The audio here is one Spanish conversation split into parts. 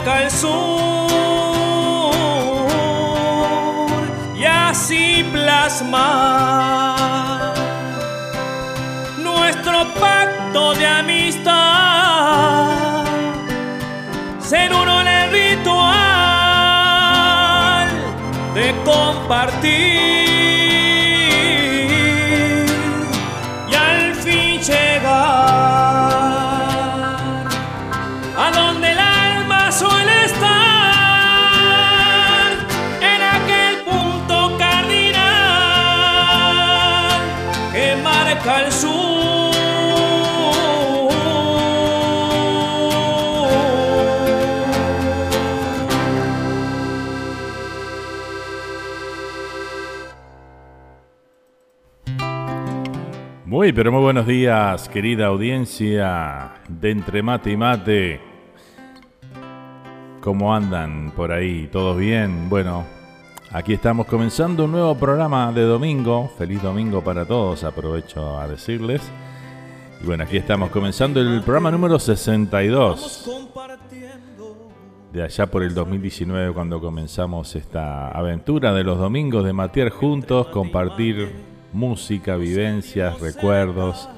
marca el sur y así plasma nuestro pacto de amistad, ser uno Pero muy buenos días, querida audiencia de Entre Mate y Mate. ¿Cómo andan por ahí? ¿Todos bien? Bueno, aquí estamos comenzando un nuevo programa de domingo. Feliz domingo para todos, aprovecho a decirles. Y bueno, aquí estamos comenzando el programa número 62 de allá por el 2019 cuando comenzamos esta aventura de los domingos de matear juntos, compartir música, vivencias, recuerdos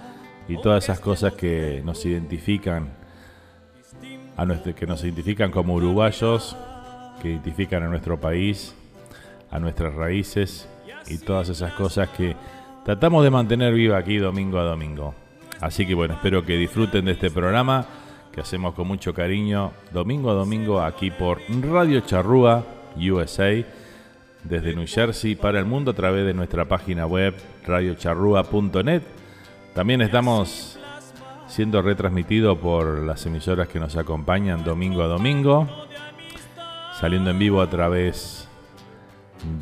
y todas esas cosas que nos identifican a nuestro, que nos identifican como uruguayos, que identifican a nuestro país, a nuestras raíces y todas esas cosas que tratamos de mantener viva aquí domingo a domingo. Así que bueno, espero que disfruten de este programa que hacemos con mucho cariño domingo a domingo aquí por Radio Charrúa USA desde New Jersey para el mundo a través de nuestra página web radiocharrúa.net. También estamos siendo retransmitido por las emisoras que nos acompañan domingo a domingo, saliendo en vivo a través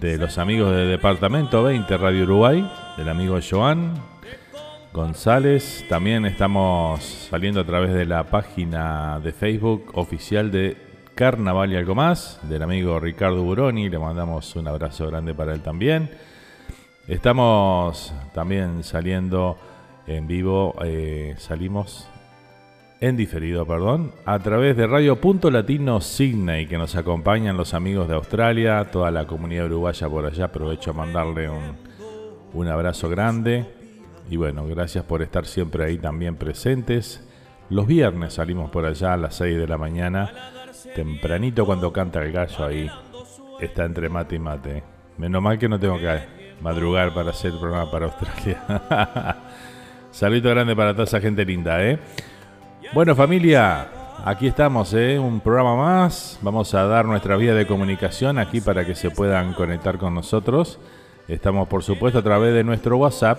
de los amigos de Departamento 20 Radio Uruguay, del amigo Joan González. También estamos saliendo a través de la página de Facebook oficial de Carnaval y algo más, del amigo Ricardo Buroni. Le mandamos un abrazo grande para él también. Estamos también saliendo en vivo, eh, salimos en diferido, perdón, a través de Radio Punto Latino Sydney, que nos acompañan los amigos de Australia, toda la comunidad uruguaya por allá. Aprovecho a mandarle un, un abrazo grande Y bueno, gracias por estar siempre ahí también presentes. Los viernes salimos por allá a las 6 de la mañana, tempranito cuando canta el gallo ahí. Está entre mate y mate. Menos mal que no tengo que madrugar para hacer programa para Australia. Saludito grande para toda esa gente linda, ¿eh? Bueno, familia, aquí estamos, ¿eh? Un programa más. Vamos a dar nuestra vía de comunicación aquí para que se puedan conectar con nosotros. Estamos, por supuesto, a través de nuestro WhatsApp,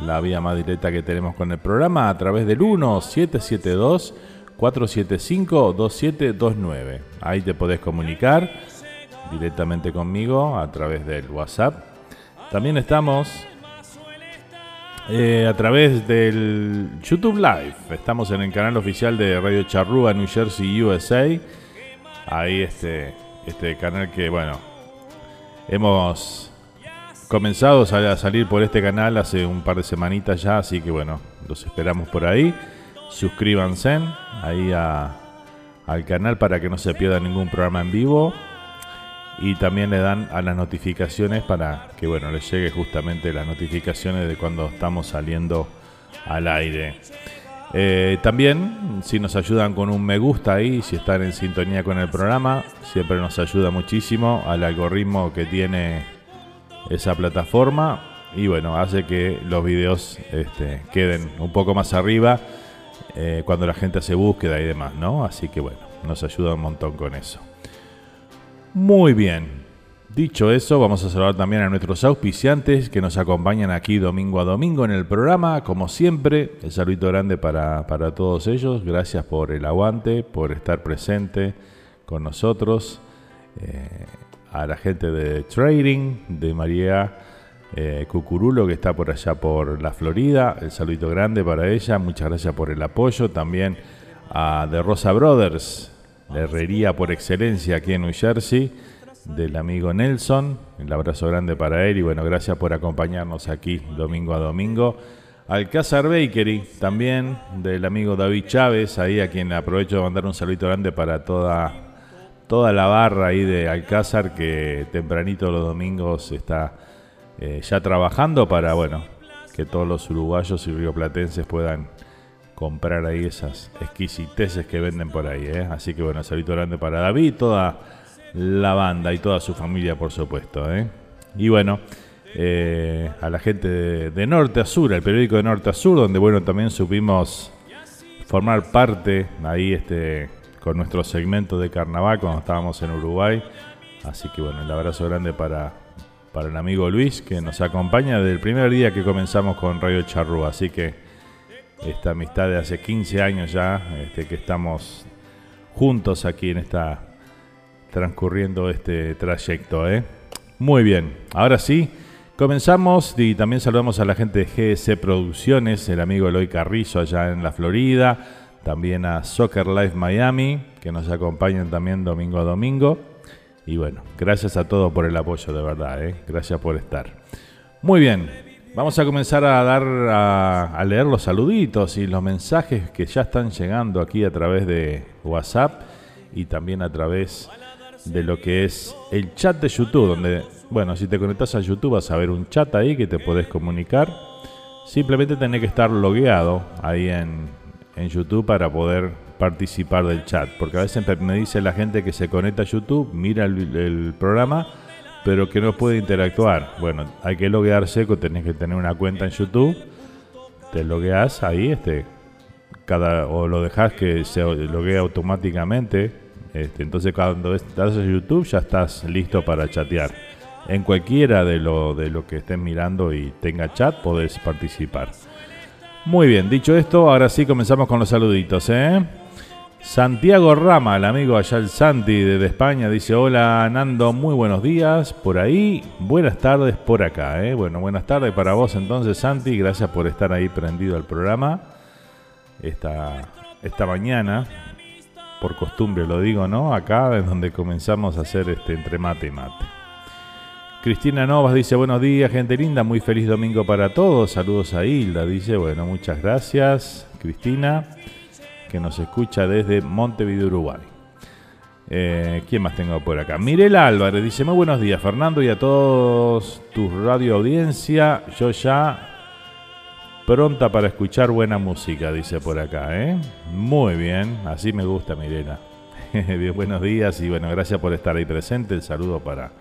la vía más directa que tenemos con el programa, a través del 1772 475 2729. Ahí te podés comunicar directamente conmigo a través del WhatsApp. También estamos eh, a través del YouTube Live. Estamos en el canal oficial de Radio Charrúa, New Jersey, USA. Ahí este, este canal que, bueno, hemos comenzado a salir por este canal hace un par de semanitas ya, así que bueno, los esperamos por ahí. Suscríbanse ahí al canal para que no se pierda ningún programa en vivo. Y también le dan a las notificaciones para que bueno les llegue justamente las notificaciones de cuando estamos saliendo al aire. Eh, también si nos ayudan con un me gusta ahí, si están en sintonía con el programa, siempre nos ayuda muchísimo al algoritmo que tiene esa plataforma. Y bueno, hace que los videos este, queden un poco más arriba eh, cuando la gente hace búsqueda y demás, ¿no? Así que bueno, nos ayuda un montón con eso. Muy bien. Dicho eso, vamos a saludar también a nuestros auspiciantes que nos acompañan aquí domingo a domingo en el programa. Como siempre, el saludo grande para, todos ellos. Gracias por el aguante, por estar presente con nosotros. Eh, a la gente de Trading, de María eh, Cucurulo, que está por allá por la Florida. El saludo grande para ella. Muchas gracias por el apoyo. También a The Rosa Brothers, la herrería por excelencia aquí en New Jersey, del amigo Nelson. El abrazo grande para él y bueno, gracias por acompañarnos aquí domingo a domingo. Alcázar Bakery, también del amigo David Chávez, ahí a quien aprovecho de mandar un saludo grande para toda, toda la barra ahí de Alcázar que tempranito los domingos está eh, ya trabajando para, bueno, que todos los uruguayos y rioplatenses puedan comprar ahí esas exquisiteces que venden por ahí. ¿eh? Así que bueno, saludo grande para David, toda la banda y toda su familia, por supuesto. ¿eh? Y bueno, a la gente de, Norte a Sur, el periódico de Norte a Sur, donde bueno, también supimos formar parte ahí este con nuestro segmento de carnaval cuando estábamos en Uruguay. Así que bueno, el abrazo grande para, para el amigo Luis que nos acompaña desde el primer día que comenzamos con Radio Charrúa. Así que esta amistad de hace 15 años ya, este, que estamos juntos aquí en esta transcurriendo este trayecto. ¿eh? Muy bien, ahora sí, comenzamos y también saludamos a la gente de GS Producciones, el amigo Eloy Carrizo allá en la Florida, también a Soccer Life Miami, que nos acompañan también domingo a domingo. Y bueno, gracias a todos por el apoyo, de verdad, ¿eh? gracias por estar. Muy bien, Vamos a comenzar a dar a, leer los saluditos y los mensajes que ya están llegando aquí a través de WhatsApp y también a través de lo que es el chat de YouTube, donde, bueno, si te conectas a YouTube vas a ver un chat ahí que te podés comunicar. Simplemente tenés que estar logueado ahí en, YouTube para poder participar del chat, porque a veces me dice la gente que se conecta a YouTube, mira el programa pero que no puede interactuar. Bueno, hay que loguearse, tenés que tener una cuenta en YouTube, te logueas ahí, este, cada, o lo dejas que se loguee automáticamente. Este, entonces cuando estás en YouTube ya estás listo para chatear. En cualquiera de lo, de lo que estés mirando y tenga chat podés participar. Muy bien, dicho esto, ahora sí comenzamos con los saluditos, ¿eh? Santiago Rama, el amigo allá el Santi de, España, dice, hola Nando, muy buenos días por ahí, buenas tardes por acá. ¿eh? Bueno, buenas tardes para vos entonces Santi, gracias por estar ahí prendido al programa esta, esta mañana, por costumbre lo digo, ¿no? Acá es donde comenzamos a hacer este entre mate y mate. Cristina Novas dice, buenos días gente linda, muy feliz domingo para todos, saludos a Hilda, dice, bueno, muchas gracias Cristina que nos escucha desde Montevideo, Uruguay. Eh, ¿Quién más tengo por acá? Mirela Álvarez dice: Muy buenos días, Fernando, y a todos tu radio audiencia. Yo ya Pronta para escuchar buena música, dice por acá, ¿eh? Muy bien, así me gusta, Mirena. bien, buenos días y bueno, gracias por estar ahí presente. El saludo para,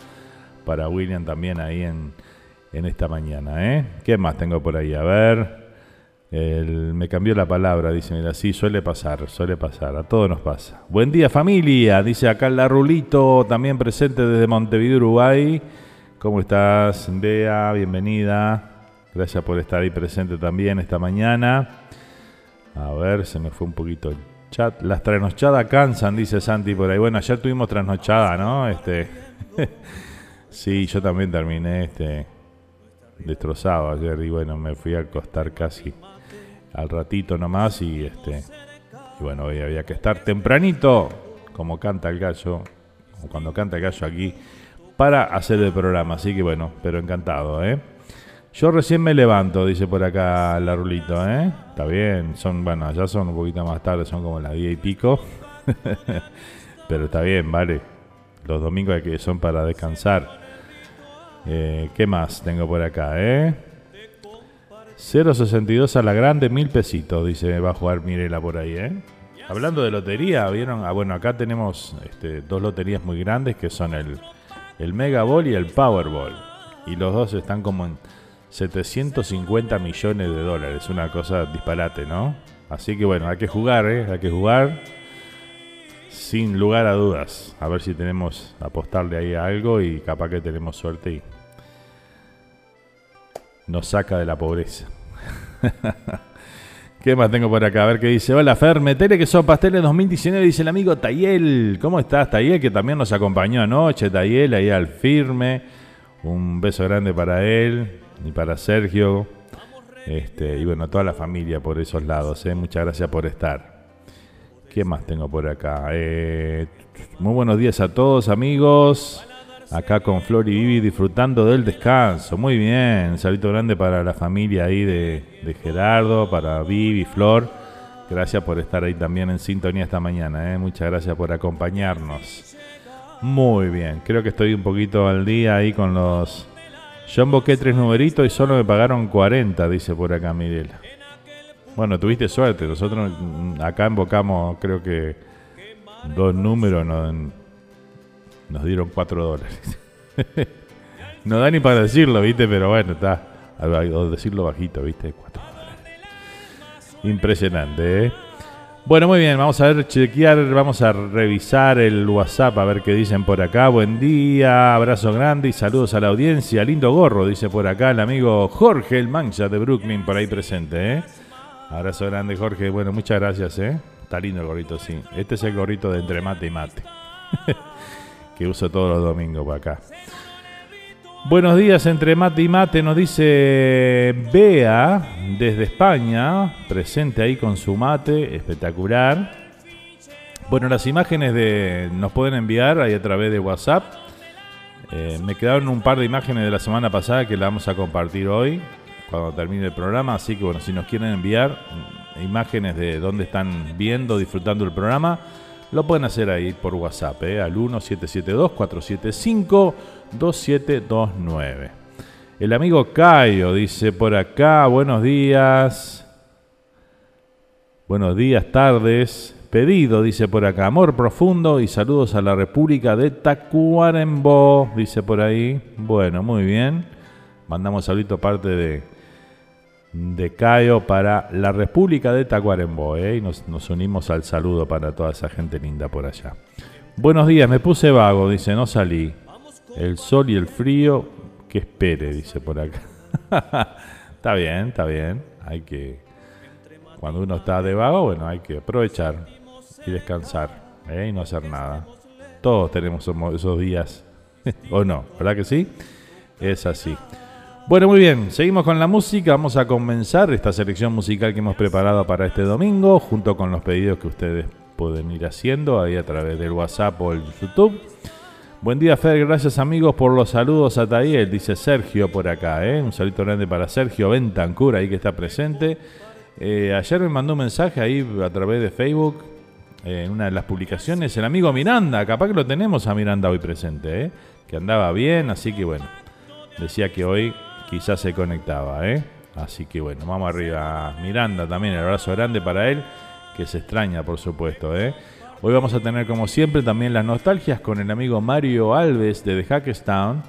para William también ahí en, en esta mañana, ¿eh? ¿Qué más tengo por ahí? A ver. Me cambió la palabra, dice, mira, sí, suele pasar, suele pasar, a todos nos pasa. Buen día familia, dice acá la Rulito, también presente desde Montevideo, Uruguay. ¿Cómo estás, Bea? Bienvenida. Gracias por estar ahí presente también esta mañana. A ver, se me fue un poquito el chat. Las trasnochadas cansan, dice Santi por ahí. Bueno, ayer tuvimos trasnochada, ¿no? Este. sí, yo también terminé este destrozado ayer y bueno, me fui a acostar casi al ratito nomás y este y bueno, hoy había que estar tempranito, como canta el gallo, como cuando canta el gallo aquí para hacer el programa, así que bueno, pero encantado, ¿eh? Yo recién me levanto, dice por acá la Rulito, ¿eh? Está bien, son, bueno, ya son un poquito más tarde, son como las 10 y pico. Pero está bien, vale. Los domingos que son para descansar. Eh, ¿Qué más tengo por acá, eh? 0.62 a la grande, mil pesitos, dice, va a jugar Mirela por ahí, ¿eh? Hablando de lotería, ¿vieron? Ah, bueno, acá tenemos este, dos loterías muy grandes que son el, el Mega Ball y el Powerball. Y los dos están como en 750 millones de dólares. Una cosa disparate, ¿no? Así que bueno, hay que jugar, ¿eh? Hay que jugar sin lugar a dudas. A ver si tenemos apostarle ahí a algo y capaz que tenemos suerte y nos saca de la pobreza. ¿Qué más tengo por acá? A ver qué dice. Hola Fer, metele que son pasteles 2019, dice el amigo Tayel. ¿Cómo estás, Tayel? Que también nos acompañó anoche, Tayel, ahí al firme. Un beso grande para él y para Sergio. Este, y bueno, toda la familia por esos lados. ¿eh? Muchas gracias por estar. ¿Qué más tengo por acá? Eh, muy buenos días a todos, amigos. Acá con Flor y Vivi disfrutando del descanso. Muy bien. Un saludo grande para la familia ahí de, Gerardo, para Vivi, Flor. Gracias por estar ahí también en sintonía esta mañana. ¿eh? Muchas gracias por acompañarnos. Muy bien. Creo que estoy un poquito al día ahí con los yo emboqué tres numeritos y solo me pagaron 40, dice por acá Miguel. Bueno, tuviste suerte. Nosotros acá embocamos, creo que dos números, nos, dieron 4 dólares. no da ni para decirlo, ¿viste? Pero bueno, está. O decirlo bajito, ¿viste? 4 dólares. Impresionante, ¿eh? Bueno, muy bien, vamos a ver, chequear, vamos a revisar el WhatsApp a ver qué dicen por acá. Buen día, abrazo grande y saludos a la audiencia. Lindo gorro, dice por acá el amigo Jorge el Mancha de Brooklyn por ahí presente, ¿eh? Abrazo grande, Jorge. Bueno, muchas gracias, ¿eh? Está lindo el gorrito, sí. Este es el gorrito de entre mate y mate. que uso todos los domingos por acá. Buenos días entre mate y mate, nos dice Bea desde España, presente ahí con su mate, espectacular. Bueno, las imágenes de, nos pueden enviar ahí a través de WhatsApp. Eh, me quedaron un par de imágenes de la semana pasada que la vamos a compartir hoy, cuando termine el programa. Así que bueno, si nos quieren enviar imágenes de dónde están viendo, disfrutando el programa, lo pueden hacer ahí por WhatsApp, eh, al 1772-475-2729. El amigo Caio dice por acá, buenos días. Buenos días, tardes. Pedido, dice por acá, amor profundo y saludos a la República de Tacuarembó, dice por ahí. Bueno, muy bien. Mandamos saludito parte de, de Caio para la República de Tacuarembó. ¿eh? Y nos, nos, unimos al saludo para toda esa gente linda por allá. Buenos días, me puse vago, dice, no salí. El sol y el frío, que espere, dice por acá. está bien, está bien. Hay que, cuando uno está de vago, bueno, hay que aprovechar y descansar ¿eh? y no hacer nada. Todos tenemos esos días, ¿o no? ¿Verdad que sí? Es así. Bueno, muy bien, seguimos con la música. Vamos a comenzar esta selección musical que hemos preparado para este domingo, junto con los pedidos que ustedes pueden ir haciendo ahí a través del WhatsApp o el YouTube. Buen día, Fer. Gracias, amigos, por los saludos a Tayel. Dice Sergio por acá. ¿eh? Un saludo grande para Sergio Bentancur, ahí que está presente. Eh, ayer me mandó un mensaje ahí a través de Facebook, eh, en una de las publicaciones, el amigo Miranda. Capaz que lo tenemos a Miranda hoy presente, que andaba bien, así que bueno, decía que hoy quizás se conectaba, ¿eh? Así que bueno, vamos arriba. Miranda también, el abrazo grande para él, que se extraña, por supuesto. ¿eh? Hoy vamos a tener, como siempre, también las nostalgias con el amigo Mario Alves de The Hackestown,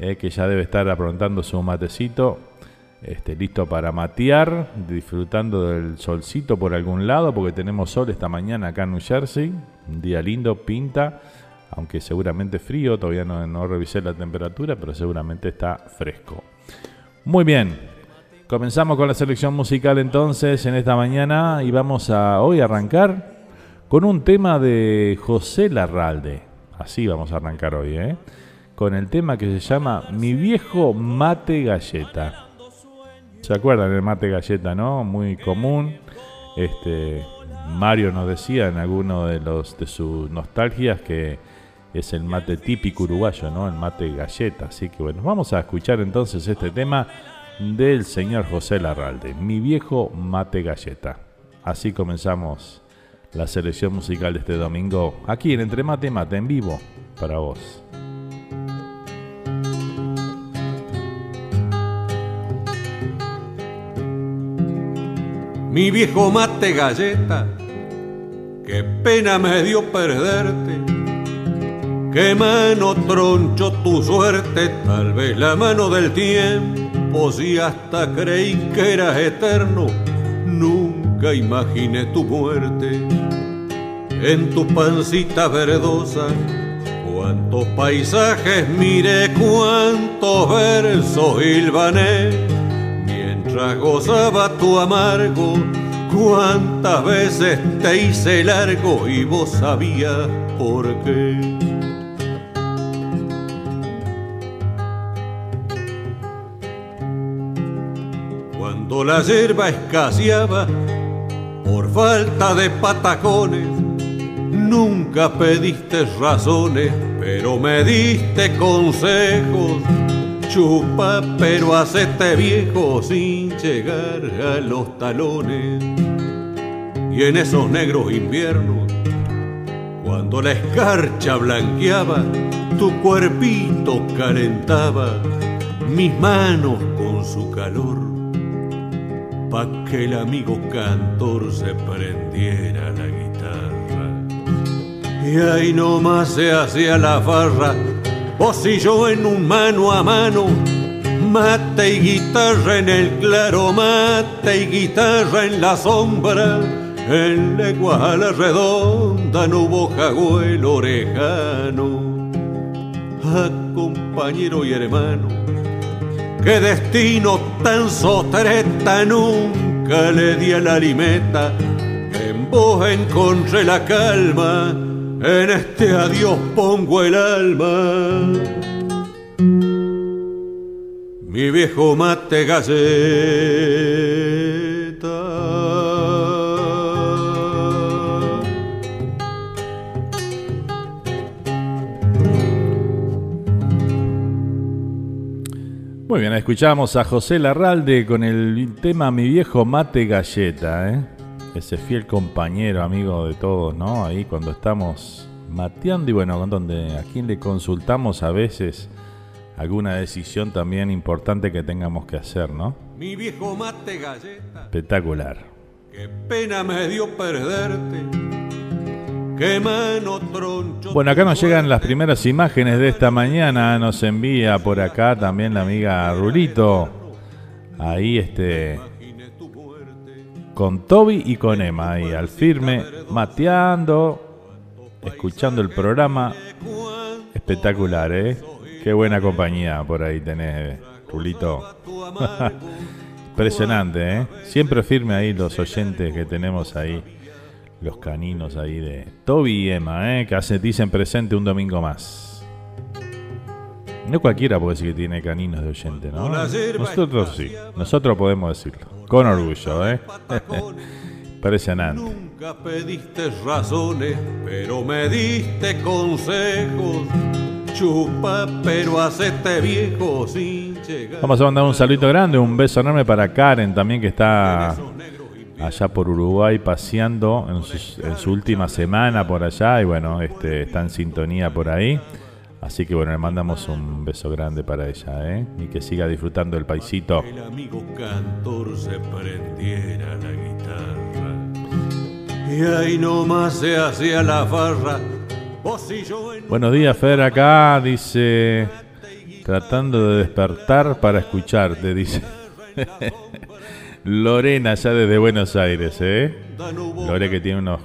eh, que ya debe estar aprontando su matecito, este, listo para matear, disfrutando del solcito por algún lado, porque tenemos sol esta mañana acá en New Jersey. Un día lindo, pinta, aunque seguramente frío, todavía no, no revisé la temperatura, pero seguramente está fresco. Muy bien, comenzamos con la selección musical entonces en esta mañana y vamos a hoy arrancar con un tema de José Larralde. Así vamos a arrancar hoy, ¿eh? Con el tema que se llama Mi viejo mate galleta. ¿Se acuerdan del mate galleta, no? Muy común. Este Mario nos decía en alguno de los de sus nostalgias que es el mate típico uruguayo, ¿no? El mate galleta. Así que bueno, vamos a escuchar entonces este tema del señor José Larralde, mi viejo mate galleta. Así comenzamos la selección musical de este domingo, aquí en Entre Mate Mate, en vivo, para vos. Mi viejo mate galleta, qué pena me dio perderte. Qué mano troncho tu suerte, tal vez la mano del tiempo, si hasta creí que eras eterno, nunca imaginé tu muerte. En tu pancita verdosa, cuántos paisajes miré, cuántos versos hilvané, mientras gozaba tu amargo, cuántas veces te hice largo y vos sabías por qué. Cuando la hierba escaseaba por falta de patacones, nunca pediste razones, pero me diste consejos. Chupa, pero hacete viejo sin llegar a los talones. Y en esos negros inviernos, cuando la escarcha blanqueaba, tu cuerpito calentaba mis manos con su calor pa' que el amigo cantor se prendiera la guitarra. Y ahí nomás se hacía la farra, vos y yo en un mano a mano, mate y guitarra en el claro, mate y guitarra en la sombra. En legua a la redonda no hubo jagüelo orejano, a compañero y hermano qué destino tan sotreta nunca le di a la limeta. En vos encontré la calma, en este adiós pongo el alma. Mi viejo mate galleta. Muy bien, escuchamos a José Larralde con el tema Mi viejo mate galleta, ¿eh? ese fiel compañero, amigo de todos, ¿no? Ahí cuando estamos mateando y bueno, donde a quien le consultamos a veces alguna decisión también importante que tengamos que hacer, ¿no? Mi viejo mate galleta. Espectacular. Qué pena me dio perderte. Bueno, acá nos llegan las primeras imágenes de esta mañana. Nos envía por acá también la amiga Rulito. Ahí este. Con Toby y con Emma ahí al firme, mateando, escuchando el programa. Espectacular, ¿eh? Qué buena compañía por ahí tenés, Rulito. Impresionante, ¿eh? Siempre firme ahí los oyentes que tenemos ahí los caninos ahí de Toby y Emma, ¿eh? que hace, dicen presente un domingo más. No cualquiera puede decir que tiene caninos de oyente, ¿no? Nosotros sí, nosotros podemos decirlo, con orgullo, ¿eh? Impresionante. Nunca pediste razones, pero me diste consejos. Chupa, pero hacete viejo sin llegar. Vamos a mandar un saludito grande, un beso enorme para Karen también que está allá por Uruguay paseando en su, en su, última semana por allá y bueno, este, está en sintonía por ahí. Así que bueno, le mandamos un beso grande para ella, ¿eh? Y que siga disfrutando el paisito. El amigo cantor se prendiera la guitarra. Y ahí nomás se hacía la farra. Buenos días, Fer, acá dice. Tratando de despertar para escucharte, dice. Lorena, ya desde Buenos Aires, ¿eh? Lore que tiene unos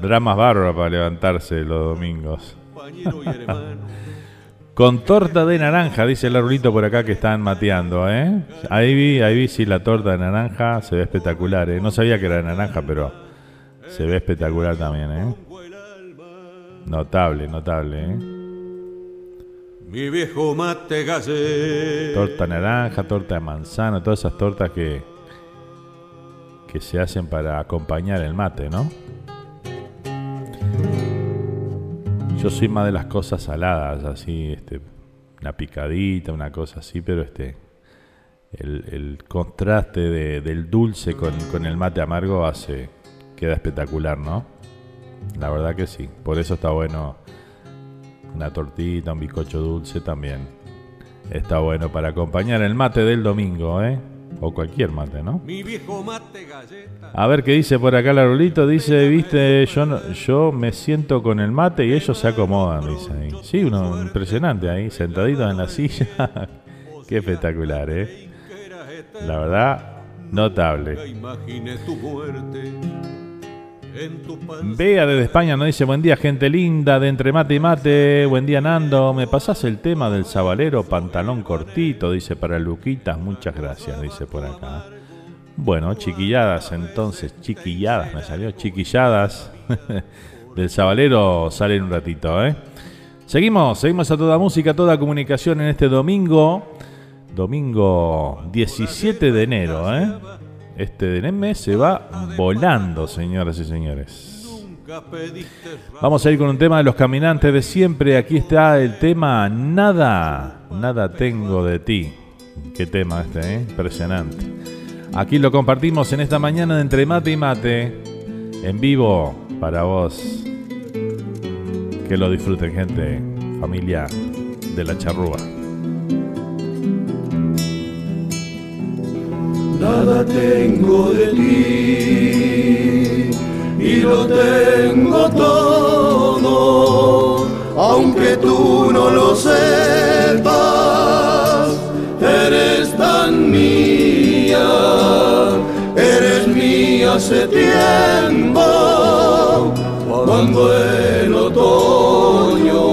dramas bárbaros para levantarse los domingos. Con torta de naranja, dice el arbolito por acá que están mateando, ¿eh? Ahí vi, ahí vi sí la torta de naranja, se ve espectacular, ¿eh? No sabía que era de naranja, pero se ve espectacular también, ¿eh? Notable, notable, ¿eh? Mi viejo mate gase. Torta naranja, torta de manzana, todas esas tortas que que se hacen para acompañar el mate, ¿no? Yo soy más de las cosas saladas, así, este, una picadita, una cosa así, pero este, el, contraste del dulce con, el mate amargo hace, queda espectacular, ¿no? La verdad que sí, por eso está bueno una tortita, un bizcocho dulce también. Está bueno para acompañar el mate del domingo, ¿eh? O cualquier mate, ¿no? Mi viejo mate galleta. A ver qué dice por acá el arbolito. Dice, viste, yo, yo me siento con el mate y ellos se acomodan, dice ahí. Sí, uno impresionante ahí, sentaditos en la silla. qué espectacular, ¿eh? La verdad, notable. tu muerte. Bea desde España nos dice, buen día gente linda, de entre mate y mate, buen día Nando, me pasás el tema del sabalero, pantalón cortito, dice para Luquitas, muchas gracias, dice por acá. Bueno, chiquilladas entonces, chiquilladas, me salió, chiquilladas del sabalero salen un ratito, ¿eh? Seguimos, seguimos a toda música, toda comunicación en este domingo, domingo 17 de enero, ¿eh? Este DNM se va volando, señoras y señores. Vamos a ir con un tema de los caminantes de siempre. Aquí está el tema Nada, nada tengo de ti. Qué tema este, ¿eh? impresionante. Aquí lo compartimos en esta mañana de Entre Mate y Mate, en vivo para vos. Que lo disfruten, gente, familia de la charrúa. Nada tengo de ti y lo tengo todo, aunque tú no lo sepas, eres tan mía, eres mía hace tiempo, cuando el otoño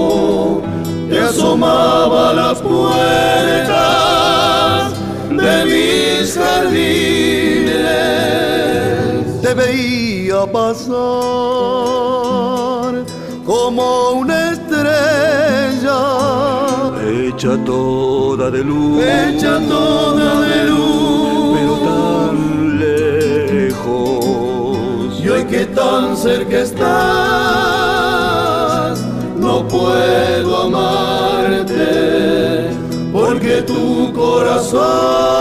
te asomaba las puertas de mis te veía pasar como una estrella. Hecha toda de luz, hecha toda de luz, pero tan lejos. Y hoy que tan cerca estás, no puedo amarte porque tu corazón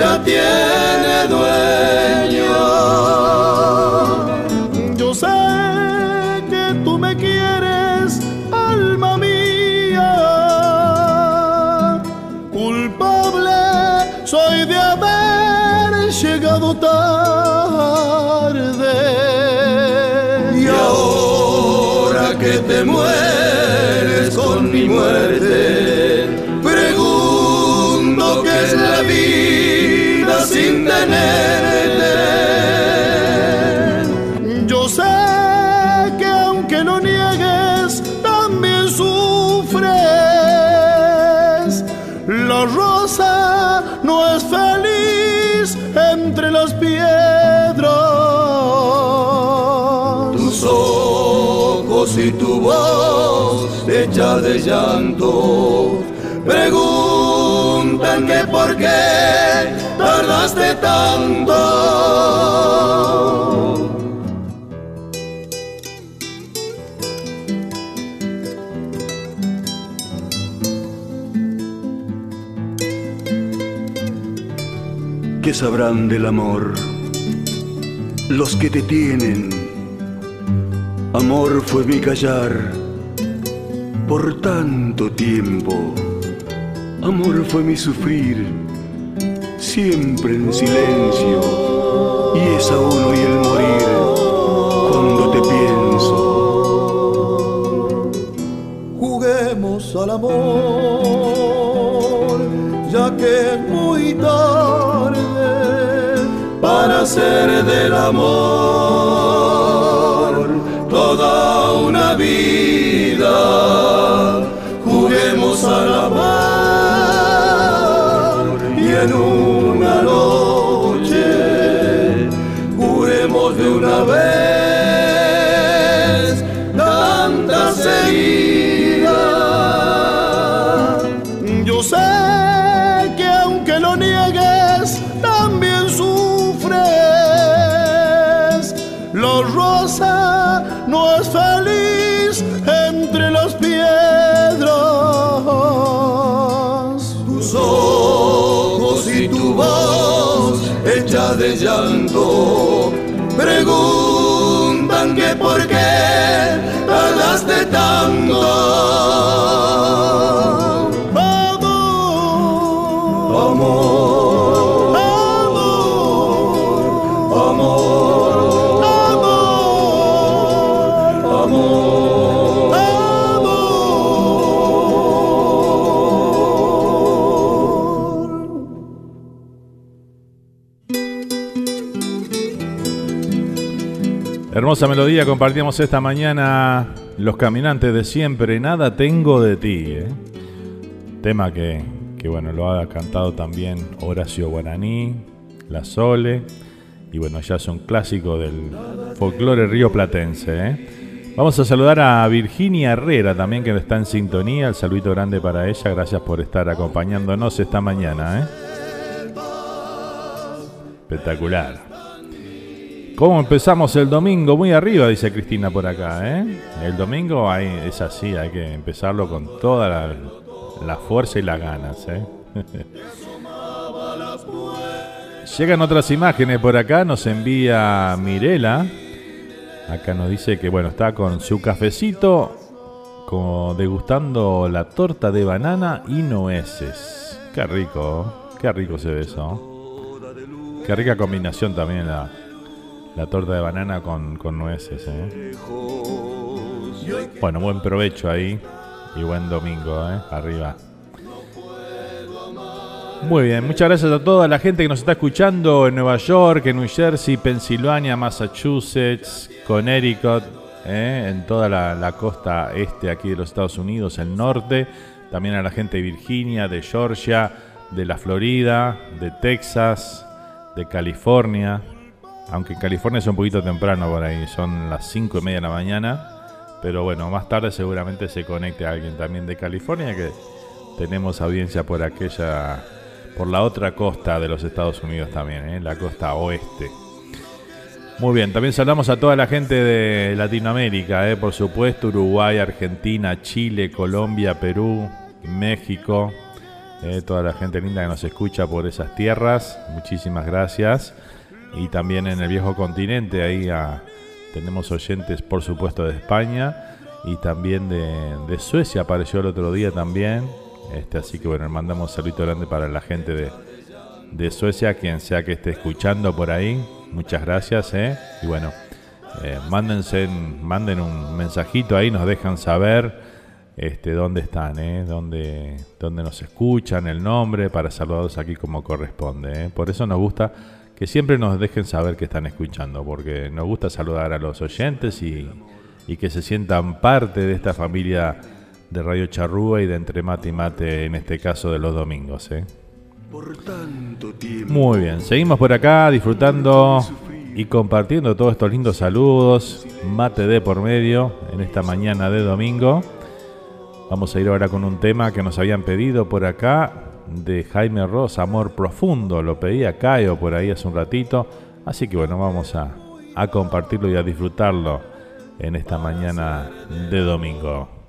ya tiene dueño. Yo sé que tú me quieres, alma mía. Culpable soy de haber llegado tarde. Y ahora que te mueres con mi muerte, llanto preguntan que por qué tardaste tanto. ¿Qué sabrán del amor? Los que te tienen. Amor fue mi callar por tanto tiempo. Amor fue mi sufrir, siempre en silencio, y es aún hoy el morir cuando te pienso. Juguemos al amor, ya que es muy tarde para hacer del amor toda una vida. Melodía, compartíamos esta mañana Los Caminantes de Siempre, Nada Tengo de Ti. ¿eh? Tema que, bueno, lo ha cantado también Horacio Guaraní, La Sole, y bueno, ya es un clásico del folclore río platense. ¿eh? Vamos a saludar a Virginia Herrera también que está en sintonía, el saludito grande para ella, gracias por estar acompañándonos esta mañana. ¿eh? Espectacular. ¿Cómo empezamos el domingo? Muy arriba, dice Cristina por acá. ¿eh? El domingo es así, hay que empezarlo con toda la, la fuerza y las ganas. ¿eh? Llegan otras imágenes por acá, nos envía Mirela. Acá nos dice que bueno, está con su cafecito, como degustando la torta de banana y nueces. Qué rico, qué rico se ve eso. Qué rica combinación también la, la torta de banana con, con nueces. ¿eh? Bueno, buen provecho ahí y buen domingo, ¿eh? arriba. Muy bien, muchas gracias a toda la gente que nos está escuchando en Nueva York, en New Jersey, Pensilvania, Massachusetts, Connecticut, ¿eh? en toda la, la costa este aquí de los Estados Unidos, el norte. También a la gente de Virginia, de Georgia, de la Florida, de Texas, de California. Aunque en California es un poquito temprano por ahí, son las 5 y media de la mañana. Pero bueno, más tarde seguramente se conecte alguien también de California que tenemos audiencia por aquella, por la otra costa de los Estados Unidos también, ¿eh? la costa oeste. Muy bien, también saludamos a toda la gente de Latinoamérica, ¿eh? por supuesto, Uruguay, Argentina, Chile, Colombia, Perú, México, ¿eh? toda la gente linda que nos escucha por esas tierras, muchísimas gracias. Y también en el viejo continente, ahí a, tenemos oyentes, por supuesto, de España y también de, de, Suecia, apareció el otro día también. Este, así que bueno, mandamos un saludo grande para la gente de, de Suecia, quien sea que esté escuchando por ahí. Muchas gracias, ¿eh? Y bueno, eh, mándense, manden un mensajito ahí, nos dejan saber este, dónde están, ¿eh? Dónde, dónde nos escuchan, el nombre, para saludarlos aquí como corresponde. ¿eh? Por eso nos gusta que siempre nos dejen saber que están escuchando, porque nos gusta saludar a los oyentes y, y que se sientan parte de esta familia de Radio Charrúa y de Entre Mate y Mate, en este caso de los domingos. ¿eh? Por tanto tiempo. Muy bien, seguimos por acá disfrutando y compartiendo todos estos lindos saludos. Mate de por medio en esta mañana de domingo. Vamos a ir ahora con un tema que nos habían pedido por acá de Jaime Ross, Amor Profundo. Lo pedía Caio por ahí hace un ratito. Así que bueno, vamos a, a compartirlo y a disfrutarlo en esta mañana de domingo.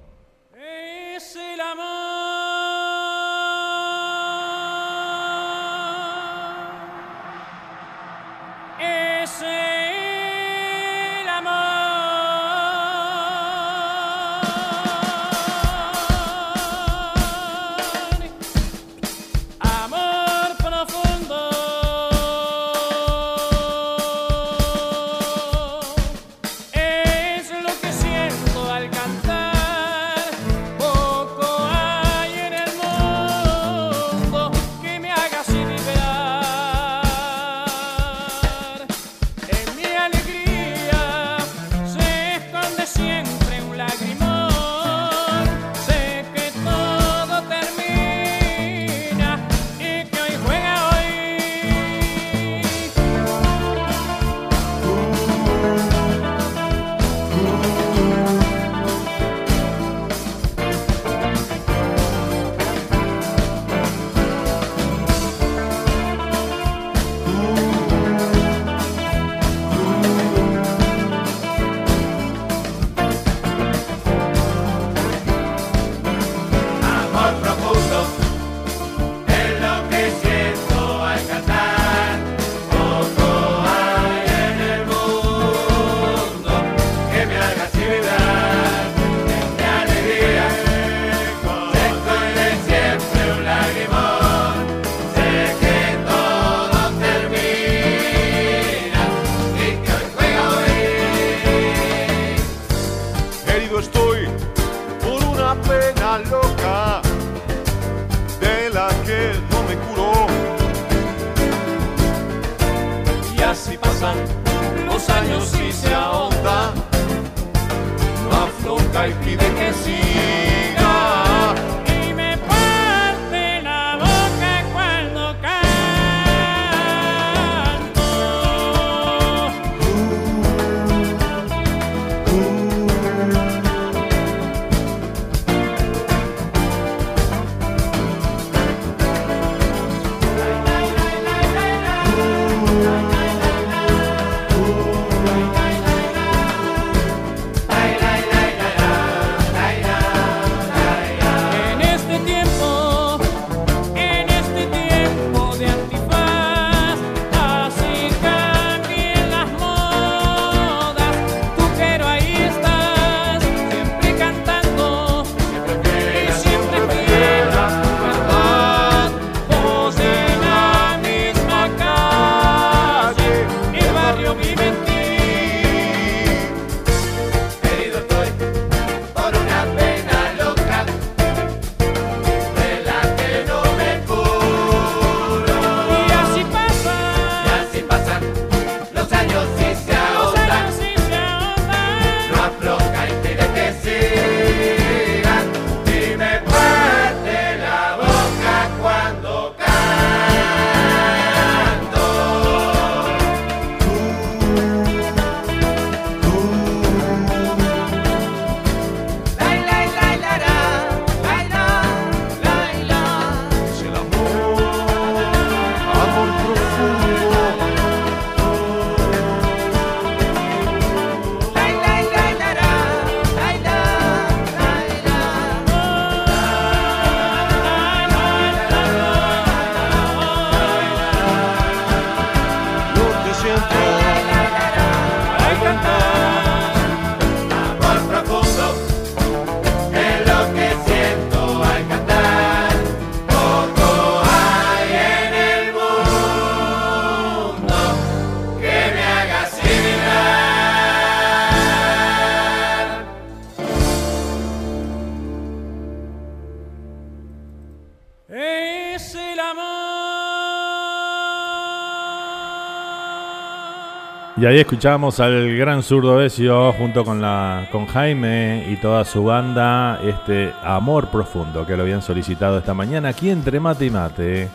Y ahí escuchamos al gran zurdo Besio junto con, la, con Jaime y toda su banda, este Amor Profundo que lo habían solicitado esta mañana aquí entre mate y mate.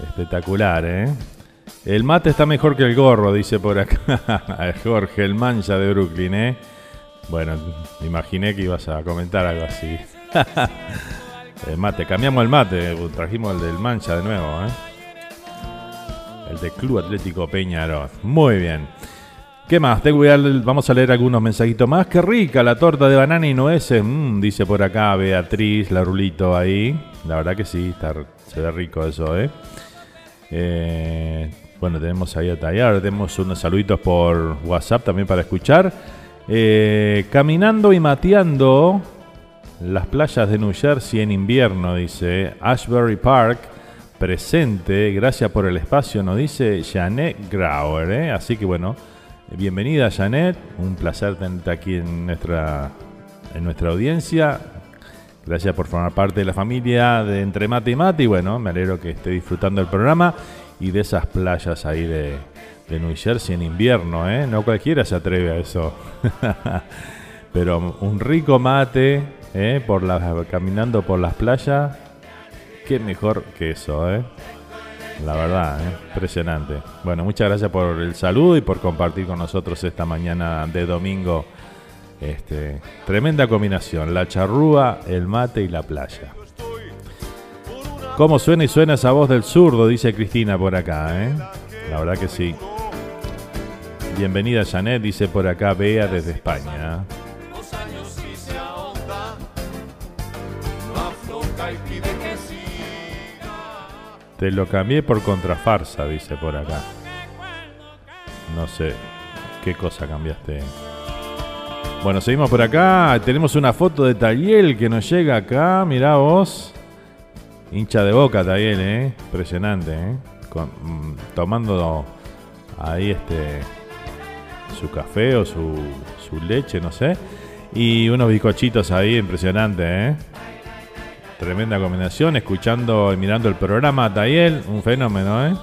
Espectacular, ¿eh? El mate está mejor que el gorro, dice por acá Jorge, el mancha de Brooklyn, ¿eh? Bueno, imaginé que ibas a comentar algo así. el mate, cambiamos el mate, trajimos el del mancha de nuevo, ¿eh? El de Club Atlético Peñarol. Muy bien. ¿Qué más? Vamos a leer algunos mensajitos más. Qué rica la torta de banana y nueces. Mm, dice por acá Beatriz, la rulito ahí. La verdad que sí, está, se ve rico eso, ¿eh? Eh, bueno, tenemos ahí a tallar. Tenemos unos saluditos por WhatsApp también para escuchar. Eh, caminando y mateando las playas de New Jersey en invierno, dice Ashbury Park presente. Gracias por el espacio, nos dice Janet Grauer. ¿eh? Así que bueno, bienvenida Janet. Un placer tenerte aquí en nuestra, en nuestra audiencia. Gracias por formar parte de la familia de Entre Mate y Mate. Y bueno, me alegro que esté disfrutando del programa y de esas playas ahí de, de New Jersey en invierno. ¿eh? No cualquiera se atreve a eso. Pero un rico mate ¿eh? por las, caminando por las playas. Qué mejor que eso, ¿eh? La verdad, ¿eh? impresionante. Bueno, muchas gracias por el saludo y por compartir con nosotros esta mañana de domingo. Este, tremenda combinación, la charrúa, el mate y la playa. ¿Cómo suena y suena esa voz del zurdo? Dice Cristina por acá, ¿eh? La verdad que sí. Bienvenida Janet, dice por acá Bea desde España. Te lo cambié por contrafarsa, dice por acá. No sé qué cosa cambiaste. Bueno, seguimos por acá. Tenemos una foto de Taliel que nos llega acá. Mirá vos. Hincha de boca Taliel, ¿eh? Impresionante, ¿eh? Mm, tomando ahí este su café o su, su leche, no sé. Y unos bizcochitos ahí, impresionante, ¿eh? Tremenda combinación, escuchando y mirando el programa Tayel, un fenómeno, ¿eh?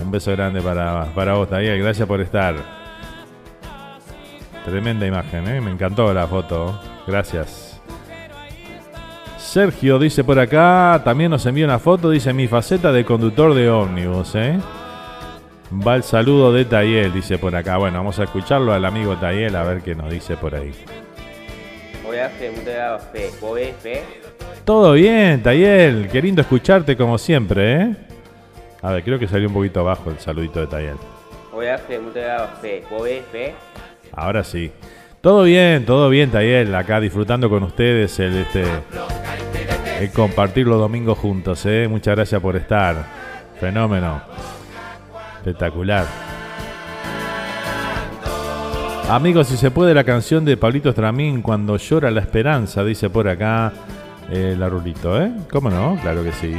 Un beso grande para, para vos, Tayel. Gracias por estar. Tremenda imagen, ¿eh? Me encantó la foto. Gracias. Sergio dice por acá, también nos envía una foto, dice mi faceta de conductor de ómnibus, ¿eh? Va el saludo de Tayel, dice por acá. Bueno, vamos a escucharlo al amigo Tayel a ver qué nos dice por ahí. Hola, Fe, fe. Todo bien, Tayel. Qué lindo escucharte como siempre, ¿eh? A ver, creo que salió un poquito bajo el saludito de Tayel. Hola, mucha fe. ¿Vos ves, Fe? Ahora sí. Todo bien, todo bien, Tayel. Acá disfrutando con ustedes el, este, el compartir los domingos juntos, ¿eh? Muchas gracias por estar. Fenómeno. Espectacular. Amigos, si se puede, la canción de Pablito Estramín, Cuando llora la esperanza, dice por acá eh, la Rulito, ¿eh? ¿Cómo no? Claro que sí.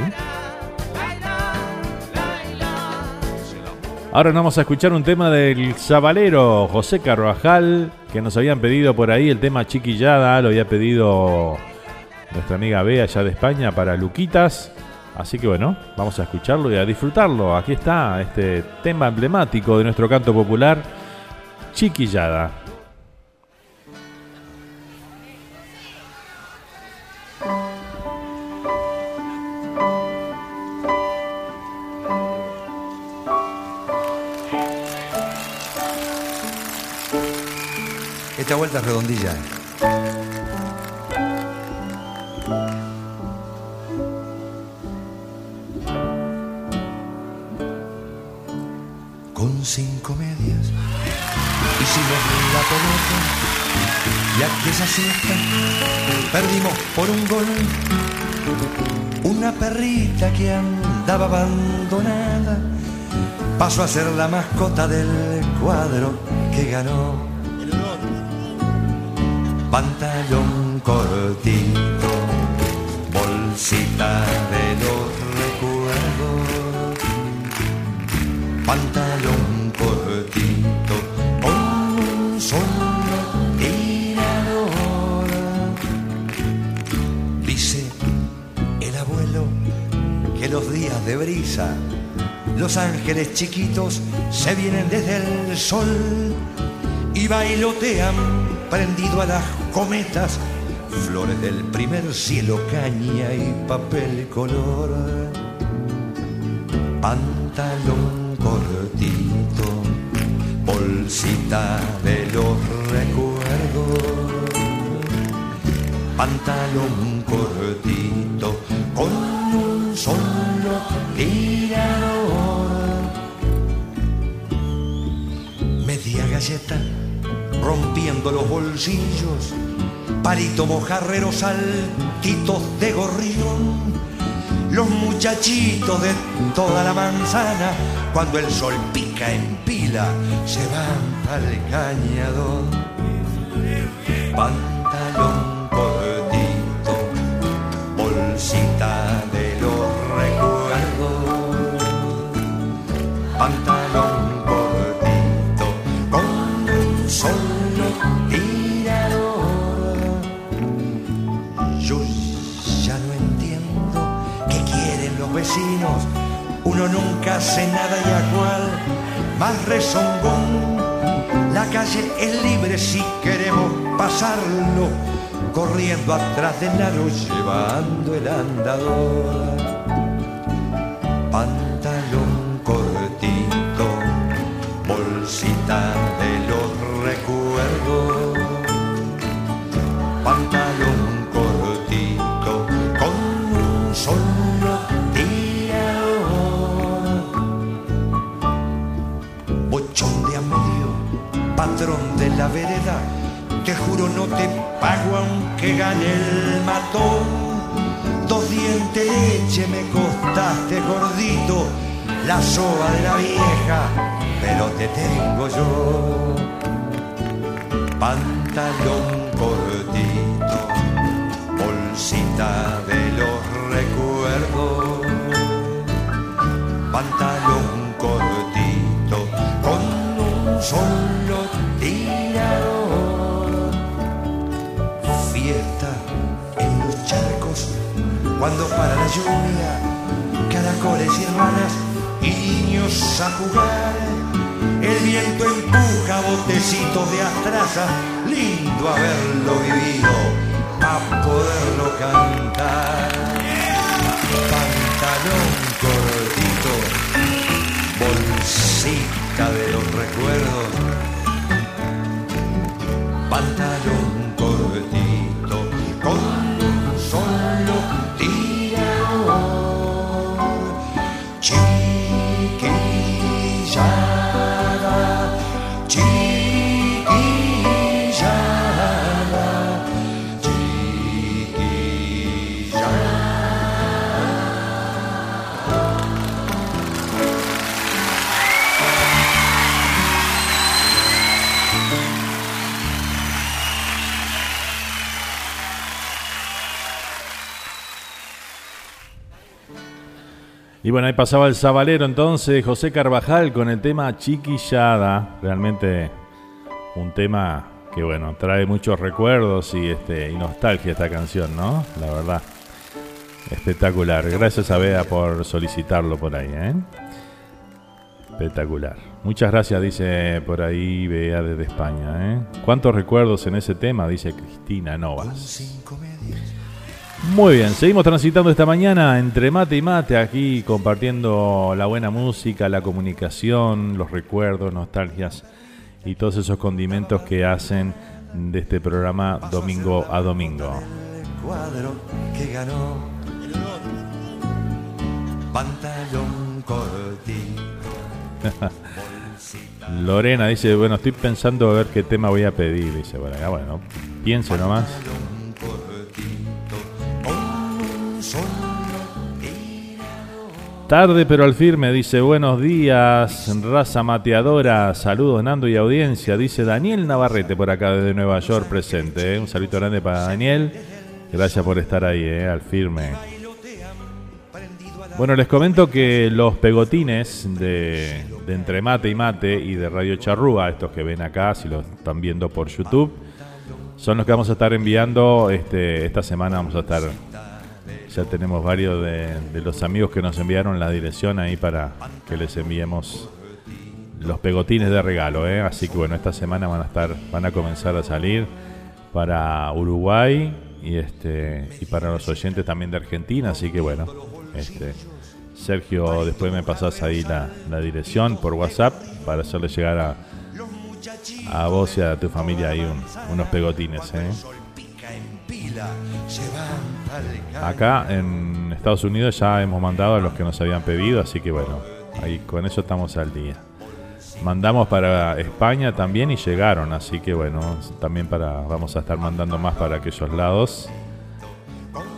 Ahora nos vamos a escuchar un tema del Zabalero, José Carvajal, que nos habían pedido por ahí el tema Chiquillada, lo había pedido nuestra amiga Bea allá de España para Luquitas. Así que bueno, vamos a escucharlo y a disfrutarlo. Aquí está este tema emblemático de nuestro canto popular, Chiquillada. Esta vuelta redondilla. Con cinco medias hicimos la pelota y aquella siesta perdimos por un gol. Una perrita que andaba abandonada pasó a ser la mascota del cuadro que ganó pantalón cortito, bolsita los días de brisa, los ángeles chiquitos se vienen desde el sol y bailotean prendido a las cometas, flores del primer cielo, caña y papel color. Pantalón cortito, bolsita de los recuerdos. Pantalón cortito, con Rompiendo los bolsillos, palito mojarrero, saltitos de gorrión. Los muchachitos de toda la manzana, cuando el sol pica en pila, se van al cañadón. Pantalón cortito, bolsita de los recuerdos. Pantalón Uno nunca hace nada cual más rezongón. La calle es libre si queremos pasarlo. Corriendo atrás del aro, llevando el andador. Gane el matón. Dos dientes leche me costaste gordito, la soba de la vieja, pero te tengo yo. Pantalón cortito, bolsita de cuando para la lluvia, caracoles y hermanas y niños a jugar. El viento empuja botecitos de astraza, lindo haberlo vivido, a poderlo cantar. Pantalón cortito, bolsita de los recuerdos. Bueno, ahí pasaba el sabalero entonces, José Carvajal con el tema Chiquillada. Realmente un tema que bueno, trae muchos recuerdos y este y nostalgia esta canción, ¿no? La verdad. Espectacular. Gracias a Bea por solicitarlo por ahí, ¿eh? Espectacular. Muchas gracias, dice por ahí Bea desde España, ¿eh? ¿Cuántos recuerdos en ese tema? Dice Cristina Novas. Muy bien, seguimos transitando esta mañana entre mate y mate, aquí compartiendo la buena música, la comunicación, los recuerdos, nostalgias y todos esos condimentos que hacen de este programa domingo a domingo. Cuadro que ganó. Pantalón. Lorena dice, bueno, estoy pensando a ver qué tema voy a pedir. Dice, bueno, ya bueno, piense nomás. Tarde pero al firme, dice buenos días, raza mateadora, saludos Nando y audiencia, dice Daniel Navarrete por acá desde Nueva York presente, ¿eh? un saludo grande para Daniel, gracias por estar ahí, ¿eh? al firme. Bueno, les comento que los pegotines de, de Entre Mate y Mate y de Radio Charrúa, estos que ven acá, si los están viendo por YouTube, son los que vamos a estar enviando este, esta semana, vamos a estar ya tenemos varios de, los amigos que nos enviaron la dirección ahí para que les enviemos los pegotines de regalo, ¿eh? así que bueno, esta semana van a estar, van a comenzar a salir para Uruguay y este y para los oyentes también de Argentina, así que bueno, este Sergio, después me pasás ahí la, la dirección por WhatsApp para hacerle llegar a, a vos y a tu familia ahí un, unos pegotines, ¿eh? Acá en Estados Unidos ya hemos mandado a los que nos habían pedido, así que bueno, ahí con eso estamos al día. Mandamos para España también y llegaron, así que bueno, también para vamos a estar mandando más para aquellos lados.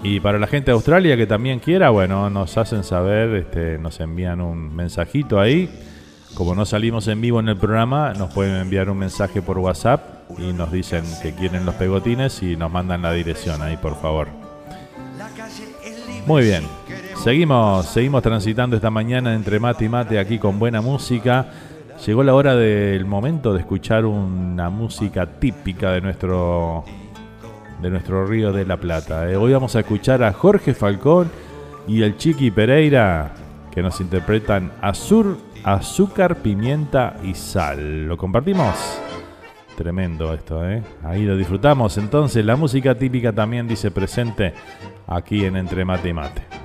Y para la gente de Australia que también quiera, bueno, nos hacen saber, este, nos envían un mensajito ahí. Como no salimos en vivo en el programa, nos pueden enviar un mensaje por WhatsApp y nos dicen que quieren los pegotines y nos mandan la dirección ahí, por favor. Muy bien. Seguimos, seguimos transitando esta mañana entre mate y mate aquí con buena música. Llegó la hora del momento de escuchar una música típica de nuestro de nuestro Río de la Plata. Eh, hoy vamos a escuchar a Jorge Falcón y el Chiqui Pereira que nos interpretan Azur, Azúcar, Pimienta y Sal. ¿Lo compartimos? Tremendo esto, ¿eh? Ahí lo disfrutamos. Entonces, la música típica también dice presente aquí en Entre Mate y Mate.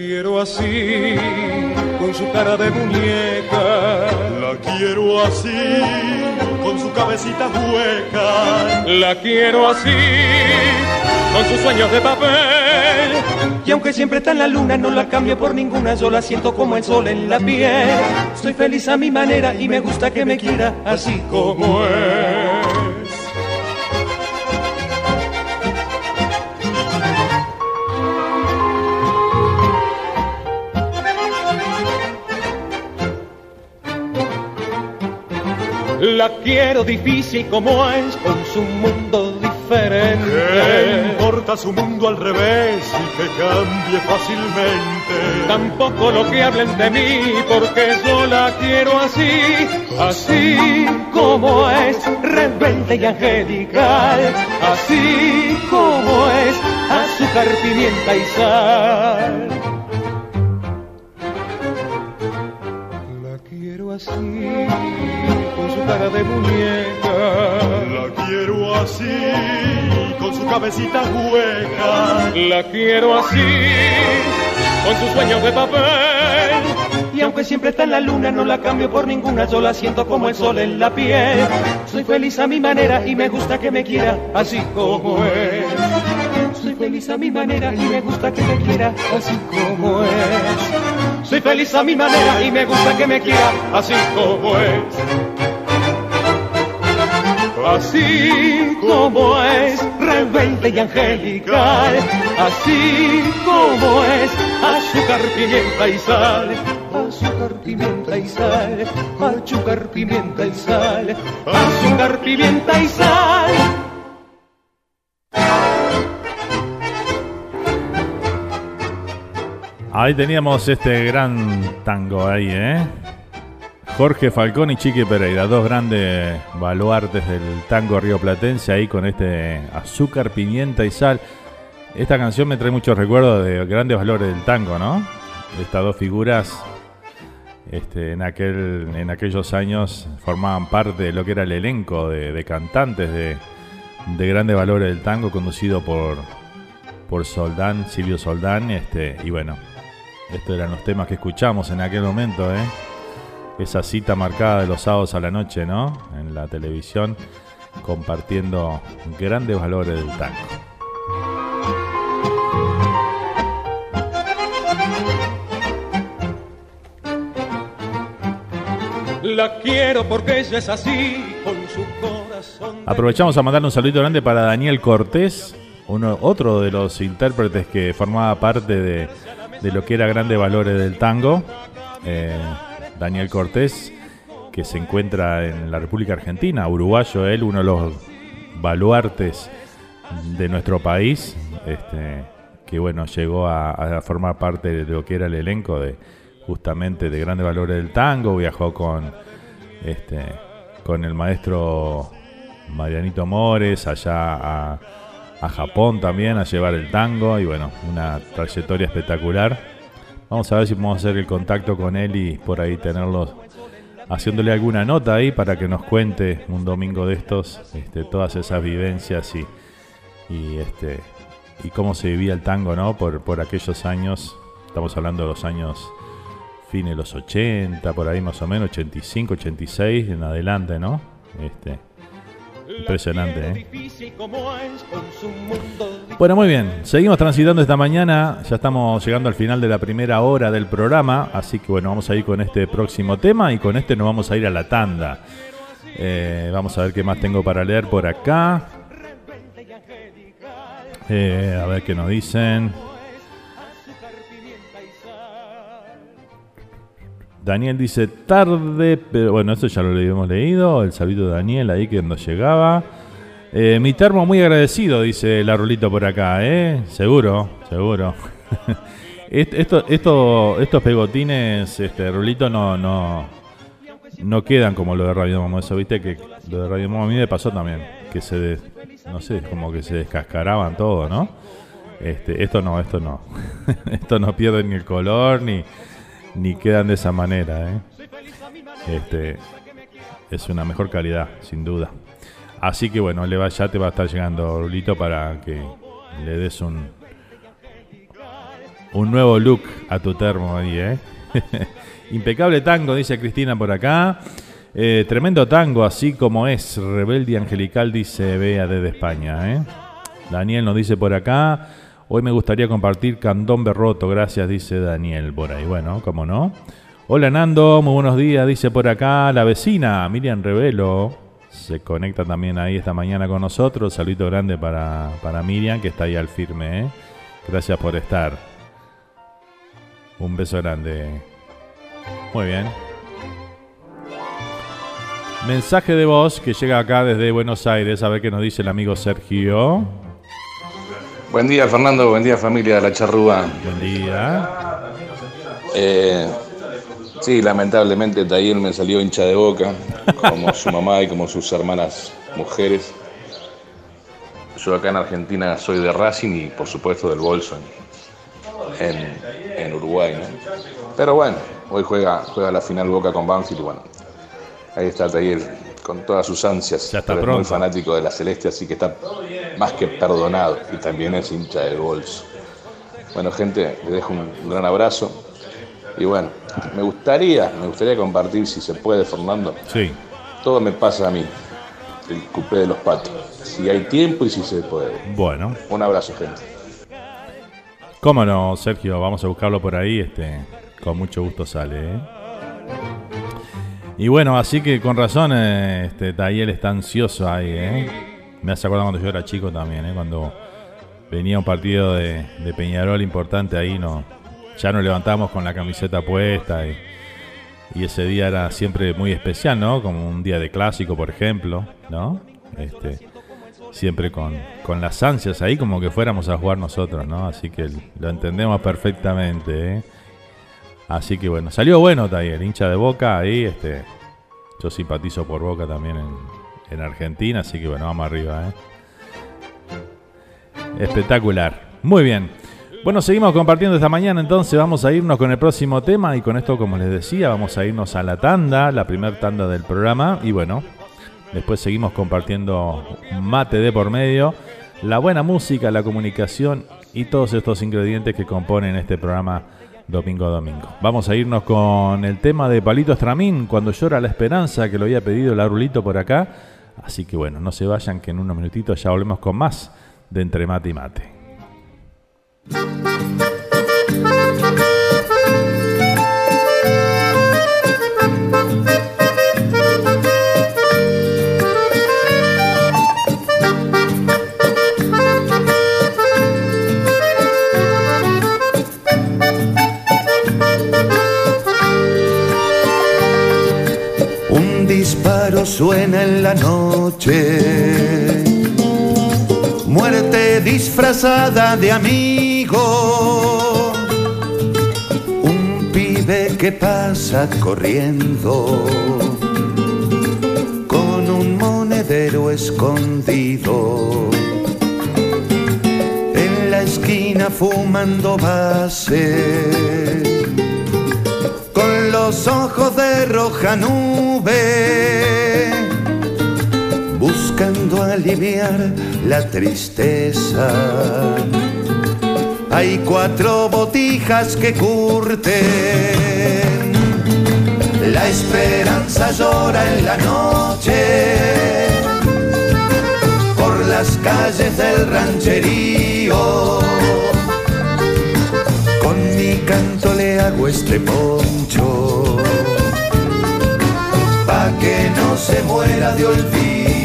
Quiero así, con su cara de muñeca. La quiero así, con su cabecita hueca. La quiero así, con sus sueños de papel. Y aunque siempre está en la luna, no la cambio por ninguna. Yo la siento como el sol en la piel. Soy feliz a mi manera y me gusta que me quiera así como es. Quiero difícil como es, con su mundo ¿Qué diferente. importa su mundo al revés y que cambie fácilmente? Tampoco lo que hablen de mí, porque yo la quiero así, así como es, rebelde y angelical, así como es, azúcar, pimienta y sal. Así, con su cabecita hueca. La quiero así, con sus sueños de papel. Y aunque siempre está en la luna, no la cambio por ninguna. Yo la siento como el sol en la piel. Soy feliz a mi manera y me gusta que me quiera así como es. Soy feliz a mi manera y me gusta que me quiera así como es. Soy feliz a mi manera y me gusta que me quiera así como es. Así como es, rebelde y angelical, así como es, azúcar, pimienta y sal, azúcar, pimienta y sal, azúcar, pimienta y sal, azúcar, pimienta y sal. Ahí teníamos este gran tango ahí, ¿eh? Jorge Falcón y Chiqui Pereira, dos grandes baluartes del tango rioplatense ahí con este azúcar, pimienta y sal. Esta canción me trae muchos recuerdos de grandes valores del tango, ¿no? Estas dos figuras este, en, aquel, en aquellos años formaban parte de lo que era el elenco de, cantantes de, de grandes valores del tango conducido por, por Soldán, Silvio Soldán, este, y bueno, estos eran los temas que escuchamos en aquel momento, ¿eh? Esa cita marcada de los sábados a la noche, ¿no? En la televisión, compartiendo grandes valores del tango. La quiero porque ella es así, con su corazón. Aprovechamos a mandar un saludo grande para Daniel Cortés, uno, otro de los intérpretes que formaba parte de, de lo que era Grandes Valores del Tango. Eh, Daniel Cortés, que se encuentra en la República Argentina, uruguayo, él, uno de los baluartes de nuestro país, este, que bueno, llegó a, formar parte de lo que era el elenco de justamente de Grandes Valores del Tango, viajó con este con el maestro Marianito Mores allá a Japón también a llevar el tango y bueno, una trayectoria espectacular. Vamos a ver si podemos hacer el contacto con él y por ahí tenerlos haciéndole alguna nota ahí para que nos cuente un domingo de estos este, todas esas vivencias y, y este y cómo se vivía el tango, ¿no? Por, por aquellos años, estamos hablando de los años fines de los 80, por ahí más o menos, 85, 86 en adelante, ¿no? Este, impresionante, ¿eh? Bueno, muy bien. Seguimos transitando esta mañana. Ya estamos llegando al final de la primera hora del programa. Así que bueno, vamos a ir con este próximo tema y con este nos vamos a ir a la tanda. Eh, vamos a ver qué más tengo para leer por acá. Eh, a ver qué nos dicen. Daniel dice tarde, pero bueno, esto ya lo habíamos leído. El saludo de Daniel ahí que nos llegaba. Eh, mi termo muy agradecido, dice la Rulito por acá, ¿eh? Seguro, seguro. Est- Esto, esto, estos pegotines, este, Rulito, no, no, no quedan como lo de Radio Momo. Eso, viste que lo de Radio Momo a mí me pasó también. Que se, no sé, como que se descascaraban todo, ¿no? Este, esto no, esto no. esto no pierde ni el color ni, ni quedan de esa manera, ¿eh? Este, es una mejor calidad, sin duda. Así que bueno, le ya te va a estar llegando, Rulito, para que le des un, un nuevo look a tu termo ahí, ¿eh? Impecable tango, dice Cristina por acá. Eh, tremendo tango, así como es. Rebelde angelical, dice Bea desde España, ¿eh? Daniel nos dice por acá. Hoy me gustaría compartir Candombe Roto, gracias, dice Daniel por ahí. Bueno, cómo no. Hola Nando, muy buenos días, dice por acá la vecina Miriam Revelo. Se conecta también ahí esta mañana con nosotros. Saludito grande para, para Miriam, que está ahí al firme. ¿eh? Gracias por estar. Un beso grande. Muy bien. Mensaje de voz que llega acá desde Buenos Aires. A ver qué nos dice el amigo Sergio. Buen día, Fernando. Buen día, familia de la Charrúa. Buen día. Eh, sí, lamentablemente Tayel me salió hincha de boca, como su mamá y como sus hermanas mujeres. Yo acá en Argentina soy de Racing y por supuesto del Bolso en, en- Uruguay. ¿no? Pero bueno, hoy juega, juega la final Boca con Banfield y bueno, ahí está Tayel con todas sus ansias. Ya está pero es muy fanático de la Celeste, así que está más que perdonado y también es hincha del Bolso. Bueno, gente, les dejo un gran abrazo. Y bueno, me gustaría, me gustaría compartir, si se puede, Fernando. Sí. Todo me pasa a mí, el cupé de los patos. Si hay tiempo y si se puede. Bueno. Un abrazo, gente. Cómo no, Sergio, vamos a buscarlo por ahí, este, con mucho gusto sale, ¿eh? Y bueno, así que con razón, eh, este, Tayel está ansioso ahí, ¿eh? Me hace acordar cuando yo era chico también, ¿eh? Cuando venía un partido de, Peñarol importante ahí, no, ya nos levantábamos con la camiseta puesta y, y ese día era siempre muy especial, ¿no? Como un día de clásico, por ejemplo, ¿no? Este, siempre con, con las ansias ahí como que fuéramos a jugar nosotros, ¿no? Así que lo entendemos perfectamente, ¿eh? Así que bueno, salió bueno también, hincha de Boca ahí, este, yo simpatizo por Boca también en, en Argentina, así que bueno, vamos arriba, ¿eh? Espectacular. Muy bien. Bueno, seguimos compartiendo esta mañana, entonces vamos a irnos con el próximo tema y con esto, como les decía, vamos a irnos a la tanda, la primer tanda del programa y bueno, después seguimos compartiendo mate de por medio, la buena música, la comunicación y todos estos ingredientes que componen este programa domingo a domingo. Vamos a irnos con el tema de Palito Estramín, cuando llora la esperanza, que lo había pedido la Rulito por acá. Así que bueno, no se vayan, que en unos minutitos ya volvemos con más de Entre Mate y Mate. Suena en la noche. Muerte disfrazada de amigo. Un pibe que pasa corriendo. Con un monedero escondido. En la esquina fumando base con los ojos de roja nube, buscando aliviar la tristeza. Hay cuatro botijas que curten, la esperanza llora en la noche, por las calles del rancherío con mi canto le hago este poncho pa que no se muera de olvido.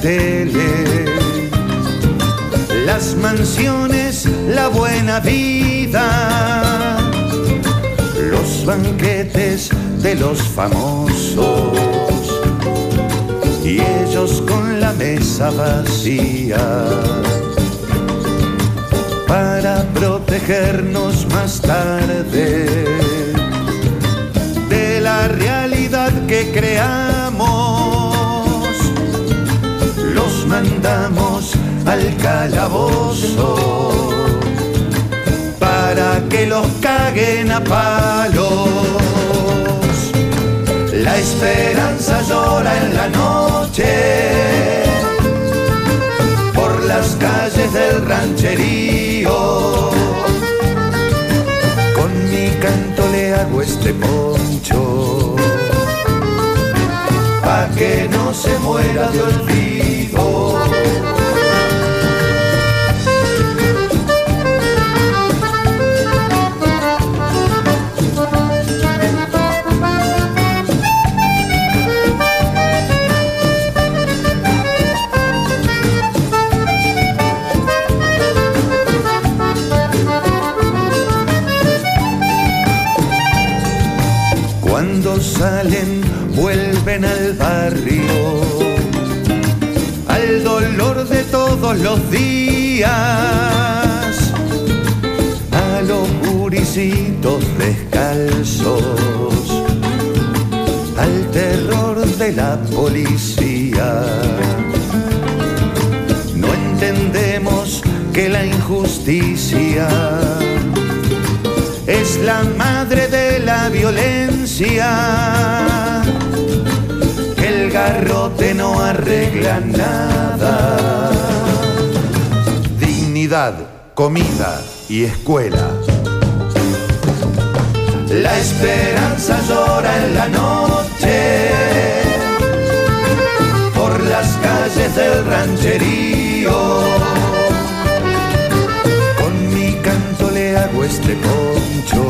Tele, las mansiones, la buena vida, los banquetes de los famosos. Y ellos con la mesa vacía. Para protegernos más tarde de la realidad que creamos. Mandamos al calabozo para que los caguen a palos. La esperanza llora en la noche por las calles del rancherío. Con mi canto le hago este poncho pa' que no se muera de olvido. Cuando los días, a los gurisitos descalzos, al terror de la policía. No entendemos que la injusticia es la madre de la violencia. El garrote no arregla nada. Comida y escuela. La esperanza llora en la noche por las calles del rancherío. Con mi canto le hago este poncho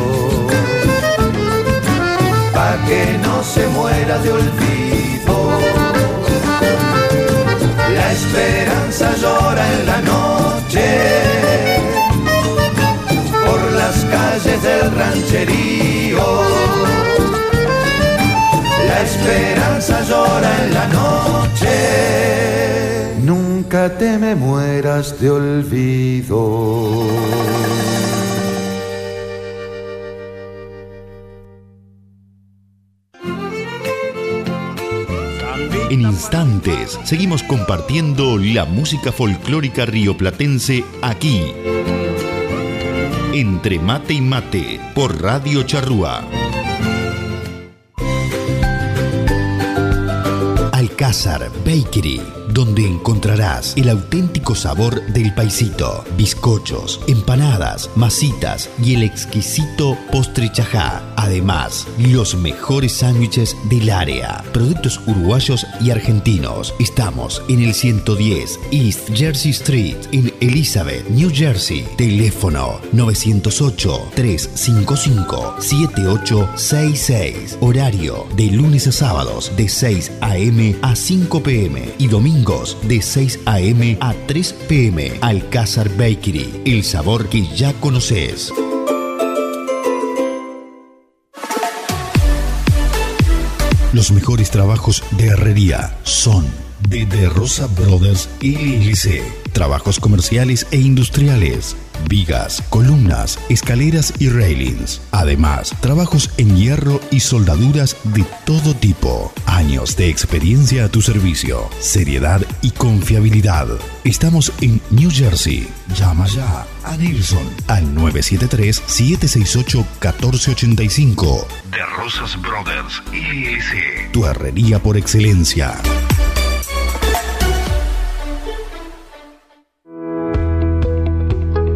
pa' que no se muera de olvido. La esperanza llora en la noche por las calles del rancherío. La esperanza llora en la noche. Nunca te me mueras de olvido. Seguimos compartiendo la música folclórica rioplatense aquí. Entre mate y mate por Radio Charrúa. Alcázar Bakery, donde encontrarás el auténtico sabor del paisito, bizcochos, empanadas, masitas y el exquisito postre chajá. Además, los mejores sándwiches del área, productos uruguayos y argentinos. Estamos en el 110 East Jersey Street, en Elizabeth, New Jersey. Teléfono 908-355-7866. Horario de lunes a sábados de 6 a.m. a 5 p.m. y domingos de 6 a.m. a 3 p.m. Alcázar Bakery, el sabor que ya conoces. Los mejores trabajos de herrería son de De Rosa Brothers LLC. Trabajos comerciales e industriales. Vigas, columnas, escaleras y railings. Además, trabajos en hierro y soldaduras de todo tipo. Años de experiencia a tu servicio. Seriedad y confiabilidad. Estamos en New Jersey. Llama ya a Nilsson al 973-768-1485. De Rosas Brothers LLC. Tu herrería por excelencia.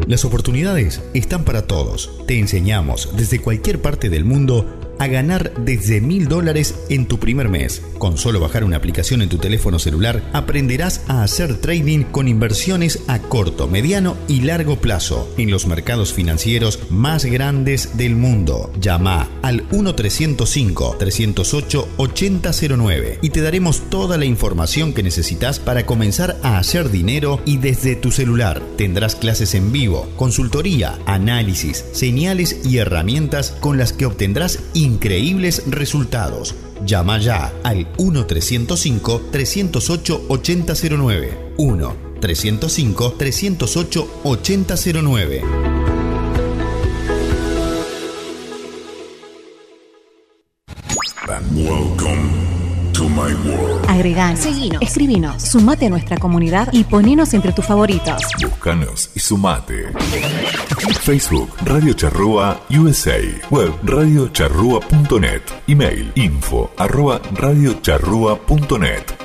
Las oportunidades están para todos. Te enseñamos desde cualquier parte del mundo a ganar desde mil dólares en tu primer mes. Con solo bajar una aplicación en tu teléfono celular, aprenderás a hacer trading con inversiones a corto, mediano y largo plazo en los mercados financieros más grandes del mundo. Llama al 1-305-308-8009 y te daremos toda la información que necesitas para comenzar a hacer dinero y desde tu celular. Tendrás clases en vivo, consultoría, análisis, señales y herramientas con las que obtendrás increíbles resultados. Llama ya al 1-305-308-8009. 1-305-308-8009. Agreganos, seguinos, escribinos, sumate a nuestra comunidad y ponenos entre tus favoritos. Buscanos y sumate. Facebook Radio Charrúa USA. Web radiocharrúa.net. Email info arroba radiocharrúa.net.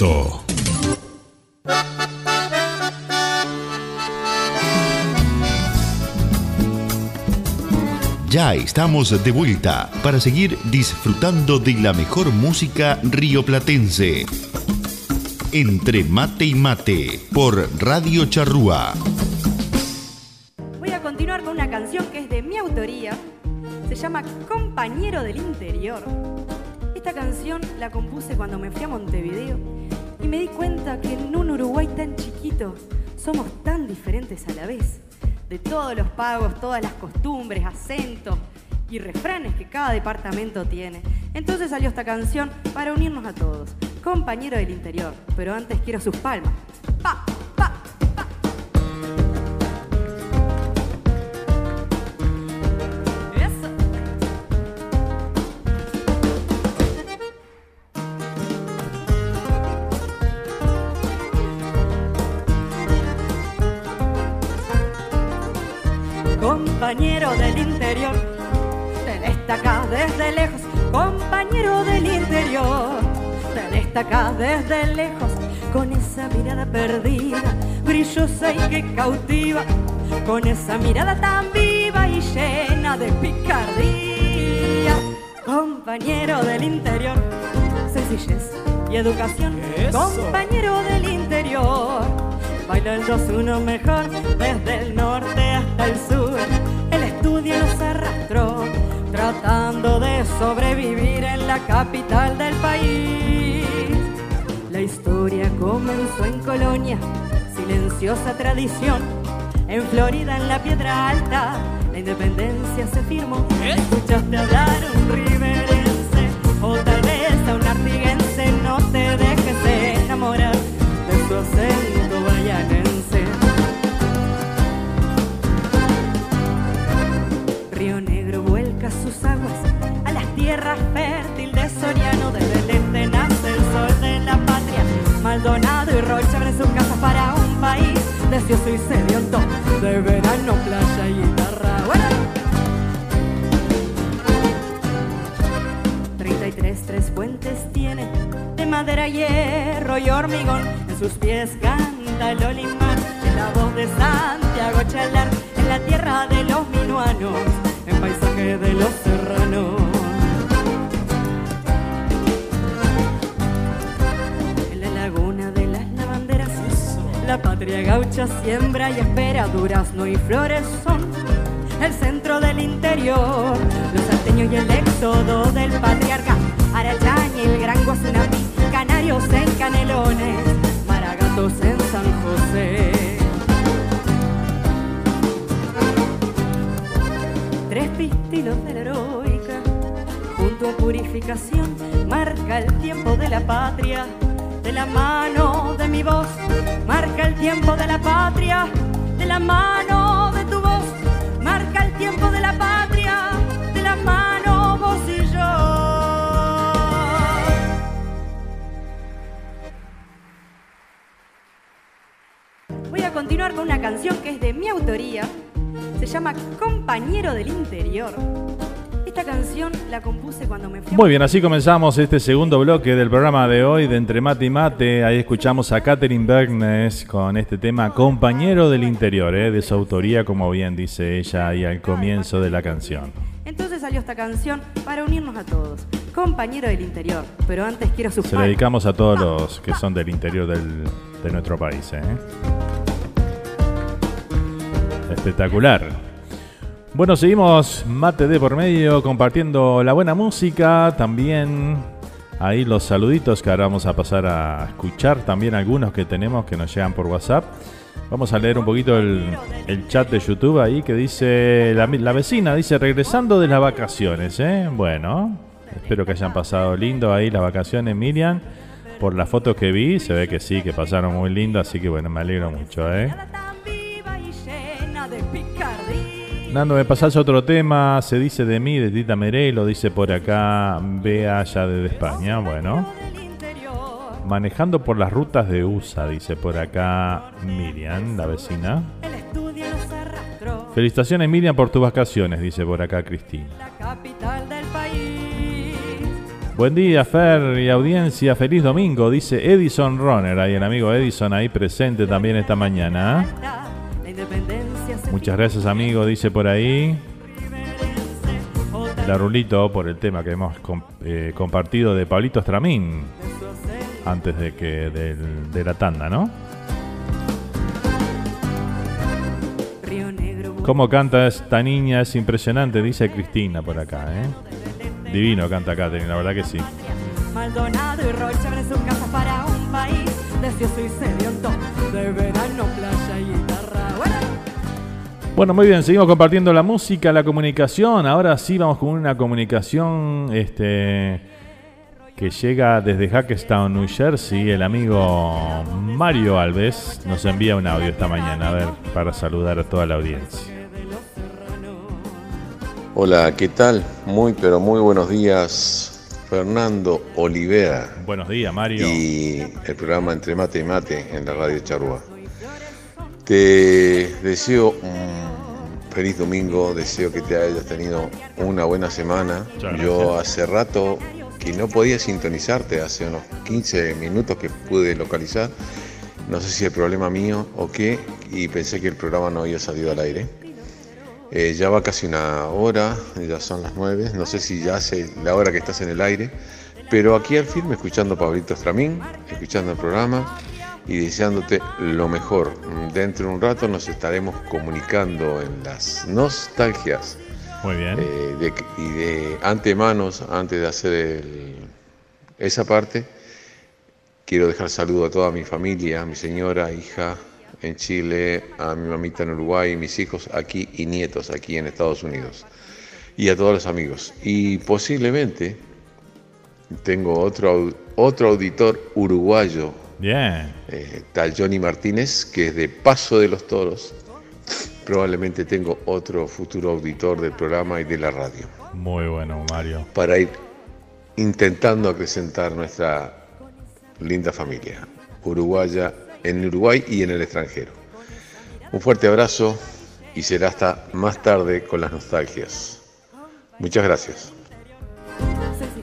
Ya estamos de vuelta para seguir disfrutando de la mejor música rioplatense. Entre mate y mate por Radio Charrúa. Voy a continuar con una canción que es de mi autoría. Se llama Compañero del Interior. Esta canción la compuse cuando me fui a Montevideo y me di cuenta que en un Uruguay tan chiquito somos tan diferentes a la vez. De todos los pagos, todas las costumbres, acentos y refranes que cada departamento tiene. Entonces salió esta canción para unirnos a todos. Compañero del interior, pero antes quiero sus palmas. ¡Pa! Compañero del interior. Tenés acá desde lejos, compañero del interior. Tenés acá desde lejos, con esa mirada perdida, brillosa y que cautiva, con esa mirada tan viva y llena de picardía. Compañero del interior, sencillez y educación. Compañero del interior, baila el 2-1 mejor desde el norte el sur. El estudio nos arrastró, tratando de sobrevivir en la capital del país. La historia comenzó en Colonia, silenciosa tradición. En Florida, en la Piedra Alta, la independencia se firmó. Escuchaste hablar un riverense, o tal vez a un artiguense. No te dejes enamorar de su acento Desde el este el sol de la patria. Maldonado y Rocha abren sus casas para un país deseoso y sediento de verano, playa y guitarra. Bueno. 33 tres puentes tiene de madera, hierro y hormigón. En sus pies canta el olimar, en la voz de Santiago Chalar, en la tierra de los minuanos, en paisaje de los serranos. La patria gaucha siembra y espera, durazno y flores son. El centro del interior, los salteños y el éxodo del patriarca, Arachaña y el gran Guasunapí, canarios en Canelones, maragatos en San José. Tres pistilos de la heroica, junto a purificación, marca el tiempo de la patria, de la mano de mi voz, marca el tiempo de la patria, de la mano de tu voz, marca el tiempo de la patria, de la mano vos y yo. Voy a continuar con una canción que es de mi autoría. Se llama Compañero del Interior. Esta canción la compuse cuando me fui Muy bien, así comenzamos este segundo bloque del programa de hoy de Entre Mate y Mate. Ahí escuchamos a Catherine Bergnes con este tema Compañero del Interior, ¿eh? de su autoría, como bien dice ella ahí al comienzo de la canción. Entonces salió esta canción para unirnos a todos. Compañero del Interior. Pero antes quiero sus Se la dedicamos a todos los que son del interior del- de nuestro país. ¿eh? Espectacular. Bueno, seguimos mate de por medio compartiendo la buena música, también ahí los saluditos que ahora vamos a pasar a escuchar, también algunos que tenemos que nos llegan por WhatsApp. Vamos a leer un poquito el, chat de YouTube ahí que dice la, la vecina, dice regresando de las vacaciones, ¿eh? Bueno, espero que hayan pasado lindo ahí las vacaciones, Miriam. Por las fotos que vi, se ve que sí, que pasaron muy lindo, así que bueno, me alegro mucho, ¿eh? Nando, me pasás otro tema, se dice de mí, de Tita Merey, lo dice por acá, vea ya desde España, bueno. Manejando por las rutas de USA, dice por acá Miriam, la vecina. Felicitaciones Miriam por tus vacaciones, dice por acá Cristina. Buen día, Fer y audiencia, feliz domingo, dice Edison Runner, ahí el amigo Edison ahí presente también esta mañana. Muchas gracias amigo, dice por ahí. Darulito por el tema que hemos eh, compartido de Pablito Estramín antes de que de la tanda, ¿no? Cómo canta esta niña es impresionante, dice Cristina por acá, ¿eh? Divino canta Catherine, la verdad que sí. Maldonado y Rocha abren para un país deseoso y sediento Bueno, muy bien, seguimos compartiendo la música, la comunicación. Ahora sí vamos con una comunicación este, que llega desde Hackettstown, New Jersey. El amigo Mario Alves nos envía un audio esta mañana, a ver, para saludar a toda la audiencia. Hola, ¿qué tal? Muy, pero muy buenos días, Fernando Olivera. Buenos días, Mario. Y el programa Entre Mate y Mate en la radio Charrúa. Te deseo un feliz domingo, deseo que te hayas tenido una buena semana. Yo hace rato que no podía sintonizarte, hace unos 15 minutos que pude localizar. No sé si es problema mío o qué, y pensé que el programa no había salido al aire. Eh, ya va casi una hora, ya son las nueve, no sé si ya hace la hora que estás en el aire, pero aquí al firme escuchando a Pablito Estramín, escuchando el programa y deseándote lo mejor. Dentro de un rato nos estaremos comunicando en las nostalgias. Muy bien. Eh, de- y de antemanos, antes de hacer el- esa parte, quiero dejar saludo a toda mi familia, a mi señora, hija en Chile, a mi mamita en Uruguay, mis hijos aquí y nietos aquí en Estados Unidos. Y a todos los amigos. Y posiblemente tengo otro, otro auditor uruguayo, Bien. eh, tal Johnny Martínez, que es de Paso de los Toros. Probablemente tengo otro futuro auditor del programa y de la radio Muy bueno, Mario. para ir intentando acrecentar nuestra linda familia uruguaya en Uruguay y en el extranjero. Un fuerte abrazo y será hasta más tarde con las nostalgias. Muchas gracias.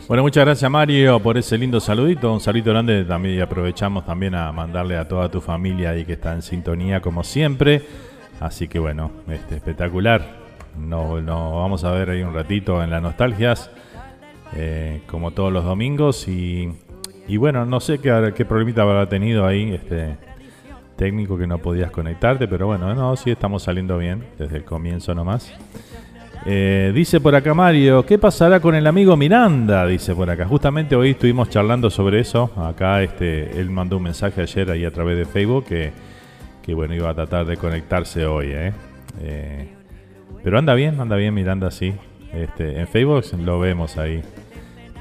Bueno, muchas gracias Mario por ese lindo saludito. Un saludito grande también y aprovechamos también a mandarle a toda tu familia ahí que está en sintonía como siempre. Así que bueno, este, espectacular. No, no, vamos a ver ahí un ratito en las nostalgias, eh, como todos los domingos. Y, y bueno, no sé qué, qué problemita habrá tenido ahí este técnico que no podías conectarte, pero bueno, no, sí estamos saliendo bien desde el comienzo nomás. Eh, dice por acá Mario, ¿qué pasará con el amigo Miranda? Dice por acá. Justamente hoy estuvimos charlando sobre eso. Acá este, él mandó un mensaje ayer ahí a través de Facebook que, que bueno, iba a tratar de conectarse hoy. ¿eh? Eh, pero anda bien, anda bien Miranda, sí. Este, en Facebook lo vemos ahí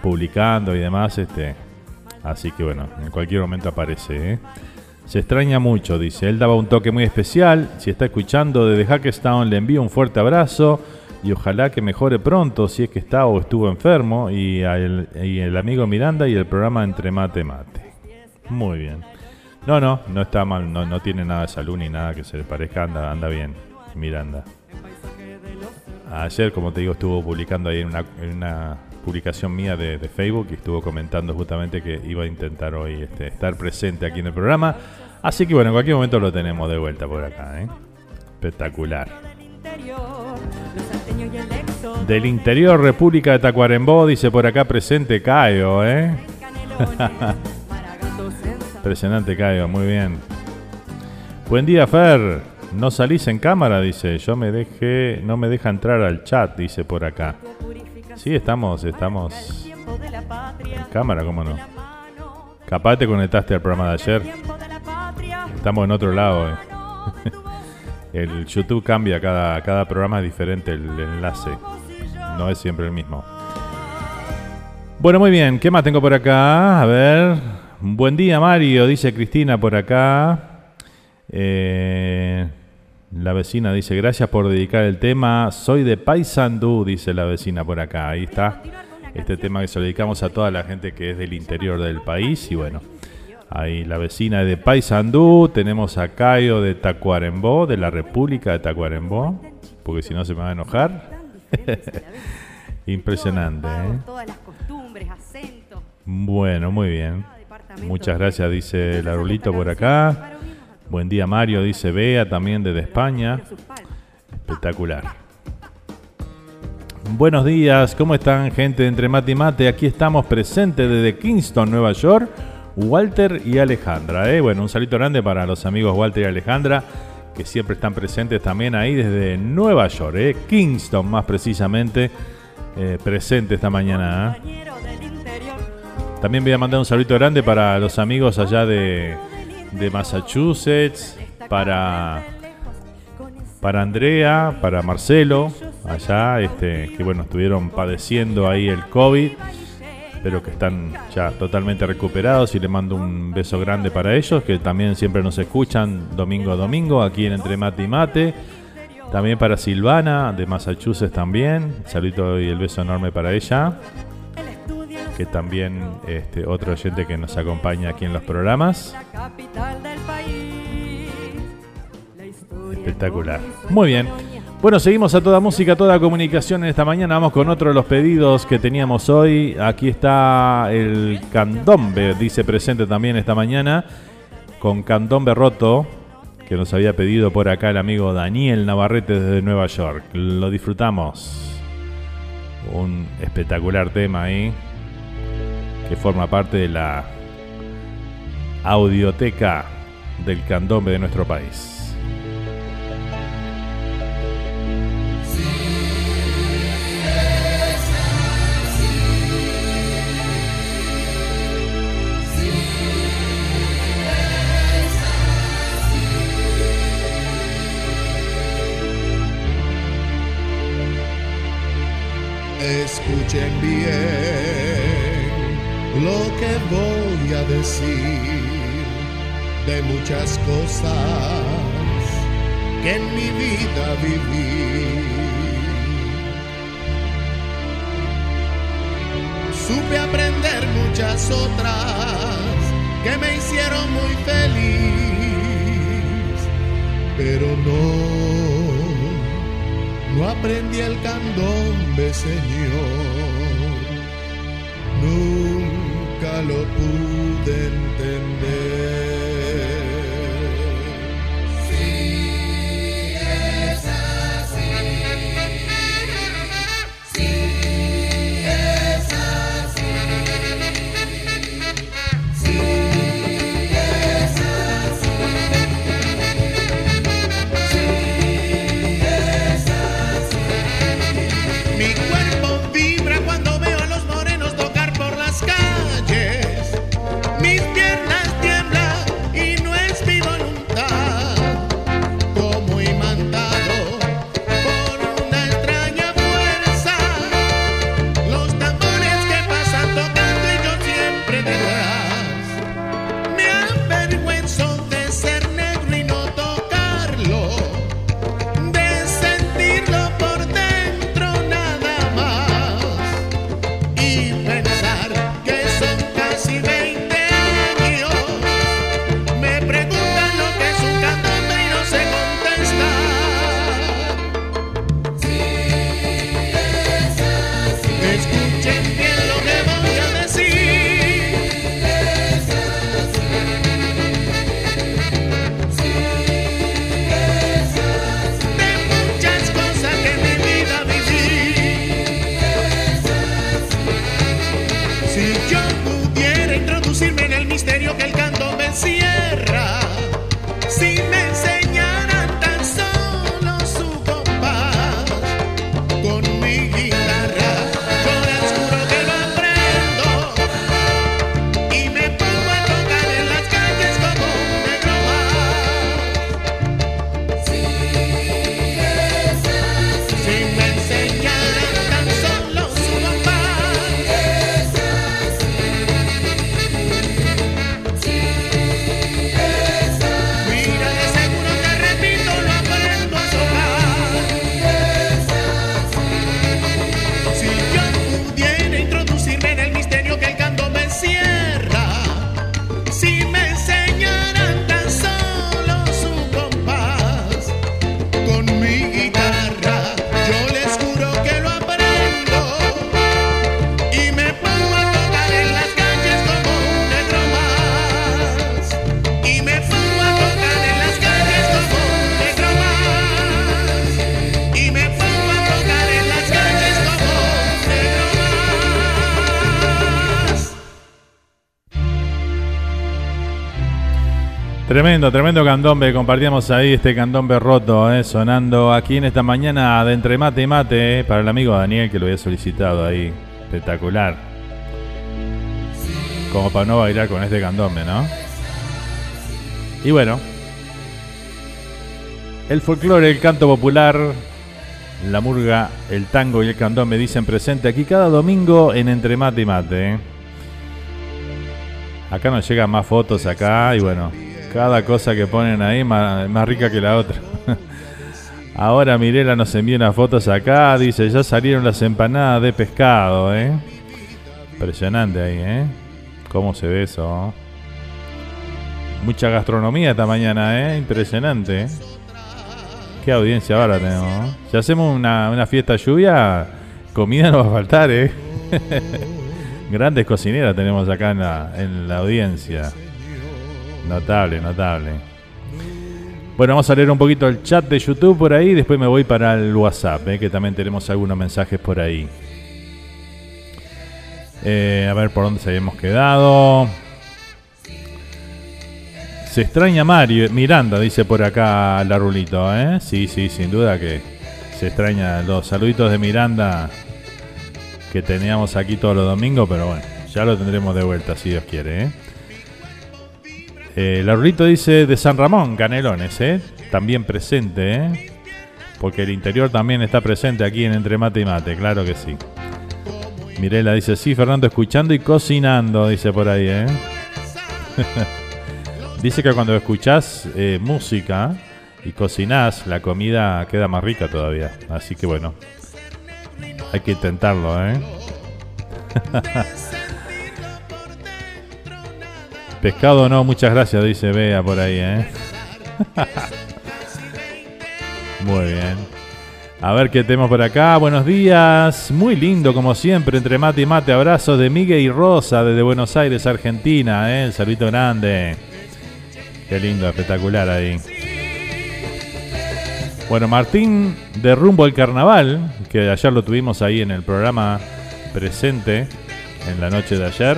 publicando y demás. Este, así que bueno, en cualquier momento aparece. ¿eh? Se extraña mucho, dice. Él daba un toque muy especial. Si está escuchando desde Hackestown, le envío un fuerte abrazo y ojalá que mejore pronto si es que está o estuvo enfermo. Y, el, y el amigo Miranda y el programa Entre Mate Mate. Muy bien. No, no, no está mal, no, no tiene nada de salud ni nada que se le parezca, anda, anda bien, Miranda. Ayer, como te digo, estuvo publicando ahí en una, publicación mía de, de Facebook y estuvo comentando justamente que iba a intentar hoy este, estar presente aquí en el programa. Así que bueno, en cualquier momento lo tenemos de vuelta por acá. ¿eh? Espectacular. Del interior, República de Tacuarembó, dice por acá presente Caio, ¿eh? Impresionante, Caio, muy bien. Buen día, Fer. No salís en cámara, dice. Yo me dejé, no me deja entrar al chat, dice por acá. Sí, estamos, estamos en cámara, cómo no. Capaz te conectaste al programa de ayer. Estamos en otro lado. eh. El YouTube cambia, cada, cada programa es diferente el enlace. No es siempre el mismo. Bueno, muy bien. ¿Qué más tengo por acá? A ver. Buen día, Mario, dice Cristina por acá. Eh, la vecina dice, gracias por dedicar el tema. Soy de Paysandú, dice la vecina por acá. Ahí está. Este tema que se lo dedicamos a toda la gente que es del interior del país. Y bueno, ahí la vecina de Paysandú. Tenemos a Cayo de Tacuarembó, de la República de Tacuarembó. Porque si no se me va a enojar. Impresionante, ¿eh? Todas las costumbres, acentos. Bueno, muy bien. Muchas gracias, dice Larulito por acá. Buen día, Mario, dice Bea, también desde España. Espectacular. Buenos días, ¿cómo están, gente de Entre Mate y Mate? Aquí estamos presentes desde Kingston, Nueva York. Walter y Alejandra. ¿eh? Bueno, un saludo grande para los amigos Walter y Alejandra, que siempre están presentes también ahí desde Nueva York, ¿eh? Kingston más precisamente, eh, presente esta mañana. ¿eh? También voy a mandar un saludo grande para los amigos allá de, de Massachusetts, para, para Andrea, para Marcelo, allá, este, que bueno, estuvieron padeciendo ahí el COVID, pero que están ya totalmente recuperados y le mando un beso grande para ellos, que también siempre nos escuchan domingo a domingo aquí en Entre Mate y Mate. También para Silvana de Massachusetts también, saludo y el beso enorme para ella que también este, otro oyente que nos acompaña aquí en los programas. Espectacular. Muy bien. Bueno, seguimos a toda música, toda comunicación en esta mañana. Vamos con otro de los pedidos que teníamos hoy. Aquí está el candombe, dice presente también esta mañana, con candombe roto, que nos había pedido por acá el amigo Daniel Navarrete desde Nueva York. Lo disfrutamos. Un espectacular tema ahí que forma parte de la audioteca del candombe de nuestro país. Escuchen bien lo que voy a decir de muchas cosas que en mi vida viví. Supe aprender muchas otras que me hicieron muy feliz, pero no, no aprendí el candombe, Señor nunca lo pude entender. Tremendo, tremendo candombe. Compartíamos ahí este candombe roto, eh, sonando aquí en esta mañana de entre mate y mate, eh, para el amigo Daniel que lo había solicitado ahí. Espectacular. Como para no bailar con este candombe, ¿no? Y bueno, el folclore, el canto popular, la murga, el tango y el candombe dicen presente aquí cada domingo en Entre Mate y Mate. eh. Acá nos llegan más fotos acá y bueno, cada cosa que ponen ahí más, más rica que la otra. Ahora Mirela nos envía unas fotos acá, dice, ya salieron las empanadas de pescado, ¿eh? Impresionante ahí, ¿eh? ¿Cómo se ve eso? Mucha gastronomía esta mañana, ¿eh? Impresionante. ¿eh? Qué audiencia ahora tenemos. ¿eh? Si hacemos una, una fiesta lluvia, comida no va a faltar, ¿eh? Grandes cocineras tenemos acá en la, en la audiencia. Notable, notable. Bueno, vamos a leer un poquito el chat de YouTube por ahí. Después me voy para el WhatsApp, ¿eh? que también tenemos algunos mensajes por ahí. Eh, a ver por dónde se habíamos quedado. Se extraña Mario, Miranda, dice por acá la Rulito, ¿eh? Sí, sí, sin duda que se extraña los saluditos de Miranda que teníamos aquí todos los domingos, pero bueno, ya lo tendremos de vuelta si Dios quiere, ¿eh? Eh, dice de San Ramón, Canelones, ¿eh? También presente, ¿eh? Porque el interior también está presente aquí en Entre Mate y Mate, claro que sí. Mirela dice, sí, Fernando, escuchando y cocinando, dice por ahí, ¿eh? dice que cuando escuchás eh, música y cocinás, la comida queda más rica todavía. Así que bueno, hay que intentarlo, ¿eh? Pescado no, muchas gracias, dice Bea por ahí, ¿eh? Muy bien. A ver qué tenemos por acá. Buenos días. Muy lindo, como siempre, entre mate y mate. Abrazos de Miguel y Rosa desde Buenos Aires, Argentina. ¿eh? El saludito grande. Qué lindo, espectacular ahí. Bueno, Martín de Rumbo al Carnaval, que ayer lo tuvimos ahí en el programa presente, en la noche de ayer,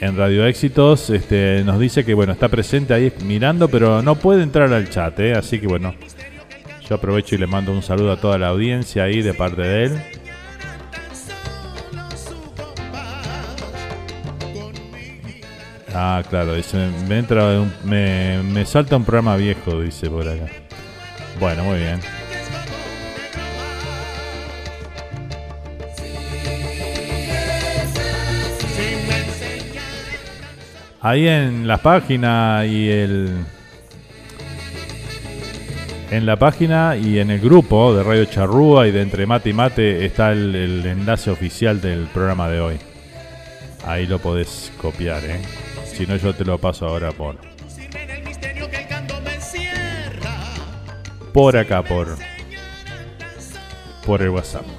en Radio Éxitos, este, nos dice que bueno, está presente ahí mirando, pero no puede entrar al chat, ¿eh? así que bueno, yo aprovecho y le mando un saludo a toda la audiencia ahí de parte de él. Ah, claro, dice, entra un- me, me salta un programa viejo, dice por acá. Bueno, muy bien. Ahí en la página y el. En la página y en el grupo de Radio Charrúa y de Entre Mate y Mate está el, el enlace oficial del programa de hoy. Ahí lo podés copiar, ¿eh? Si no, yo te lo paso ahora por. Por acá, por. Por el WhatsApp.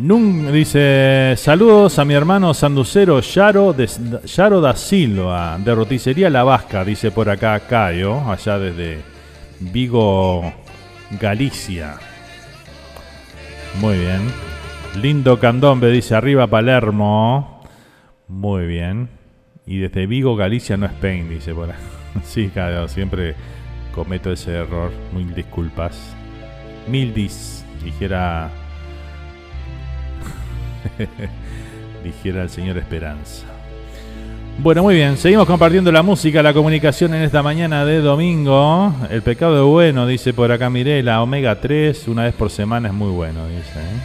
Nun dice saludos a mi hermano sanducero Yaro, de, da Silva de roticería La Vasca, dice por acá Cayo, allá desde Vigo, Galicia. Muy bien. Lindo candombe, dice arriba Palermo. Muy bien. Y desde Vigo, Galicia no Spain, dice por acá. Sí, claro, siempre cometo ese error. Mil disculpas. Mil dis, dijera dijera el señor Esperanza. Bueno, muy bien, seguimos compartiendo la música, la comunicación en esta mañana de domingo. El pecado es bueno, dice por acá Mirela. Omega 3, una vez por semana es muy bueno, dice. ¿eh?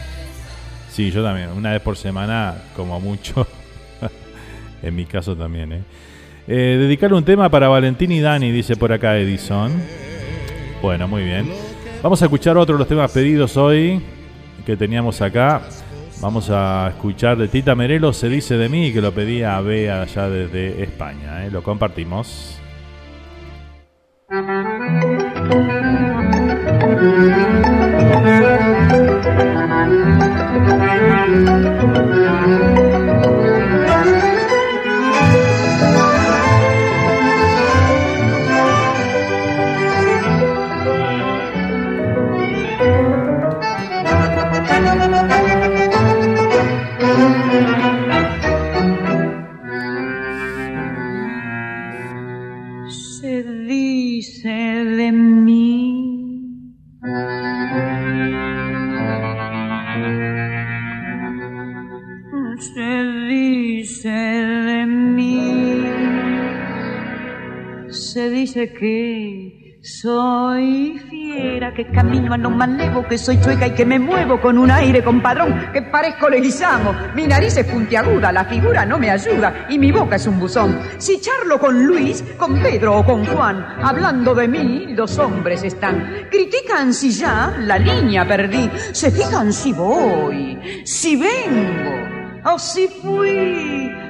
Sí, yo también, una vez por semana, como mucho. en mi caso también, ¿eh? Eh, dedicar un tema para Valentín y Dani, dice por acá Edison. Bueno, muy bien. Vamos a escuchar otro de los temas pedidos hoy que teníamos acá. Vamos a escuchar de Tita Merelo, se dice de mí, que lo pedía a Bea allá desde España. ¿eh? Lo compartimos. Dice que soy fiera, que camino a no malevo, que soy chueca y que me muevo con un aire compadrón, que parezco leguizamo. Mi nariz es puntiaguda, la figura no me ayuda y mi boca es un buzón. Si charlo con Luis, con Pedro o con Juan, hablando de mí, los hombres están. Critican si ya la línea perdí, se fijan si voy, si vengo o si fui.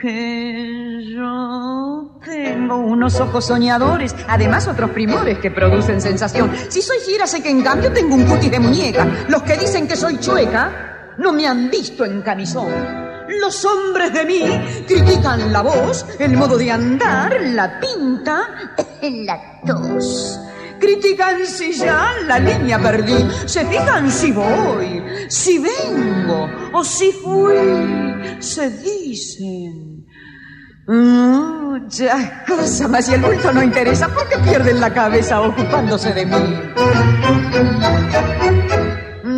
que yo tengo unos ojos soñadores, además otros primores que producen sensación. Si soy fiera, sé que en cambio tengo un cutis de muñeca. Los que dicen que soy chueca no me han visto en camisón. Los hombres de mí critican la voz, el modo de andar, la pinta, la tos. Critican si ya la línea perdí, se fijan si voy, si vengo o si fui, se dicen. Muchas cosas, mas si el bulto no interesa, ¿por qué pierden la cabeza ocupándose de mí?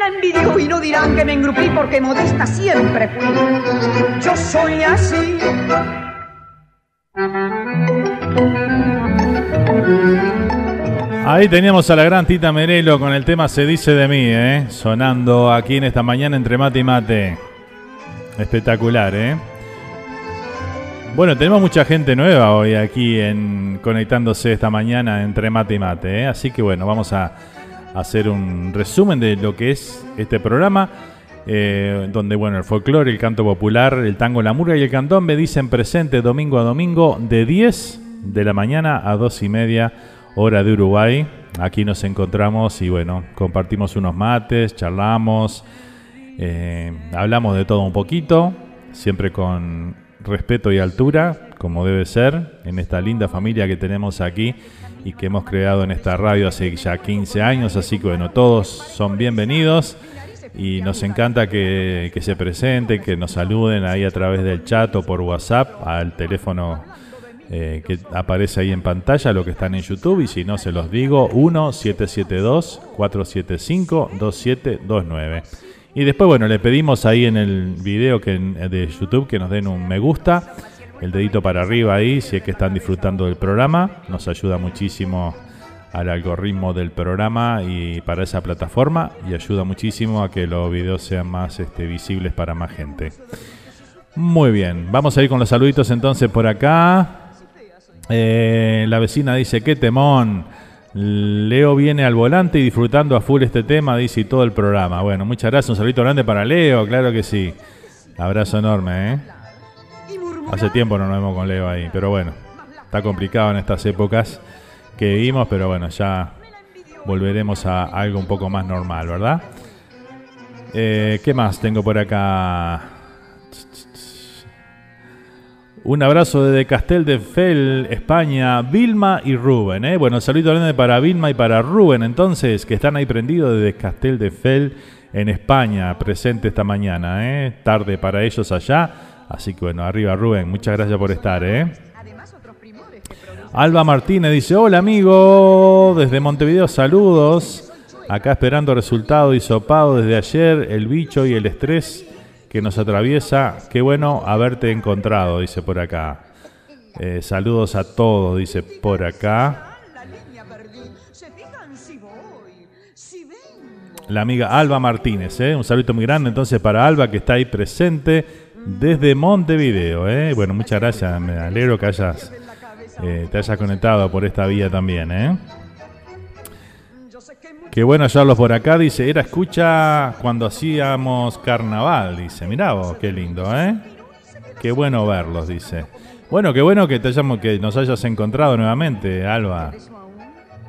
la envidió y no dirán que me engrupí porque modesta siempre fui. Yo soy así. Ahí teníamos a la gran Tita Merelo con el tema Se dice de mí, ¿eh? sonando aquí en esta mañana entre mate y mate. Espectacular, ¿eh? Bueno, tenemos mucha gente nueva hoy aquí en conectándose esta mañana entre mate y mate, ¿eh? así que bueno, vamos a hacer un resumen de lo que es este programa, eh, donde bueno, el folclore, el canto popular, el tango, la murga y el cantón me dicen presente domingo a domingo de 10 de la mañana a 2 y media hora de Uruguay. Aquí nos encontramos y bueno, compartimos unos mates, charlamos, eh, hablamos de todo un poquito, siempre con respeto y altura, como debe ser, en esta linda familia que tenemos aquí y que hemos creado en esta radio hace ya 15 años, así que bueno, todos son bienvenidos y nos encanta que, que se presenten, que nos saluden ahí a través del chat o por WhatsApp al teléfono eh, que aparece ahí en pantalla, lo que están en YouTube, y si no se los digo, 1-772-475-2729. Y después, bueno, le pedimos ahí en el video que, de YouTube que nos den un me gusta, el dedito para arriba ahí, si es que están disfrutando del programa, nos ayuda muchísimo al algoritmo del programa y para esa plataforma y ayuda muchísimo a que los videos sean más este, visibles para más gente. Muy bien, vamos a ir con los saluditos entonces por acá. Eh, la vecina dice, qué temón. Leo viene al volante y disfrutando a full este tema, dice y todo el programa. Bueno, muchas gracias, un saludito grande para Leo, claro que sí. Abrazo enorme, ¿eh? Hace tiempo no nos vemos con Leo ahí, pero bueno, está complicado en estas épocas que vivimos, pero bueno, ya volveremos a algo un poco más normal, ¿verdad? Eh, ¿Qué más tengo por acá? Un abrazo desde Castel de Fel, España, Vilma y Rubén. ¿eh? Bueno, saludo grande para Vilma y para Rubén, entonces, que están ahí prendidos desde Castel de Fel, en España, presente esta mañana. ¿eh? Tarde para ellos allá. Así que bueno, arriba Rubén, muchas gracias por estar. ¿eh? Alba Martínez dice, hola amigo, desde Montevideo saludos. Acá esperando resultado y sopado desde ayer, el bicho y el estrés que nos atraviesa. Qué bueno haberte encontrado, dice por acá. Eh, saludos a todos, dice por acá. La amiga Alba Martínez, ¿eh? un saludo muy grande entonces para Alba que está ahí presente desde Montevideo. ¿eh? Bueno, muchas gracias, me alegro que hayas, eh, te hayas conectado por esta vía también. ¿eh? Qué bueno hallarlos por acá, dice, era escucha cuando hacíamos carnaval, dice, mirá vos, qué lindo, ¿eh? Qué bueno verlos, dice. Bueno, qué bueno que, te hayamos, que nos hayas encontrado nuevamente, Alba.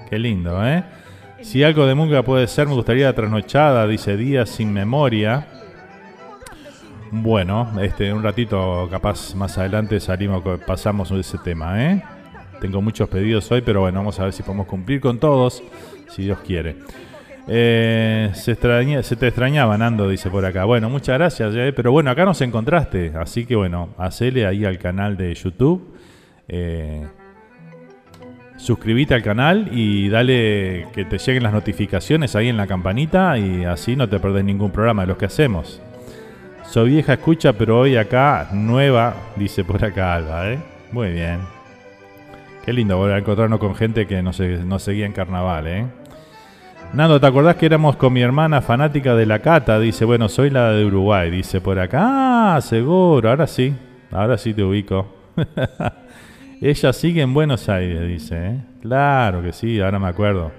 Qué lindo, ¿eh? Si algo de música puede ser, me gustaría trasnochada, dice Días sin memoria. Bueno, este, un ratito, capaz más adelante salimos, pasamos ese tema, ¿eh? Tengo muchos pedidos hoy, pero bueno, vamos a ver si podemos cumplir con todos, si Dios quiere. Eh, se, extraña, se te extrañaba, Nando, dice por acá. Bueno, muchas gracias, eh, pero bueno, acá nos encontraste, así que bueno, hacele ahí al canal de YouTube. Eh, al canal y dale que te lleguen las notificaciones ahí en la campanita y así no te perdés ningún programa de los que hacemos. Soy vieja escucha, pero hoy acá nueva, dice por acá Alba, ¿eh? Muy bien. Qué lindo volver a encontrarnos con gente que nos, nos seguía en carnaval, ¿eh? Nando, ¿te acordás que éramos con mi hermana fanática de la cata? Dice, bueno, soy la de Uruguay, dice por acá. Ah, seguro, ahora sí, ahora sí te ubico. Ella sigue en Buenos Aires, dice. ¿eh? Claro que sí, ahora me acuerdo.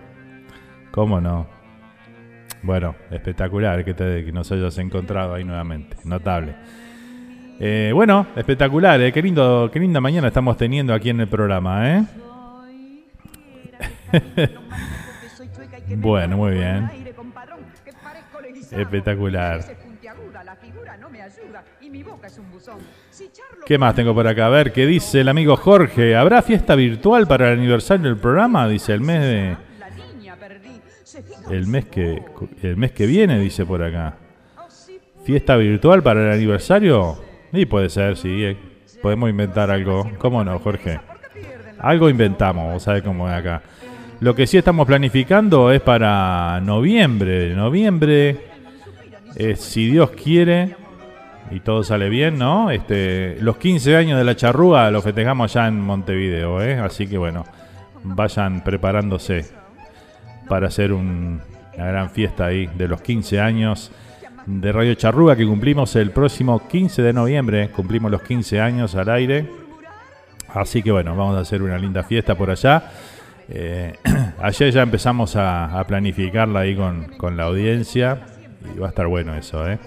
¿Cómo no? Bueno, espectacular que, te, que nos hayas encontrado ahí nuevamente. Notable. Eh, bueno, espectacular, ¿eh? qué, lindo, qué linda mañana estamos teniendo aquí en el programa. ¿eh? bueno, muy bien. Espectacular. ¿Qué más tengo por acá? A ver, ¿qué dice el amigo Jorge? ¿Habrá fiesta virtual para el aniversario del programa? Dice el mes de... El mes que, el mes que viene, dice por acá. ¿Fiesta virtual para el aniversario? Y puede ser, sí. eh. Podemos inventar algo. ¿Cómo no, Jorge? Algo inventamos, vos sabés cómo es acá. Lo que sí estamos planificando es para noviembre. Noviembre, eh, si Dios quiere, y todo sale bien, ¿no? Este, los 15 años de la charrúa los festejamos ya en Montevideo, ¿eh? Así que bueno, vayan preparándose para hacer un- una gran fiesta ahí de los 15 años de Radio Charrúa que cumplimos el próximo 15 de noviembre. Cumplimos los 15 años al aire. Así que bueno, vamos a hacer una linda fiesta por allá. Eh, ayer ya empezamos a, planificarla ahí con, con la audiencia y va a estar bueno eso, ¿eh?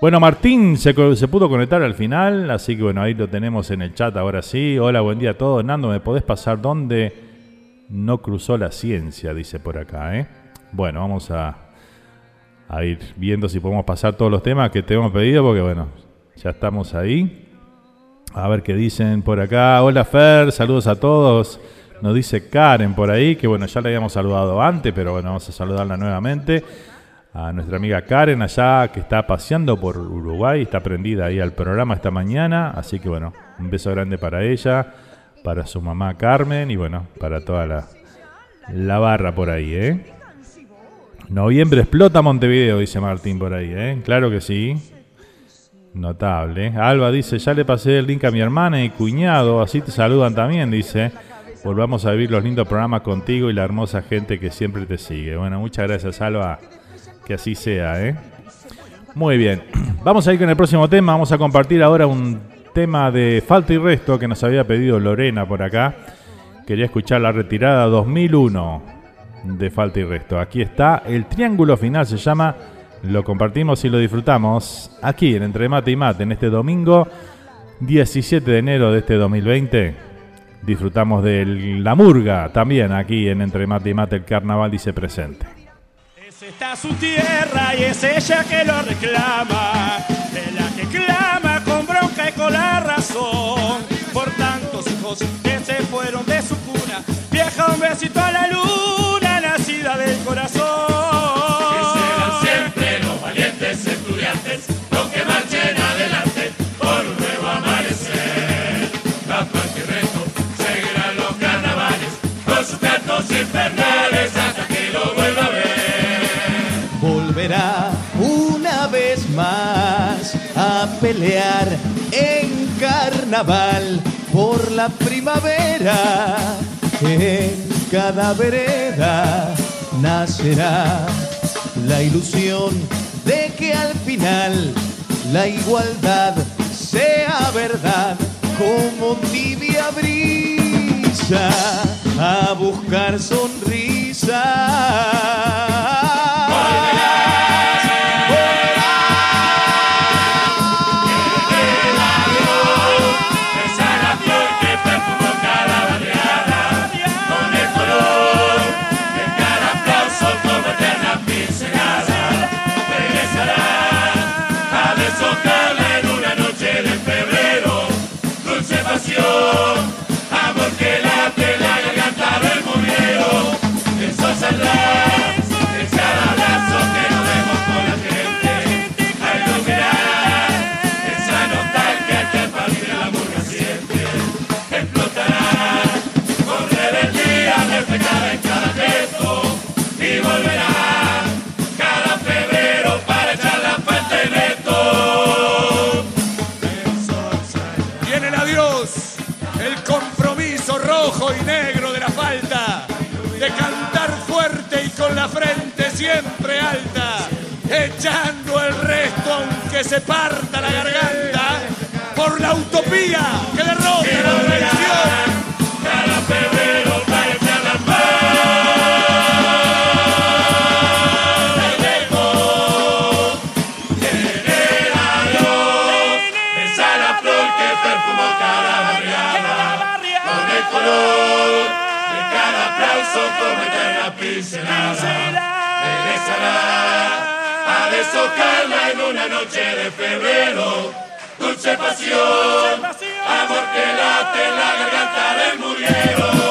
Bueno, Martín se, se pudo conectar al final, así que bueno, ahí lo tenemos en el chat ahora sí. Hola, buen día a todos. Nando, ¿me podés pasar dónde no cruzó la ciencia? Dice por acá, ¿eh? Bueno, vamos a, a ir viendo si podemos pasar todos los temas que te hemos pedido, porque bueno, ya estamos ahí. A ver qué dicen por acá. Hola Fer, saludos a todos. Nos dice Karen por ahí, que bueno, ya la habíamos saludado antes, pero bueno, vamos a saludarla nuevamente. A nuestra amiga Karen allá que está paseando por Uruguay, está prendida ahí al programa esta mañana. Así que bueno, un beso grande para ella, para su mamá Carmen y bueno, para toda la, la barra por ahí, ¿eh? Noviembre explota Montevideo, dice Martín por ahí, ¿eh? Claro que sí. Notable. Alba dice, ya le pasé el link a mi hermana y cuñado, así te saludan también, dice. Volvamos a vivir los lindos programas contigo y la hermosa gente que siempre te sigue. Bueno, muchas gracias, Alba. Que así sea, ¿eh? Muy bien. Vamos a ir con el próximo tema. Vamos a compartir ahora un tema de Falta y Resto que nos había pedido Lorena por acá. Quería escuchar la retirada 2001 de Falta y Resto. Aquí está. El triángulo final se llama. Lo compartimos y lo disfrutamos aquí en Entre Mate y Mate en este domingo 17 de enero de este 2020. Disfrutamos de la murga también aquí en Entre Mate y Mate. El carnaval dice presente. Está su tierra y es ella que lo reclama, es la que bronca y con la razón, por tantos hijos que se fueron de su cuna, viaja un besito a la luna, nacida del corazón. pelear en carnaval por la primavera. En cada vereda nacerá la ilusión de que al final la igualdad sea verdad como tibia brisa a buscar sonrisa echando el resto aunque se parta la garganta por la utopía que derrota la. cortaste la garganta del murguero.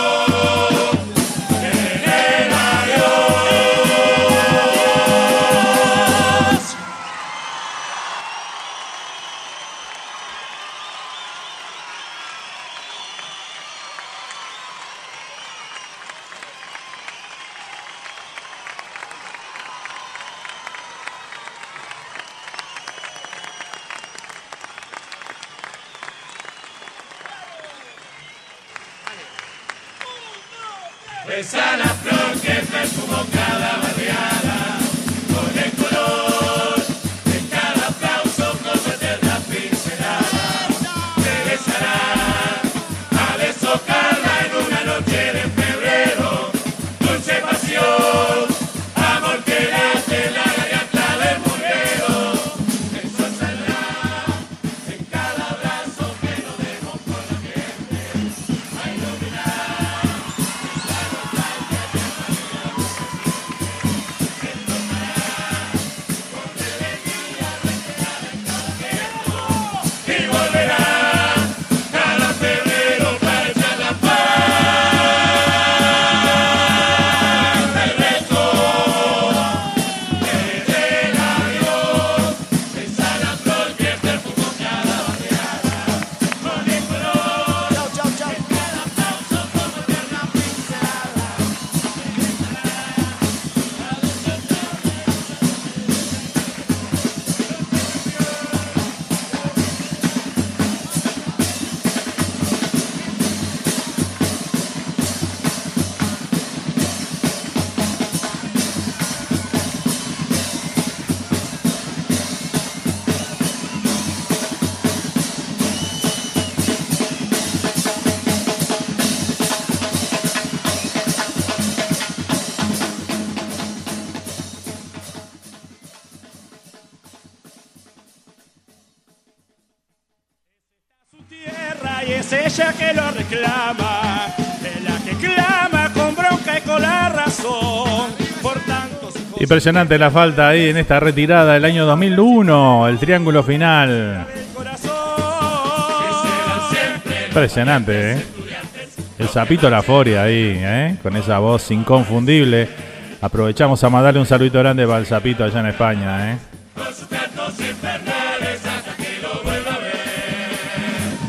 Impresionante la falta ahí en esta retirada del año 2001, el triángulo final. Impresionante, ¿eh? El sapito La Foria ahí, ¿eh? Con esa voz inconfundible. Aprovechamos a mandarle un saludito grande para el sapito allá en España, ¿eh?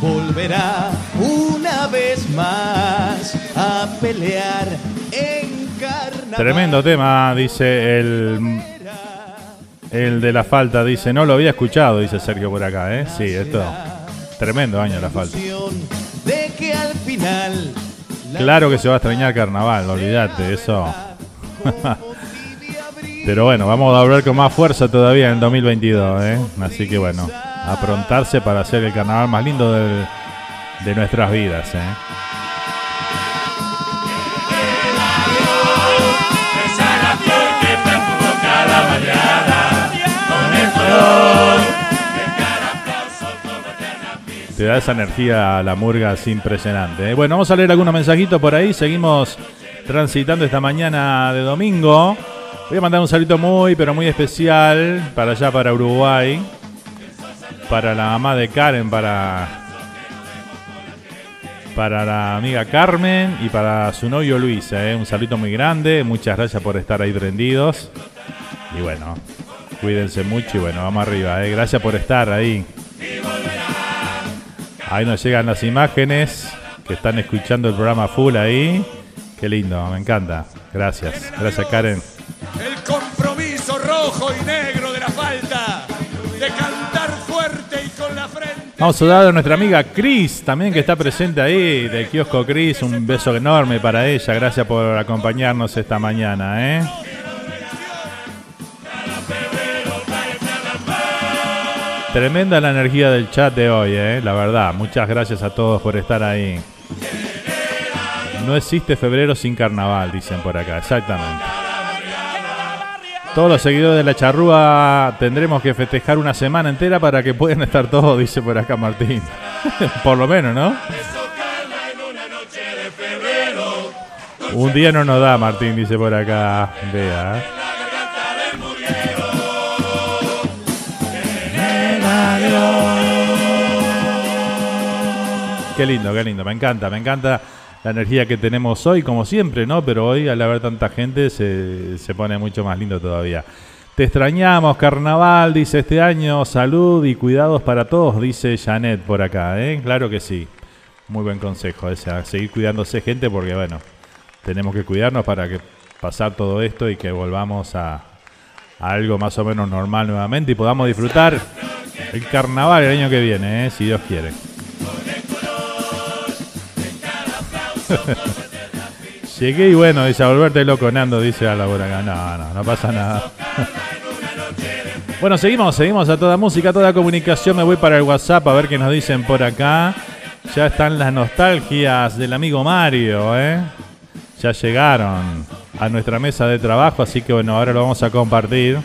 Volverá una vez más a pelear Tremendo tema, dice el, el de la falta. Dice, no lo había escuchado, dice Sergio por acá. ¿eh? Sí, esto. Tremendo año la falta. Claro que se va a extrañar carnaval, olvídate, eso. Pero bueno, vamos a hablar con más fuerza todavía en el 2022. ¿eh? Así que bueno, aprontarse para hacer el carnaval más lindo del, de nuestras vidas. ¿eh? Te da esa energía a la murga así impresionante. ¿eh? Bueno, vamos a leer algunos mensajitos por ahí. Seguimos transitando esta mañana de domingo. Voy a mandar un saludo muy, pero muy especial para allá, para Uruguay. Para la mamá de Karen, para. Para la amiga Carmen y para su novio Luis. ¿eh? Un saludo muy grande. Muchas gracias por estar ahí prendidos. Y bueno, cuídense mucho y bueno, vamos arriba. ¿eh? Gracias por estar ahí. Ahí nos llegan las imágenes que están escuchando el programa full ahí. Qué lindo, me encanta. Gracias. Gracias, Karen. El compromiso rojo y negro de la falta. De cantar fuerte y con la frente. Vamos a saludar a nuestra amiga Cris, también que está presente ahí, del kiosco Cris. Un beso enorme para ella. Gracias por acompañarnos esta mañana, ¿eh? Tremenda la energía del chat de hoy, ¿eh? La verdad. Muchas gracias a todos por estar ahí. No existe febrero sin carnaval, dicen por acá. Exactamente. Todos los seguidores de la charrúa tendremos que festejar una semana entera para que puedan estar todos, dice por acá Martín. por lo menos, ¿no? Un día no nos da, Martín, dice por acá. Vea. Qué lindo, qué lindo. Me encanta, me encanta la energía que tenemos hoy, como siempre, ¿no? Pero hoy, al haber tanta gente, se, se pone mucho más lindo todavía. Te extrañamos, carnaval, dice este año. Salud y cuidados para todos, dice Janet por acá, ¿eh? Claro que sí. Muy buen consejo ese, a seguir cuidándose, gente, porque bueno, tenemos que cuidarnos para que pasar todo esto y que volvamos a algo más o menos normal nuevamente y podamos disfrutar el carnaval el año que viene, ¿eh? si Dios quiere. Llegué y bueno, dice a volverte loco, Nando, dice a la acá. No, no, no pasa nada. bueno, seguimos, seguimos a toda música, a toda comunicación. Me voy para el WhatsApp a ver qué nos dicen por acá. Ya están las nostalgias del amigo Mario, ¿eh? Ya llegaron a nuestra mesa de trabajo, así que bueno, ahora lo vamos a compartir.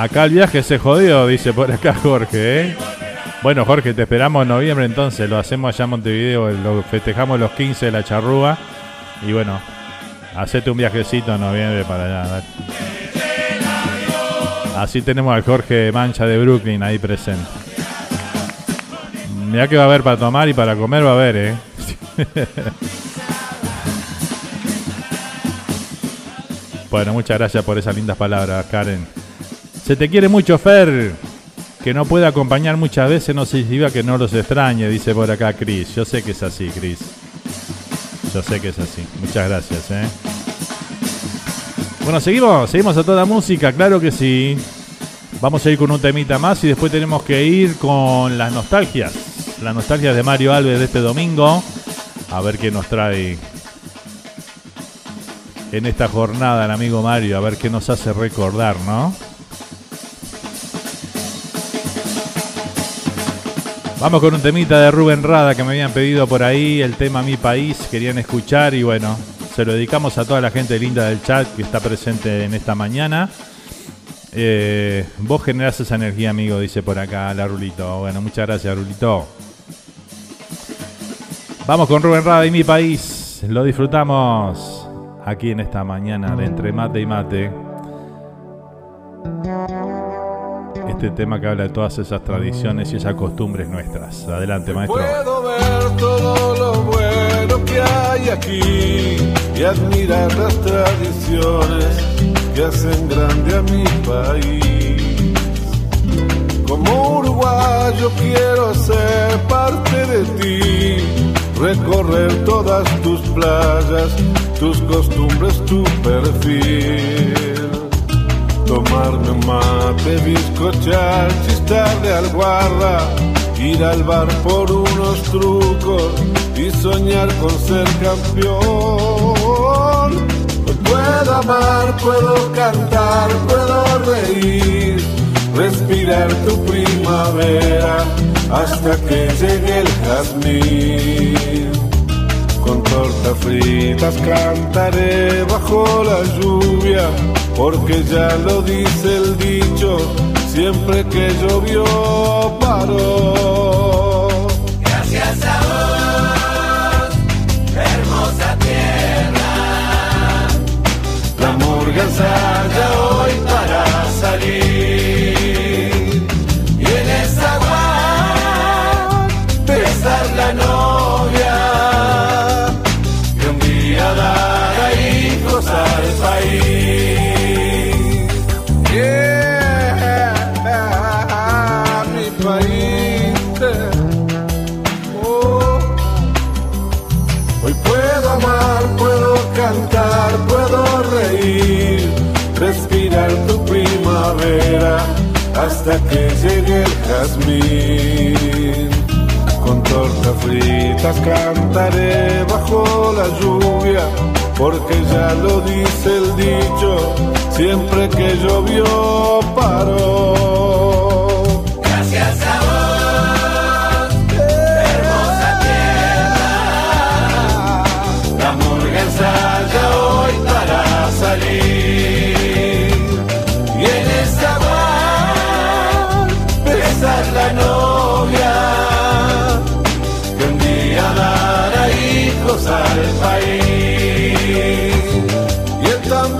Acá el viaje se jodió, dice por acá Jorge. ¿eh? Bueno, Jorge, te esperamos en noviembre entonces. Lo hacemos allá en Montevideo, lo festejamos los 15 de la charrúa. Y bueno, hacete un viajecito en noviembre para allá. Así tenemos al Jorge Mancha de Brooklyn ahí presente. Mira que va a haber para tomar y para comer va a haber, ¿eh? bueno, muchas gracias por esas lindas palabras, Karen. Se te quiere mucho, Fer. Que no puede acompañar muchas veces no significa que no los extrañe, dice por acá Chris. Yo sé que es así, Chris. Yo sé que es así. Muchas gracias, ¿eh? Bueno, seguimos, seguimos a toda música, claro que sí. Vamos a ir con un temita más y después tenemos que ir con las nostalgias. Las nostalgias de Mario Alves de este domingo. A ver qué nos trae en esta jornada el amigo Mario. A ver qué nos hace recordar, ¿no? Vamos con un temita de Rubén Rada que me habían pedido por ahí, el tema Mi País, querían escuchar y bueno, se lo dedicamos a toda la gente linda del chat que está presente en esta mañana. Eh, vos generás esa energía, amigo, dice por acá la Rulito. Bueno, muchas gracias, Rulito. Vamos con Rubén Rada y Mi País. Lo disfrutamos aquí en esta mañana de Entre Mate y Mate. Este tema que habla de todas esas tradiciones y esas costumbres nuestras. Adelante, maestro. Puedo ver todo lo bueno que hay aquí y admirar las tradiciones que hacen grande a mi país. Como uruguayo quiero ser parte de ti, recorrer todas tus playas, tus costumbres, tu perfil. Tomarme mate, bizcochar, chistar de albarra, ir al bar por unos trucos y soñar con ser campeón. Puedo amar, puedo cantar, puedo reír, respirar tu primavera hasta que llegue el jazmín. Con tortas fritas cantaré bajo la lluvia, porque ya lo dice el dicho, siempre que llovió paró. Gracias a vos, hermosa tierra. La murga hasta que llegue el jazmín. Con tortas fritas cantaré bajo la lluvia, porque ya lo dice el dicho, siempre que llovió paró. Gracias al país y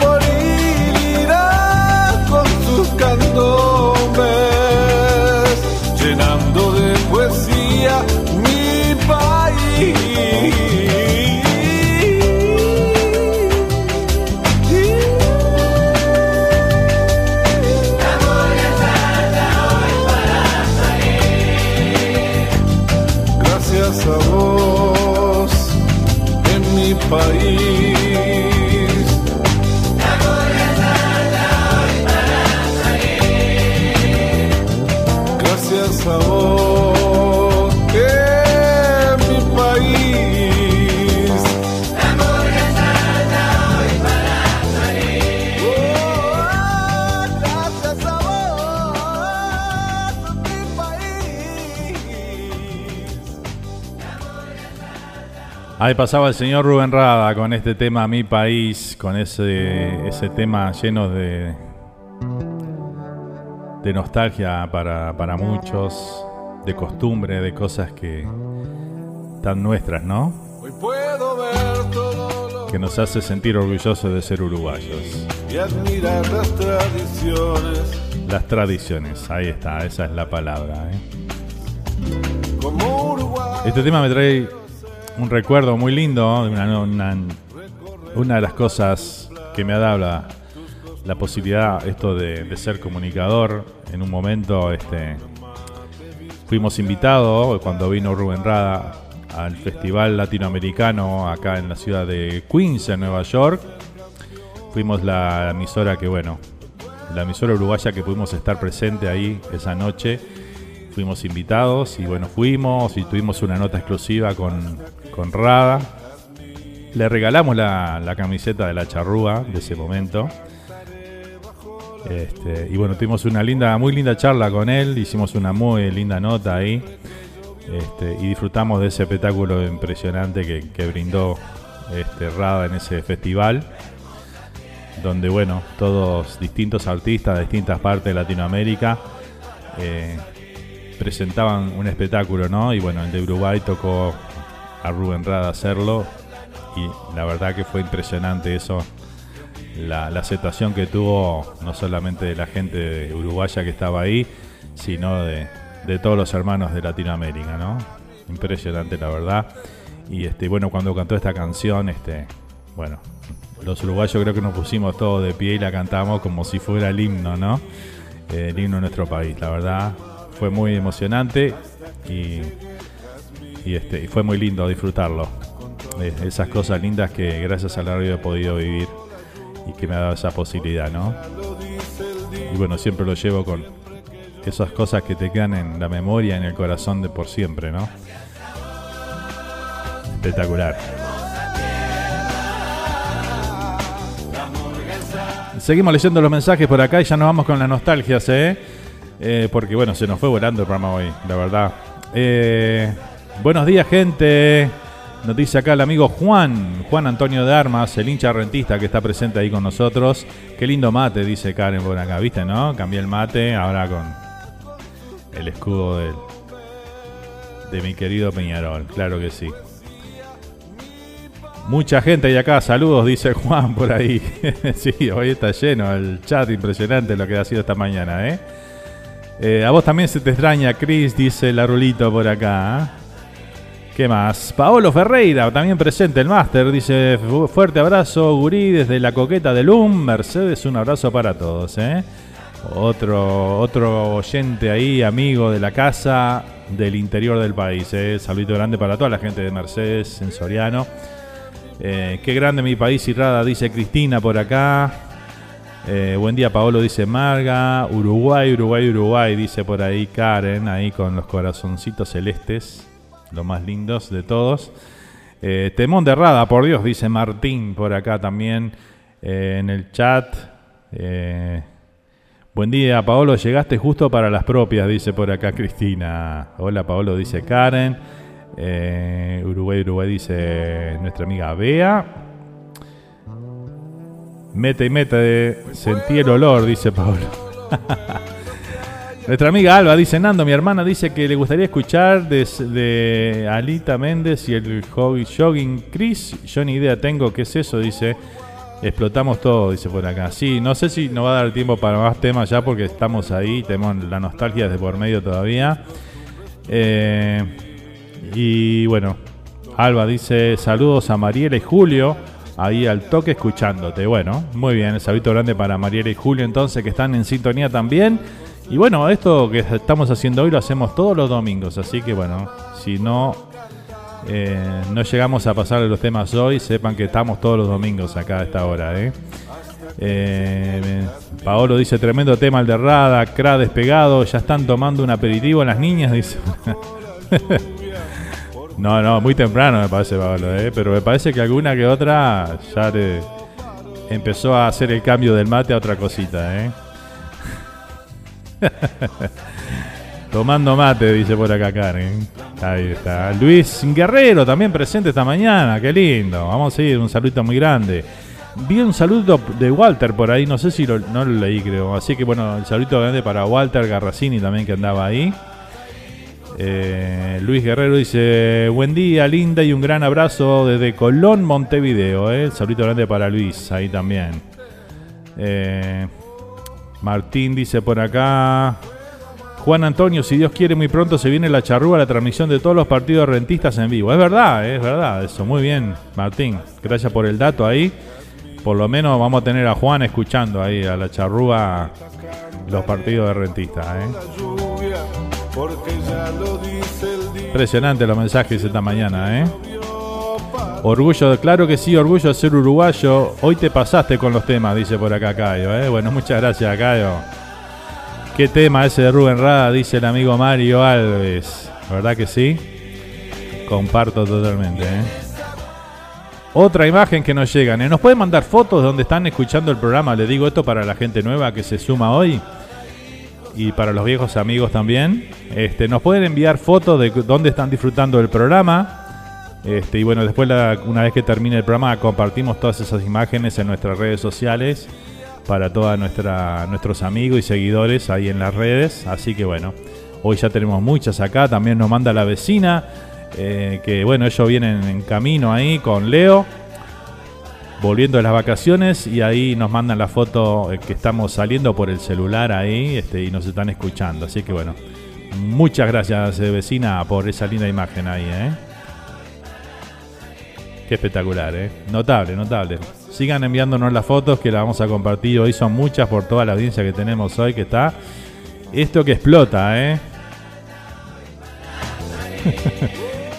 Ahí pasaba el señor Rubén Rada con este tema Mi País, con ese, ese tema lleno de, de nostalgia para, para muchos, de costumbre, de cosas que tan nuestras, ¿no? Hoy puedo ver todo lo Que nos hace sentir orgullosos de ser uruguayos. y admirar las tradiciones Las tradiciones, ahí está, esa es la palabra. ¿eh? como Uruguay. Este tema me trae un recuerdo muy lindo de una, de las cosas que me ha dado la, posibilidad esto de, de ser comunicador. En un momento este, fuimos invitados cuando vino Rubén Rada al Festival Latinoamericano acá en la ciudad de Queens, en Nueva York. Fuimos la emisora que, bueno, la emisora uruguaya que pudimos estar presente ahí esa noche. Fuimos invitados y bueno, fuimos y tuvimos una nota exclusiva con, con Rada. Le regalamos la, camiseta de la charrúa de ese momento. Este, y bueno, tuvimos una linda, muy linda charla con él, hicimos una muy linda nota ahí. Este, y disfrutamos de ese espectáculo impresionante que, que brindó este, Rada en ese festival. Donde bueno, todos distintos artistas de distintas partes de Latinoamérica eh, presentaban un espectáculo, ¿no? Y bueno, el de Uruguay tocó a Rubén Rada hacerlo. Y la verdad que fue impresionante eso la, la aceptación que tuvo no solamente de la gente uruguaya que estaba ahí, sino de, de todos los hermanos de Latinoamérica, ¿no? Impresionante la verdad. Y este, bueno, cuando cantó esta canción, este, bueno, los uruguayos creo que nos pusimos todos de pie y la cantamos como si fuera el himno, ¿no? Eh, el himno de nuestro país, la verdad. Fue muy emocionante y y, este, y fue muy lindo disfrutarlo. Esas cosas lindas que gracias a la radio he podido vivir y que me ha dado esa posibilidad, ¿no? Y bueno, siempre lo llevo con esas cosas que te quedan en la memoria, en el corazón de por siempre, ¿no? Espectacular. Seguimos leyendo los mensajes por acá y ya nos vamos con las nostalgias, ¿eh? Eh, porque bueno, se nos fue volando el programa hoy, la verdad. Eh, buenos días, gente. Nos dice acá el amigo Juan, Juan Antonio de Armas, el hincha rentista que está presente ahí con nosotros. Qué lindo mate, dice Karen por acá, ¿viste, no? Cambié el mate, ahora con el escudo de mi querido Peñarol, claro que sí. Mucha gente ahí acá, saludos, dice Juan por ahí. sí, hoy está lleno el chat, impresionante lo que ha sido esta mañana, ¿eh? Eh, a vos también se te extraña, Chris, dice Larulito por acá. ¿eh? ¿Qué más? Paolo Ferreira, también presente, el máster, dice fuerte abrazo, Gurí, desde la coqueta de LUM. Mercedes, un abrazo para todos. ¿eh? Otro, otro oyente ahí, amigo de la casa del interior del país. ¿eh? Saludito grande para toda la gente de Mercedes, en Soriano. Eh, qué grande mi país, Irrada, dice Cristina por acá. Eh, buen día, Paolo, dice Marga. Uruguay, Uruguay, Uruguay, dice por ahí Karen, ahí con los corazoncitos celestes, los más lindos de todos. Eh, temón de Rada, por Dios, dice Martín por acá también eh, en el chat. Eh, buen día, Paolo, llegaste justo para las propias, dice por acá Cristina. Hola, Paolo, dice Karen. Eh, Uruguay, Uruguay, dice nuestra amiga Bea. Mete y mete, sentí el olor, dice Pablo. Nuestra amiga Alba dice, Nando, mi hermana dice que le gustaría escuchar de, de Alita Méndez y el hobby jogging Chris. Yo ni idea tengo qué es eso, dice. Explotamos todo, dice por acá. Sí, no sé si nos va a dar tiempo para más temas ya porque estamos ahí, tenemos la nostalgia de por medio todavía. Eh, y bueno, Alba dice saludos a Mariela y Julio ahí al toque escuchándote. Bueno, muy bien, el grande para Mariela y Julio entonces que están en sintonía también. Y bueno, esto que estamos haciendo hoy lo hacemos todos los domingos, así que bueno, si no eh, no llegamos a pasar los temas hoy, sepan que estamos todos los domingos acá a esta hora. ¿eh? Eh, Paolo dice, tremendo tema el de Rada, Cra despegado, ya están tomando un aperitivo las niñas, dice. No, no, muy temprano me parece, Pablo, ¿eh? pero me parece que alguna que otra ya empezó a hacer el cambio del mate a otra cosita. ¿eh? Tomando mate, dice por acá Karen. Ahí está. Luis Guerrero también presente esta mañana, qué lindo. Vamos a ir, un saludo muy grande. Vi un saludo de Walter por ahí, no sé si lo, no lo leí, creo. Así que bueno, el saludo grande para Walter Garracini también que andaba ahí. Eh, Luis Guerrero dice, buen día, linda, y un gran abrazo desde Colón, Montevideo. Eh. Saludo grande para Luis, ahí también. Eh, Martín dice por acá, Juan Antonio, si Dios quiere, muy pronto se viene la charrúa, la transmisión de todos los partidos rentistas en vivo. Es verdad, es verdad, eso. Muy bien, Martín. Gracias por el dato ahí. Por lo menos vamos a tener a Juan escuchando ahí a la charrúa los partidos de rentistas. ¿eh? Impresionante los mensajes esta mañana, ¿eh? Orgullo, claro que sí, orgullo de ser uruguayo. Hoy te pasaste con los temas, dice por acá Cayo, ¿eh? Bueno, muchas gracias, Cayo. ¿Qué tema ese de Rubén Rada? Dice el amigo Mario Alves. ¿Verdad que sí? Comparto totalmente, ¿eh? Otra imagen que nos llegan. ¿eh? ¿Nos pueden mandar fotos de donde están escuchando el programa? Le digo esto para la gente nueva que se suma hoy y para los viejos amigos también. Este, nos pueden enviar fotos de dónde están disfrutando del programa. Este, y bueno, después, la- una vez que termine el programa, compartimos todas esas imágenes en nuestras redes sociales para todos nuestros amigos y seguidores ahí en las redes. Así que bueno, hoy ya tenemos muchas acá. También nos manda la vecina, eh, que bueno, ellos vienen en camino ahí con Leo volviendo de las vacaciones y ahí nos mandan la foto eh, que estamos saliendo por el celular ahí este, y nos están escuchando. Así que bueno, muchas gracias eh, vecina por esa linda imagen ahí. ¿eh? Qué espectacular, ¿eh? notable, notable. Sigan enviándonos las fotos que las vamos a compartir. Hoy son muchas por toda la audiencia que tenemos hoy que está. Esto que explota, ¿eh?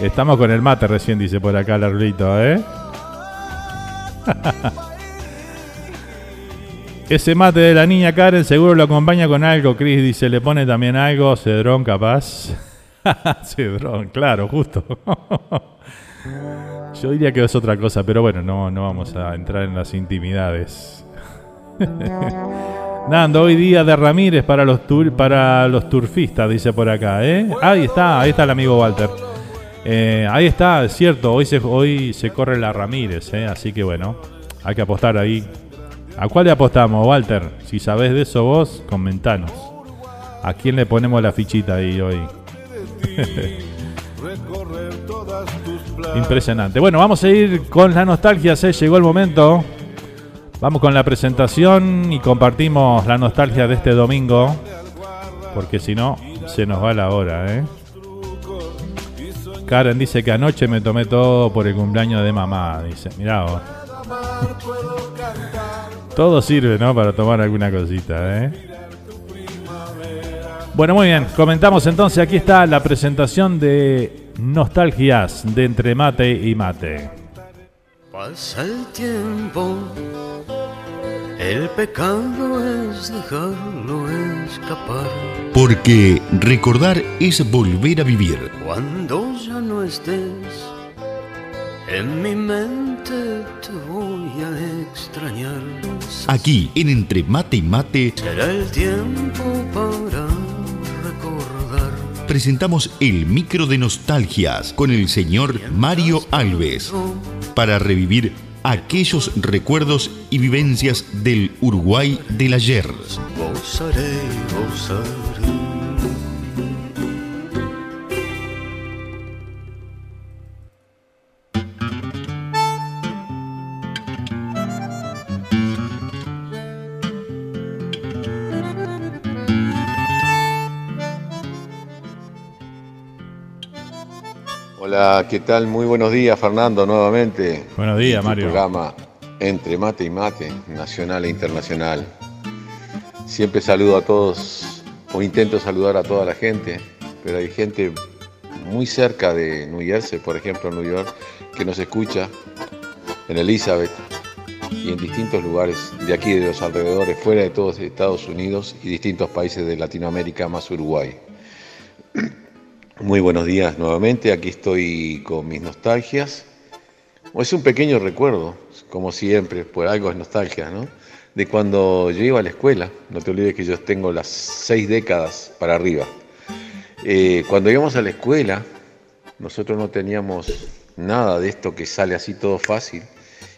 Estamos con el mate recién, dice por acá Larlito, ¿eh? Ese mate de la niña Karen seguro lo acompaña con algo, Chris dice, le pone también algo, Cedrón capaz. Cedrón, claro, justo. Yo diría que es otra cosa, pero bueno, no, no vamos a entrar en las intimidades. Nando, hoy día de Ramírez para los para los turfistas, dice por acá, ¿eh? Ahí está, ahí está el amigo Walter. Eh, ahí está, es cierto, hoy se, hoy se corre la Ramírez, ¿eh? así que bueno, hay que apostar ahí. ¿A cuál le apostamos, Walter? Si sabes de eso vos, comentanos. ¿A quién le ponemos la fichita ahí hoy? Impresionante. Bueno, vamos a ir con la nostalgia, se llegó el momento. Vamos con la presentación y compartimos la nostalgia de este domingo. Porque si no, se nos va la hora, ¿eh? Karen dice que anoche me tomé todo por el cumpleaños de mamá. Dice, mirá vos. todo sirve, ¿no? Para tomar alguna cosita, ¿eh? Bueno, muy bien. Comentamos entonces, aquí está la presentación de Nostalgias de Entre Mate y Mate. Pasa el tiempo, el pecado es dejarlo escapar. Porque recordar es volver a vivir. Cuando ya no estés, en mi mente te voy a extrañar. Aquí, en Entre Mate y Mate, Será el tiempo para. Presentamos el micro de nostalgias con el señor Mario Alves para revivir aquellos recuerdos y vivencias del Uruguay del ayer. Hola, ¿qué tal? Muy buenos días, Fernando, nuevamente. Buenos días, Tu Mario. programa Entre Mate y Mate, nacional e internacional. Siempre saludo a todos, o intento saludar a toda la gente, pero hay gente muy cerca de New Jersey, por ejemplo, en New York, que nos escucha en Elizabeth y en distintos lugares de aquí, de los alrededores, fuera de todos Estados Unidos y distintos países de Latinoamérica, más Uruguay. Muy buenos días nuevamente, aquí estoy con mis nostalgias. Es un pequeño recuerdo, como siempre, por algo es nostalgia, ¿no? De cuando yo iba a la escuela, no te olvides que yo tengo las seis décadas para arriba. Eh, cuando íbamos a la escuela, nosotros no teníamos nada de esto que sale así todo fácil.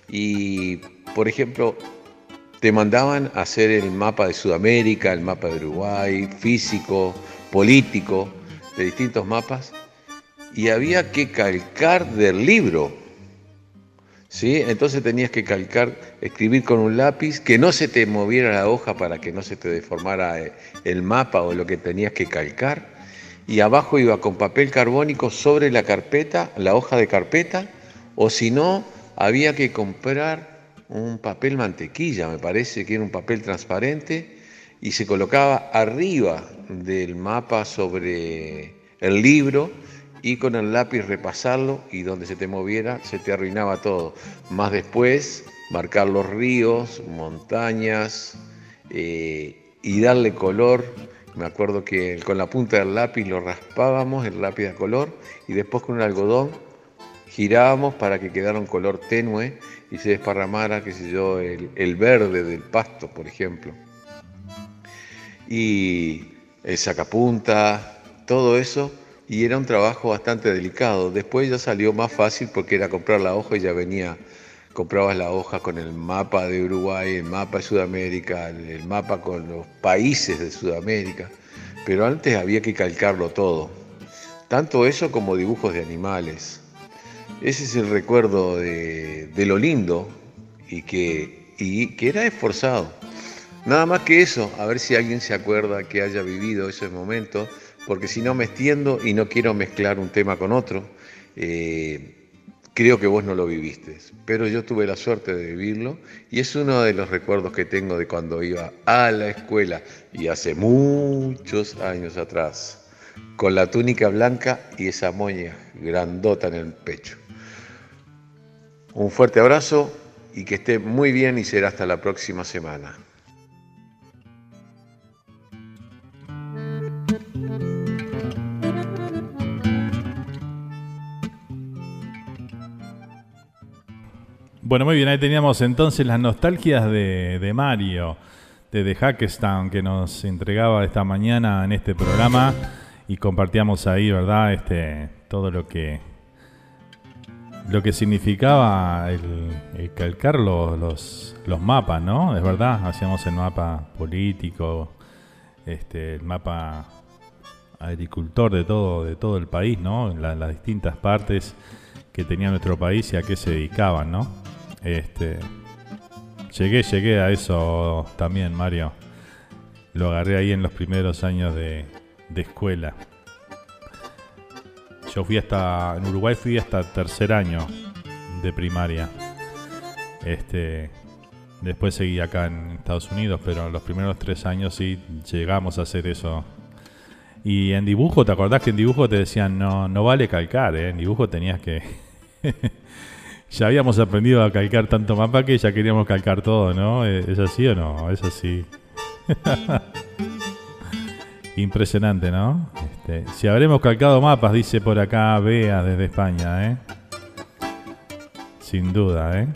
Y, por ejemplo, te mandaban a hacer el mapa de Sudamérica, el mapa de Uruguay, físico, político, de distintos mapas, y había que calcar del libro. ¿Sí? Entonces tenías que calcar, escribir con un lápiz, que no se te moviera la hoja para que no se te deformara eh, el mapa o lo que tenías que calcar. Y abajo iba con papel carbónico sobre la carpeta, la hoja de carpeta, o si no, había que comprar un papel mantequilla, me parece que era un papel transparente, y se colocaba arriba del mapa sobre el libro y con el lápiz repasarlo y donde se te moviera se te arruinaba todo. Más después marcar los ríos, montañas eh, y darle color. Me acuerdo que con la punta del lápiz lo raspábamos, el lápiz a color, y después con un algodón girábamos para que quedara un color tenue y se desparramara, qué sé yo, el, el verde del pasto, por ejemplo y el sacapunta, todo eso, y era un trabajo bastante delicado. Después ya salió más fácil porque era comprar la hoja y ya venía, comprabas la hoja con el mapa de Uruguay, el mapa de Sudamérica, el, el mapa con los países de Sudamérica, pero antes había que calcarlo todo, tanto eso como dibujos de animales. Ese es el recuerdo de, de lo lindo y que, y que era esforzado. Nada más que eso, a ver si alguien se acuerda que haya vivido ese momento, porque si no me extiendo y no quiero mezclar un tema con otro, eh, creo que vos no lo viviste, pero yo tuve la suerte de vivirlo y es uno de los recuerdos que tengo de cuando iba a la escuela y hace muchos años atrás. con la túnica blanca y esa moña grandota en el pecho. Un fuerte abrazo y que esté muy bien y será hasta la próxima semana. Bueno, muy bien, ahí teníamos entonces las nostalgias de, de Mario, de The Hackestown, que nos entregaba esta mañana en este programa y compartíamos ahí, ¿verdad? Este, todo lo que lo que significaba el, calcar los, los, mapas, ¿no? Es verdad, hacíamos el mapa político, este, el mapa agricultor de todo, de todo el país, ¿no? las distintas partes que tenía nuestro país y a qué se dedicaban, ¿no? Este, llegué, llegué a eso también, Mario. Lo agarré ahí en los primeros años de, escuela. Yo fui hasta, en Uruguay fui hasta tercer año de primaria. Este, después seguí acá en Estados Unidos, pero los primeros tres años sí llegamos a hacer eso. Y en dibujo, ¿te acordás que en dibujo te decían no, no vale calcar? Eh? En dibujo tenías que ya habíamos aprendido a calcar tanto mapa que ya queríamos calcar todo, ¿no? ¿Es así o no? Es así. Impresionante, ¿no? Este, si habremos calcado mapas, dice por acá Bea desde España, ¿eh? Sin duda, ¿eh?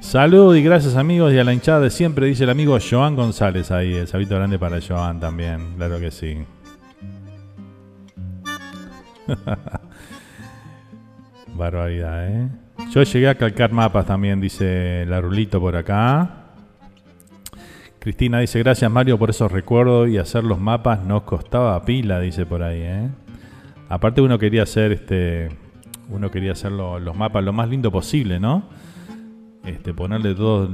Salud y gracias amigos y a la hinchada de siempre, dice el amigo Joan González ahí, el sabito grande para Joan también, claro que sí. Barbaridad, ¿eh? Yo llegué a calcar mapas también, dice la Rulito por acá. Cristina dice, gracias Mario por esos recuerdos y hacer los mapas nos costaba pila, dice por ahí, ¿eh? Aparte uno quería hacer este. Uno quería hacer los mapas lo más lindo posible, ¿no? Este, ponerle todo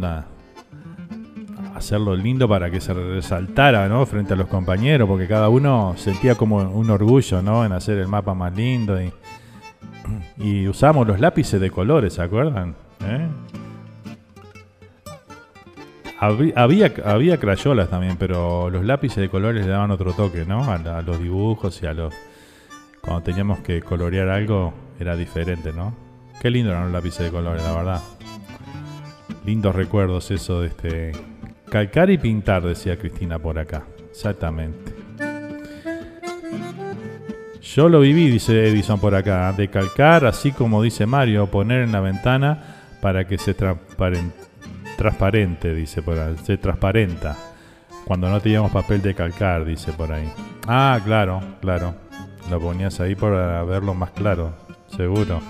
hacerlo lindo para que se resaltara, ¿no? Frente a los compañeros, porque cada uno sentía como un orgullo, ¿no? En hacer el mapa más lindo y y usamos los lápices de colores, ¿se acuerdan? ¿Eh? Había, había crayolas también, pero los lápices de colores le daban otro toque, ¿no? A, los dibujos y a los... Cuando teníamos que colorear algo era diferente, ¿no? Qué lindo eran los lápices de colores, la verdad. Lindos recuerdos eso de este... Calcar y pintar, decía Cristina por acá. Exactamente. Yo lo viví, dice Edison por acá, de calcar, así como dice Mario, poner en la ventana para que se transparente, dice por ahí, se transparenta. Cuando no teníamos papel de calcar, dice por ahí. Ah, claro, claro. Lo ponías ahí para verlo más claro, seguro.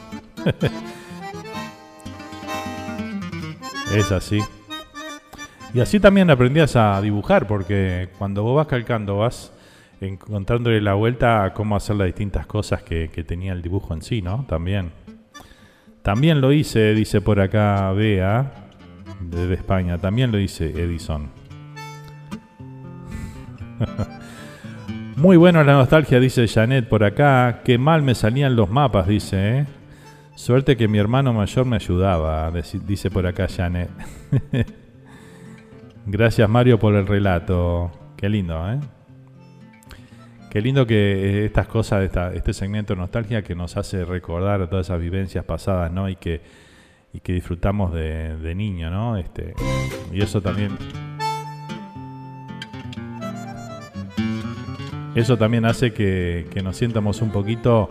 es así. Y así también aprendías a dibujar, porque cuando vos vas calcando vas encontrándole la vuelta a cómo hacer las distintas cosas que, tenía el dibujo en sí, ¿no? También. También lo hice, dice por acá Bea, desde España. También lo hice Edison. Muy bueno la nostalgia, dice Janet por acá. Qué mal me salían los mapas, dice. ¿eh? Suerte que mi hermano mayor me ayudaba, dice por acá Janet. Gracias Mario por el relato. Qué lindo, ¿eh? Qué lindo que estas cosas, este segmento de nostalgia que nos hace recordar todas esas vivencias pasadas, ¿no? Y que, y que disfrutamos de, niño, ¿no? Este, y eso también... Eso también hace que, que nos sientamos un poquito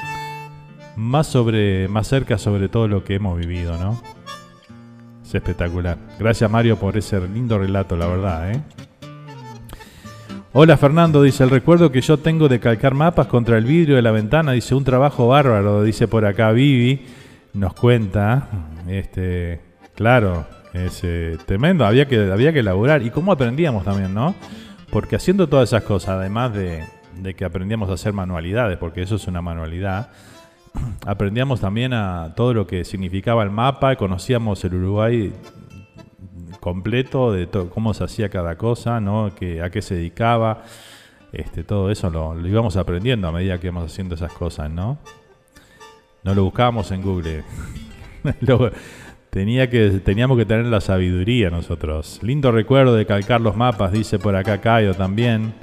más sobre más cerca sobre todo lo que hemos vivido, ¿no? Es espectacular. Gracias Mario por ese lindo relato, la verdad, ¿eh? Hola Fernando, dice, el recuerdo que yo tengo de calcar mapas contra el vidrio de la ventana, dice, un trabajo bárbaro, dice por acá Vivi, nos cuenta, este, claro, es eh, tremendo, había que, había que laburar, y cómo aprendíamos también, ¿no? Porque haciendo todas esas cosas, además de, de que aprendíamos a hacer manualidades, porque eso es una manualidad, aprendíamos también a todo lo que significaba el mapa, conocíamos el Uruguay completo de cómo se hacía cada cosa, ¿no? que, a qué se dedicaba. Este, todo eso lo, íbamos aprendiendo a medida que íbamos haciendo esas cosas, ¿no? No lo buscábamos en Google. Tenía que, teníamos que tener la sabiduría nosotros. Lindo recuerdo de calcar los mapas, dice por acá Cayo también.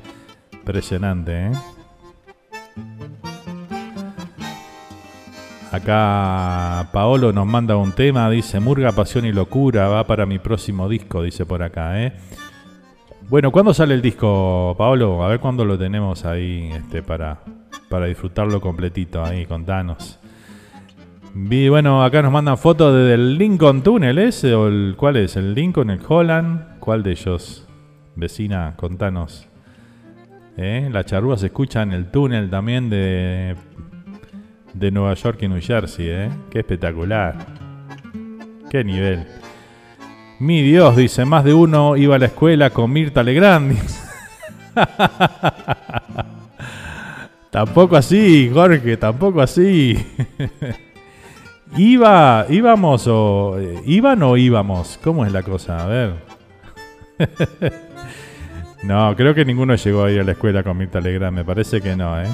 Impresionante, ¿eh? Acá Paolo nos manda un tema, dice Murga, Pasión y Locura, va para mi próximo disco, dice por acá, ¿eh? Bueno, ¿cuándo sale el disco, Paolo? A ver cuándo lo tenemos ahí este, para, para disfrutarlo completito ahí, contanos. Vi, bueno, acá nos mandan fotos del Lincoln Tunnel ese, o el, ¿cuál es? ¿El Lincoln, el Holland? ¿Cuál de ellos? Vecina, contanos. ¿Eh? La charrúa se escucha en el túnel también de, de Nueva York y New Jersey, ¿eh? Qué espectacular. Qué nivel. Mi Dios, dice, más de uno iba a la escuela con Mirta Legrand. tampoco así, Jorge, tampoco así. Iba, íbamos o eh, iban o íbamos. ¿Cómo es la cosa? A ver. no, creo que ninguno llegó a a la escuela con Mirta Legrand. Me parece que no, ¿eh?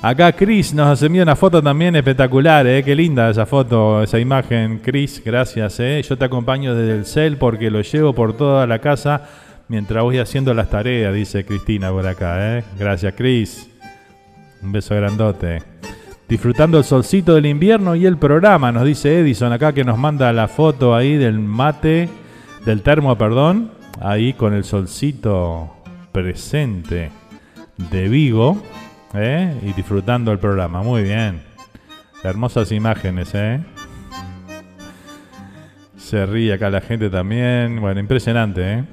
Acá Chris nos envía una foto también espectacular, ¿eh? Qué linda esa foto, esa imagen. Chris, gracias, ¿eh? Yo te acompaño desde el cel porque lo llevo por toda la casa mientras voy haciendo las tareas, dice Cristina por acá, ¿eh? Gracias, Chris. Un beso grandote. Disfrutando el solcito del invierno y el programa, nos dice Edison acá que nos manda la foto ahí del mate, del termo, perdón, ahí con el solcito presente de Vigo, ¿eh? y disfrutando el programa. Muy bien. Hermosas imágenes, ¿eh? Se ríe acá la gente también. Bueno, impresionante, ¿eh?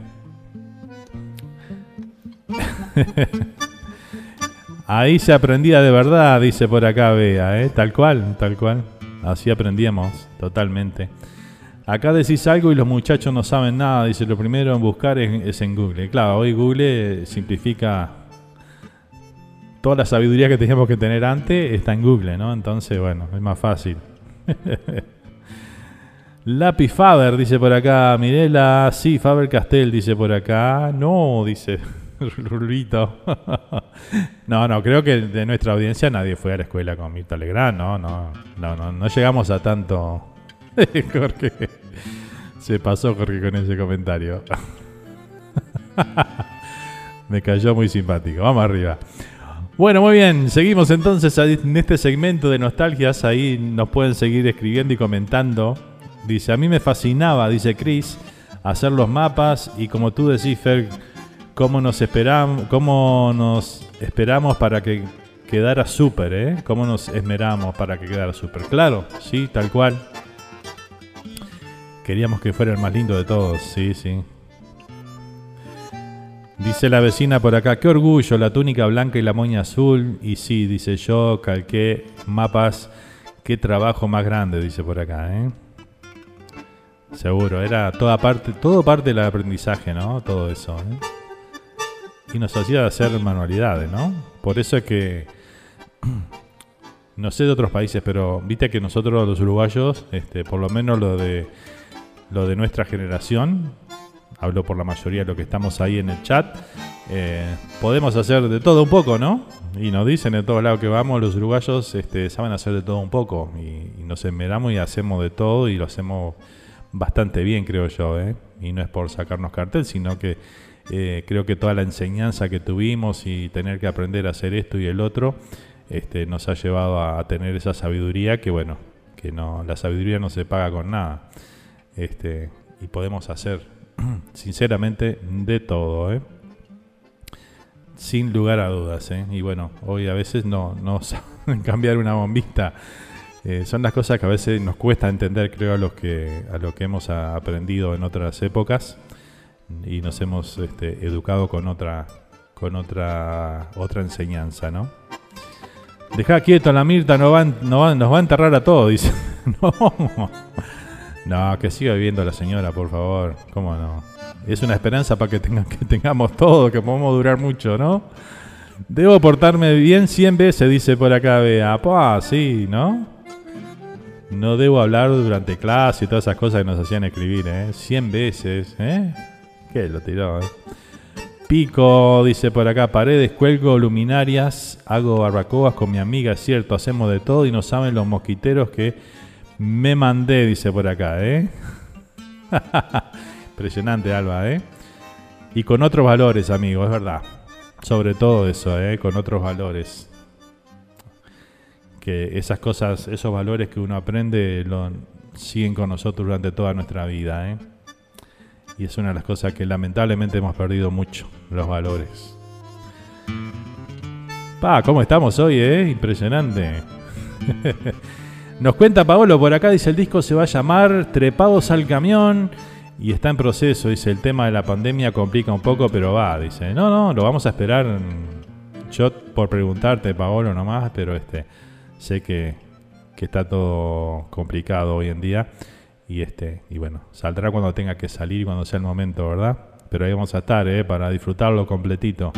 Ahí se aprendía de verdad, dice por acá Bea, ¿eh? Tal cual, tal cual. Así aprendíamos, totalmente. Acá decís algo y los muchachos no saben nada. Dice, lo primero en buscar es, en Google. Claro, hoy Google simplifica toda la sabiduría que teníamos que tener antes, está en Google, ¿no? Entonces, bueno, es más fácil. Lápiz Faber, dice por acá. Mirela, sí, Faber Castell, dice por acá. No, dice. Rulito. no, no, creo que de nuestra audiencia nadie fue a la escuela con Mirta Legrand, no, no, no, no, no llegamos a tanto. Jorge. Se pasó Jorge con ese comentario. Me cayó muy simpático. Vamos arriba. Bueno, muy bien. Seguimos entonces en este segmento de nostalgias. Ahí nos pueden seguir escribiendo y comentando. Dice, a mí me fascinaba, dice Chris, hacer los mapas y como tú decís, Fer, cómo nos esperamos, cómo nos esperamos para que quedara súper, ¿eh? Cómo nos esmeramos para que quedara súper. Claro, sí, tal cual. Queríamos que fuera el más lindo de todos, sí, sí. Dice la vecina por acá, qué orgullo, la túnica blanca y la moña azul. Y sí, dice yo, calqué mapas, qué trabajo más grande, dice por acá, ¿eh? Seguro, era toda parte, todo parte del aprendizaje, ¿no? Todo eso, ¿eh? y nos hacía hacer manualidades, ¿no? Por eso es que, no sé de otros países, pero viste que nosotros los uruguayos, este, por lo menos lo de, lo de nuestra generación, hablo por la mayoría de lo que estamos ahí en el chat, eh, podemos hacer de todo un poco, ¿no? Y nos dicen de todos lados que vamos, los uruguayos este, saben hacer de todo un poco y, nos esmeramos y hacemos de todo y lo hacemos bastante bien, creo yo, ¿eh? Y no es por sacarnos cartel, sino que eh, creo que toda la enseñanza que tuvimos y tener que aprender a hacer esto y el otro este, nos ha llevado a, tener esa sabiduría que, bueno, que no, la sabiduría no se paga con nada. Este, y podemos hacer, sinceramente, de todo, ¿eh? sin lugar a dudas. ¿eh? Y bueno, hoy a veces no, no saben cambiar una bombita. son las cosas que a veces nos cuesta entender, creo, a los que, a lo que hemos aprendido en otras épocas y nos hemos este, educado con otra con otra otra enseñanza, ¿no? Deja quieto la Mirta, no no nos va a enterrar a todos, dice. no. No, que siga viviendo la señora, por favor. ¿Cómo no? Es una esperanza para que, tenga, que tengamos todo, que podamos durar mucho, ¿no? Debo portarme bien 100 veces, dice por acá vea Ah, sí, ¿no? No debo hablar durante clase y todas esas cosas que nos hacían escribir, ¿eh? 100 veces, ¿eh? ¿Qué lo tiró? Eh? Pico, dice por acá, paredes, cuelgo luminarias, hago barbacoas con mi amiga, es cierto, hacemos de todo y no saben los mosquiteros que Me mandé, dice por acá, ¿eh? Impresionante, Alba, ¿eh? Y con otros valores, amigo, es verdad. Sobre todo eso, ¿eh? Con otros valores. Que esas cosas, esos valores que uno aprende, lo, siguen con nosotros durante toda nuestra vida, ¿eh? Y es una de las cosas que lamentablemente hemos perdido mucho, los valores. Pa, ¿cómo estamos hoy, eh? Impresionante. Nos cuenta Paolo por acá, dice el disco se va a llamar Trepados al Camión y está en proceso, dice el tema de la pandemia complica un poco, pero va, dice, no, no, lo vamos a esperar. Yo por preguntarte, Paolo, nomás, pero este, sé que, que está todo complicado hoy en día y este, y bueno, saldrá cuando tenga que salir, cuando sea el momento, ¿verdad? Pero ahí vamos a estar, ¿eh? Para disfrutarlo completito.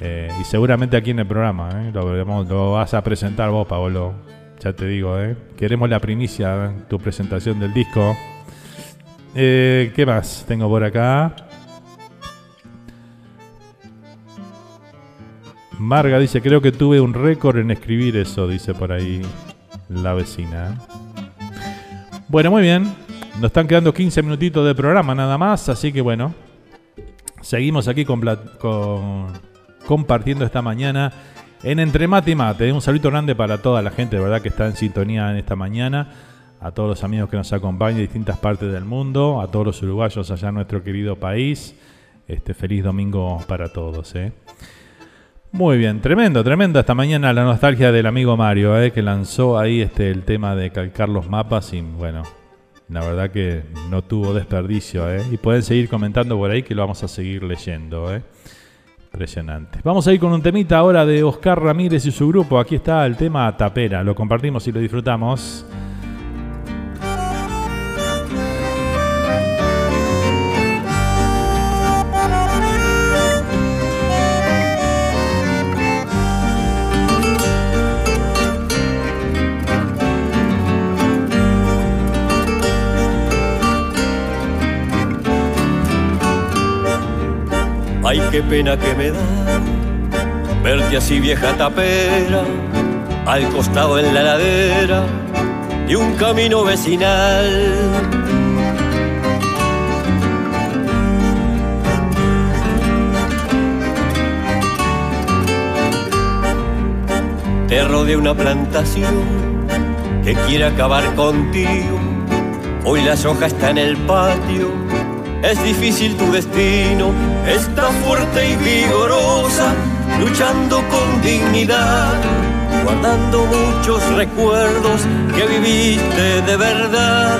Eh, y seguramente aquí en el programa, ¿eh? lo, lo vas a presentar vos, Paolo ya te digo, ¿eh? Queremos la primicia, tu presentación del disco. Eh, ¿Qué más tengo por acá? Marga dice, creo que tuve un récord en escribir eso, dice por ahí la vecina. Bueno, muy bien. Nos están quedando 15 minutitos de programa nada más, así que bueno. Seguimos aquí compartiendo esta mañana en Entre Mate y Mate. Un saludo grande para toda la gente, de verdad, que está en sintonía en esta mañana. A todos los amigos que nos acompañan de distintas partes del mundo. A todos los uruguayos allá en nuestro querido país. Este feliz domingo para todos. ¿eh? Muy bien, tremendo, tremendo. Esta mañana la nostalgia del amigo Mario, ¿eh? que lanzó ahí este, el tema de calcar los mapas. Y bueno, la verdad que no tuvo desperdicio. ¿eh? Y pueden seguir comentando por ahí que lo vamos a seguir leyendo. ¿eh? Impresionante. Vamos a ir con un temita ahora de Oscar Ramírez y su grupo. Aquí está el tema Tapera. Lo compartimos y lo disfrutamos. Qué pena que me da verte así vieja tapera, al costado en la ladera de un camino vecinal. Te rodea una plantación que quiere acabar contigo. Hoy las hojas están en el patio es difícil tu destino, está fuerte y vigorosa, luchando con dignidad, guardando muchos recuerdos que viviste de verdad.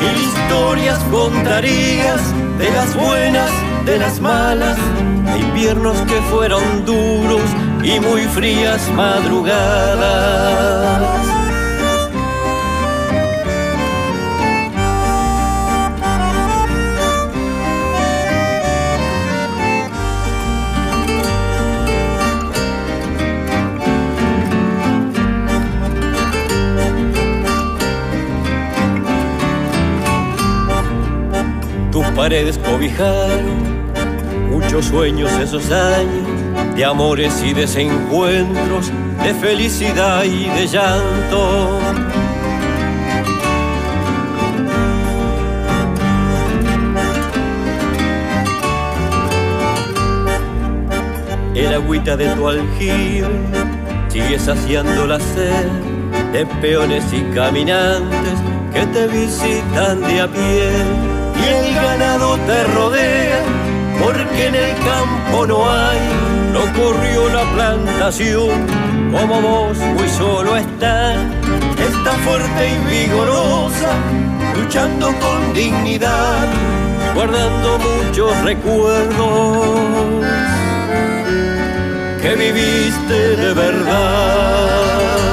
Mil historias contarías de las buenas, de las malas, de inviernos que fueron duros y muy frías madrugadas. Paredes cobijaron muchos sueños esos años de amores y desencuentros, de felicidad y de llanto. El agüita de tu aljibe sigue saciando la sed de peones y caminantes que te visitan de a pie el ganado te rodea, porque en el campo no hay, no corrió la plantación, como vos muy solo estás, está fuerte y vigorosa, luchando con dignidad, guardando muchos recuerdos que viviste de verdad.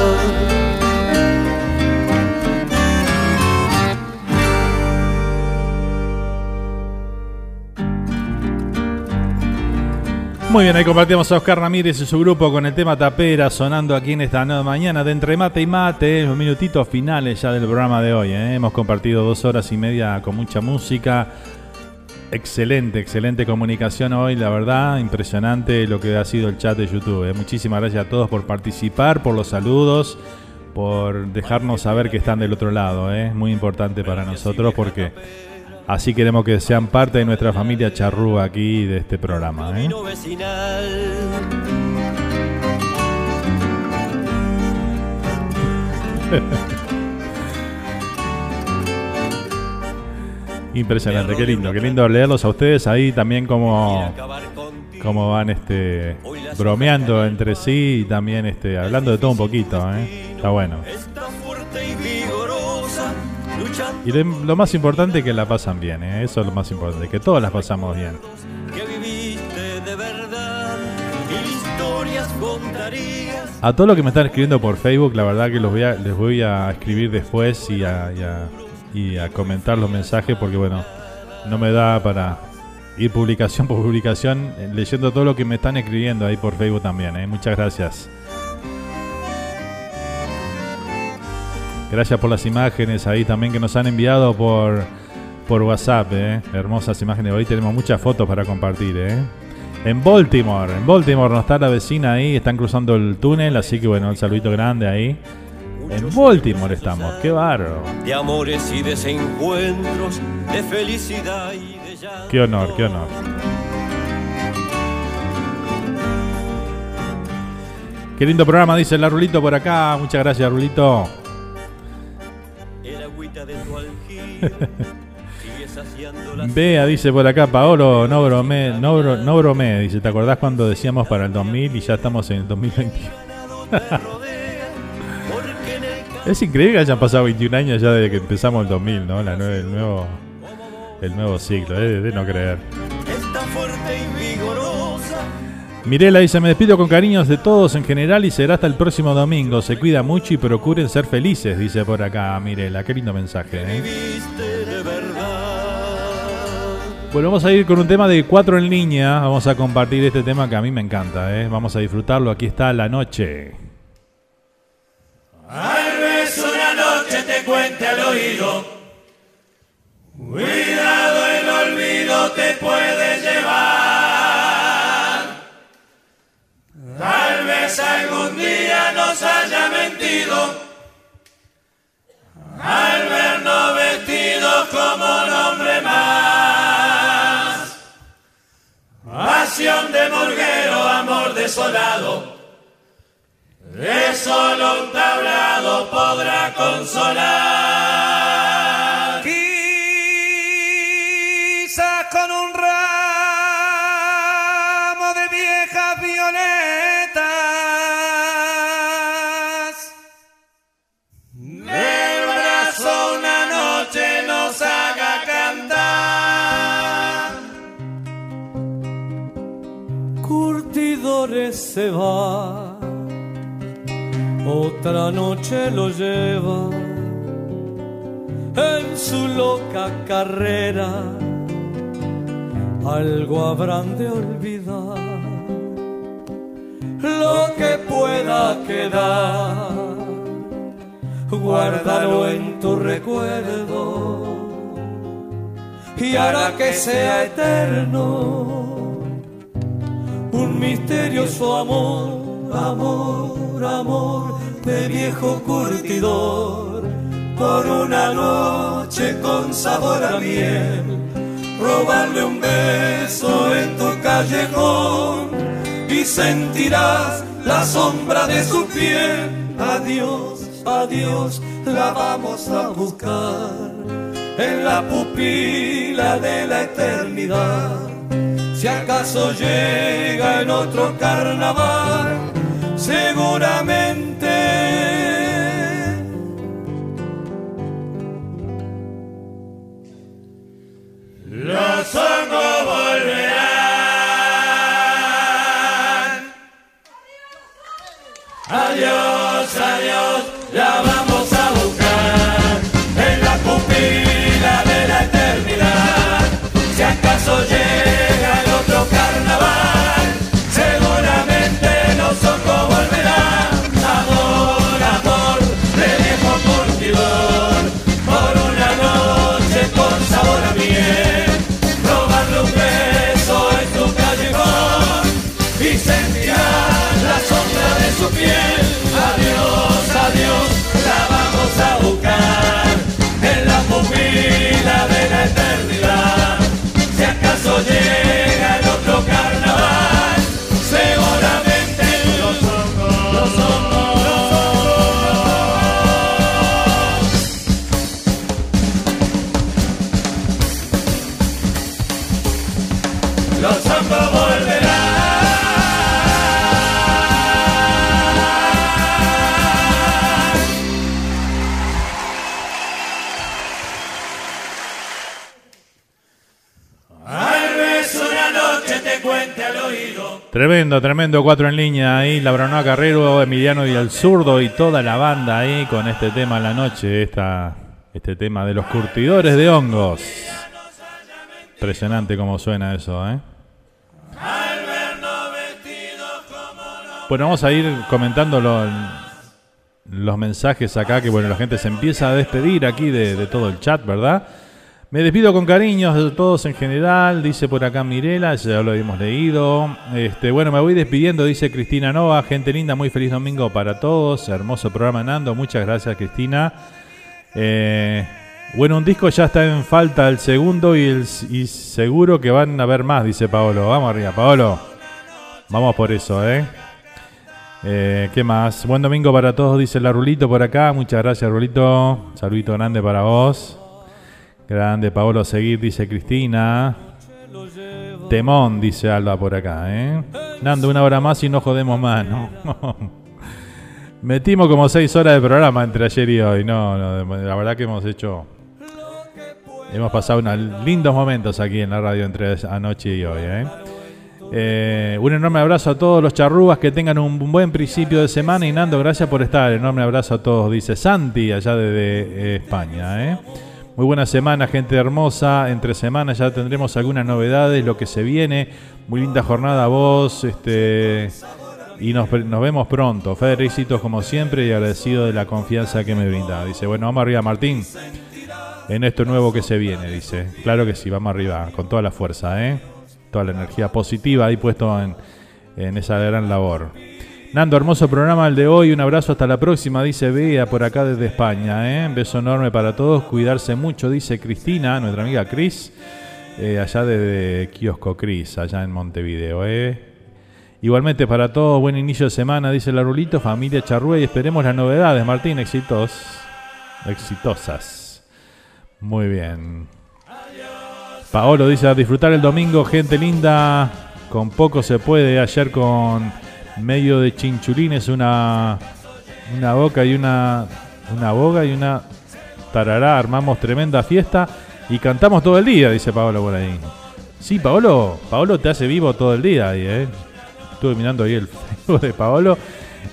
Muy bien, ahí compartimos a Oscar Ramírez y su grupo con el tema Tapera sonando aquí en esta nueva mañana de Entre Mate y Mate, los minutitos finales ya del programa de hoy. ¿eh? Hemos compartido dos horas y media con mucha música. Excelente, excelente comunicación hoy, la verdad, impresionante lo que ha sido el chat de YouTube. ¿eh? Muchísimas gracias a todos por participar, por los saludos, por dejarnos saber que están del otro lado. ¿eh? Muy importante para nosotros porque así queremos que sean parte de nuestra familia charrúa aquí de este programa. ¿eh? Impresionante, qué lindo, qué lindo leerlos a ustedes ahí también como, como van este bromeando entre sí y también este hablando de todo un poquito, ¿eh? está bueno. Y lo más importante es que la pasan bien, ¿eh? eso es lo más importante, que todos las pasamos bien. A todos los que me están escribiendo por Facebook, la verdad que los voy a, les voy a escribir después y a, y a, comentar los mensajes porque bueno, no me da para ir publicación por publicación eh, leyendo todo lo que me están escribiendo ahí por Facebook también. ¿eh? Muchas gracias. Gracias por las imágenes ahí también que nos han enviado por, por WhatsApp. ¿eh? Hermosas imágenes. Hoy tenemos muchas fotos para compartir. ¿eh? En Baltimore, en Baltimore no está la vecina ahí, están cruzando el túnel, así que bueno, un saludito grande ahí. En Baltimore estamos, qué barro. De amores y desencuentros, de felicidad y de Qué honor, qué honor. Qué lindo programa, dice el Rulito por acá. Muchas gracias, Rulito. Vea, dice por acá, Paolo, no bromé, no, no bromé. Dice, ¿te acordás cuando decíamos para el 2000 y ya estamos en el 2021? es increíble que hayan pasado 21 años ya desde que empezamos el 2000, ¿no? La el, nuevo, el nuevo ciclo, es de no creer. Mirela dice, me despido con cariños de todos en general y será hasta el próximo domingo. Se cuida mucho y procuren ser felices, dice por acá Mirela. Qué lindo mensaje. ¿eh? Bueno, vamos a ir con un tema de cuatro en línea. Vamos a compartir este tema que a mí me encanta. ¿eh? Vamos a disfrutarlo. Aquí está La Noche. Tal vez una noche te cuente al oído. Cuidado, el olvido te puede llevar. Tal vez algún día nos haya mentido. Al vernos vestidos como un hombre más. Pasión de morguero, amor desolado. De solo un tablado podrá consolar. Se va, otra noche lo lleva en su loca carrera. Algo habrán de olvidar, lo que pueda quedar, guárdalo en tu recuerdo. Y hará que sea eterno un misterioso amor, amor, amor de viejo curtidor, por una noche con sabor a miel, robarle un beso en tu callejón y sentirás la sombra de su piel. Adiós, adiós, la vamos a buscar en la pupila de la eternidad si acaso llega en otro carnaval, seguramente. Los hongos volverán. Adiós, adiós, la vamos a buscar en la pupila de la eternidad. Si acaso llega Tremendo, tremendo, cuatro en línea ahí, Labranoa Carrero, Emiliano y el zurdo y toda la banda ahí con este tema en la noche, esta, este tema de los curtidores de hongos. Impresionante cómo suena eso, ¿eh? Bueno, vamos a ir comentando lo- los mensajes acá, que bueno, la gente se empieza a despedir aquí de, de todo el chat, ¿verdad? Me despido con cariños de todos en general, dice por acá Mirela, ya lo habíamos leído. Este, bueno, me voy despidiendo, dice Cristina Nova, gente linda, muy feliz domingo para todos, hermoso programa Nando, muchas gracias Cristina. Eh, bueno, un disco ya está en falta, el segundo y, seguro que van a ver más, dice Paolo. Vamos arriba, Paolo. Vamos por eso, ¿eh? Eh, ¿Qué más? Buen domingo para todos, dice la Rulito por acá. Muchas gracias, Rulito. Saludito grande para vos. Grande, Paolo Seguir, dice Cristina. Temón, dice Alba por acá, ¿eh? Nando, una hora más y no jodemos más, ¿no? Metimos como seis horas de programa entre ayer y hoy. No, no, la verdad que hemos hecho. Hemos pasado unos lindos momentos aquí en la radio entre anoche y hoy, ¿eh? Eh, un enorme abrazo a todos los charrúas que tengan un buen principio de semana y Nando, gracias por estar. Enorme abrazo a todos, dice Santi, allá desde eh, España. ¿eh? Muy buena semana, gente hermosa. Entre semanas ya tendremos algunas novedades, lo que se viene. Muy linda jornada a vos. Este, y nos, nos vemos pronto. Federicitos como siempre y agradecido de la confianza que me brinda. Dice, bueno, vamos arriba, Martín. En esto nuevo que se viene, dice. Claro que sí, vamos arriba, con toda la fuerza, ¿eh? Toda la energía positiva ahí puesto en esa gran labor. Nando, hermoso programa el de hoy. Un abrazo hasta la próxima, dice Bea por acá desde España. ¿eh? Un beso enorme para todos. Cuidarse mucho, dice Cristina, nuestra amiga Cris. eh, allá desde Kiosco Cris, allá en Montevideo. ¿eh? Igualmente para todos, buen inicio de semana, dice la Rulito, familia Charrúa. Y esperemos las novedades, Martín. Éxitos. Exitosas. Muy bien. Paolo dice disfrutar el domingo, gente linda. Con poco se puede. Ayer con medio de chinchulines, una, una boca y una, una boga y una tarará. Armamos tremenda fiesta y cantamos todo el día, dice Paolo por ahí. Sí, Paolo, Paolo te hace vivo todo el día ahí, ¿eh? Estuve mirando ahí el Facebook de Paolo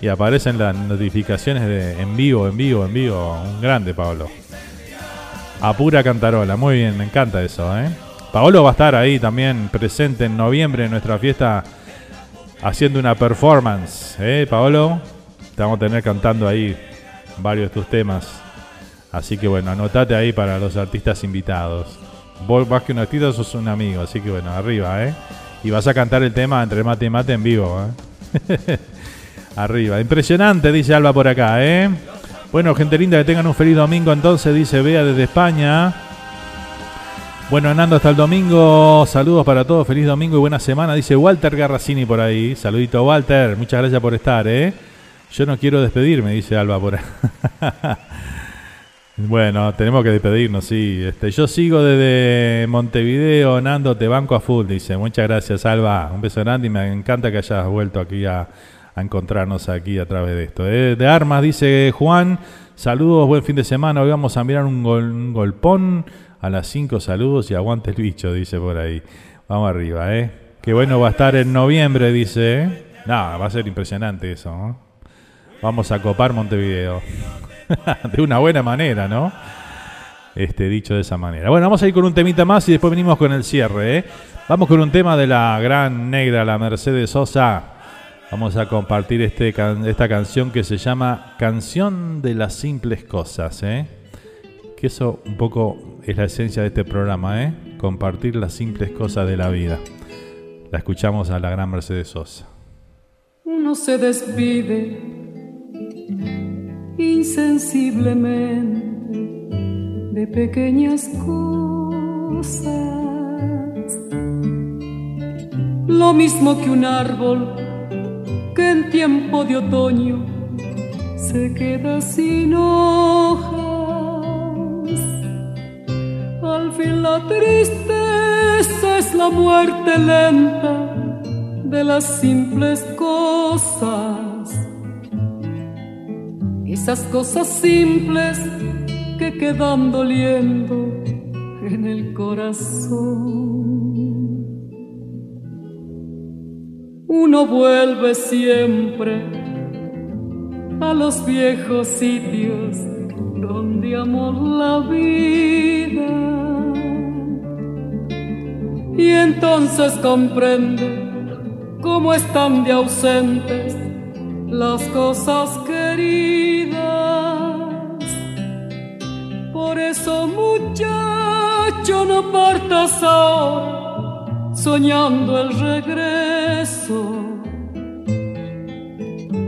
y aparecen las notificaciones de en vivo, en vivo, en vivo. Un grande, Paolo. A pura cantarola, muy bien, me encanta eso, ¿eh? Paolo va a estar ahí también presente en noviembre en nuestra fiesta haciendo una performance, ¿eh, Paolo? Te vamos a tener cantando ahí varios de tus temas. Así que bueno, anotate ahí para los artistas invitados. Vos más que un artista sos un amigo, así que bueno, arriba, ¿eh? Y vas a cantar el tema entre mate y mate en vivo, ¿eh? arriba. Impresionante, dice Alba por acá, ¿eh? Bueno, gente linda, que tengan un feliz domingo entonces, dice Bea desde España. Bueno, Nando, hasta el domingo. Saludos para todos. Feliz domingo y buena semana. Dice Walter Garracini por ahí. Saludito, Walter. Muchas gracias por estar, ¿eh? Yo no quiero despedirme, dice Alba por ahí. bueno, tenemos que despedirnos, sí. Este, yo sigo desde Montevideo. Nando, te banco a full, dice. Muchas gracias, Alba. Un beso y me encanta que hayas vuelto aquí a, encontrarnos aquí a través de esto. ¿eh? De armas, dice Juan. Saludos, buen fin de semana. Hoy vamos a mirar un golpón a las 5 saludos y aguante el bicho, dice por ahí. Vamos arriba, ¿eh? Qué bueno va a estar en noviembre, dice. ¿eh? No, va a ser impresionante eso. ¿no? Vamos a copar Montevideo. de una buena manera, ¿no? Este, dicho de esa manera. Bueno, vamos a ir con un temita más y después venimos con el cierre, ¿eh? Vamos con un tema de la gran negra, la Mercedes Sosa. Vamos a compartir este, esta canción que se llama Canción de las Simples Cosas, ¿eh? que eso un poco es la esencia de este programa, ¿eh? Compartir las simples cosas de la vida. La escuchamos a la gran Mercedes Sosa. Uno se despide insensiblemente de pequeñas cosas. Lo mismo que un árbol que en tiempo de otoño se queda sin hojas. Al fin la tristeza es la muerte lenta de las simples cosas. Esas cosas simples que quedan doliendo en el corazón. Uno vuelve siempre a los viejos sitios donde amó la vida. Y entonces comprende cómo están de ausentes las cosas queridas. Por eso, muchacho, no partas ahora soñando el regreso.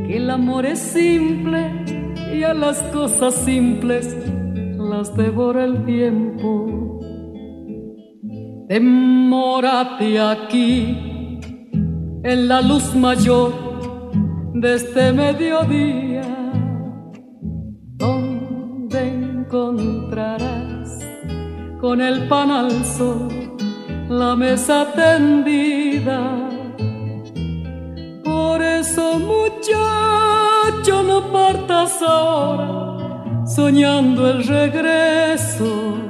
Que el amor es simple y a las cosas simples las devora el tiempo. Demórate aquí en la luz mayor de este mediodía, donde encontrarás con el pan al sol la mesa tendida. Por eso, muchacho, no partas ahora soñando el regreso.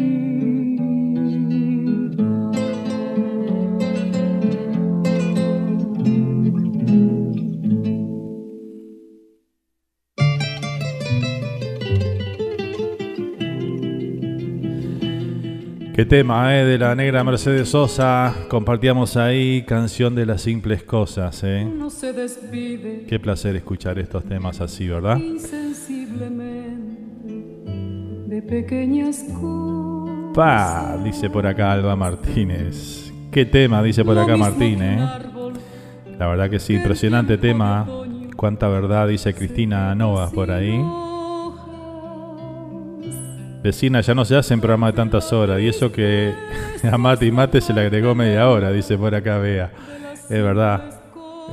Qué tema, eh, De la negra Mercedes Sosa. Compartíamos ahí canción de las simples cosas, ¿eh? No se despide Qué placer escuchar estos temas así, ¿verdad? insensiblemente de pequeñas cosas. Pa, dice por acá Alba Martínez. Qué tema, dice por acá Martín, ¿eh? La verdad que sí, impresionante tema. Cuánta verdad, dice Cristina Novas por ahí. Vecina, ya no se hacen programas de tantas horas. Y eso que a Mate y Mate se le agregó media hora, dice por acá Bea. Es verdad.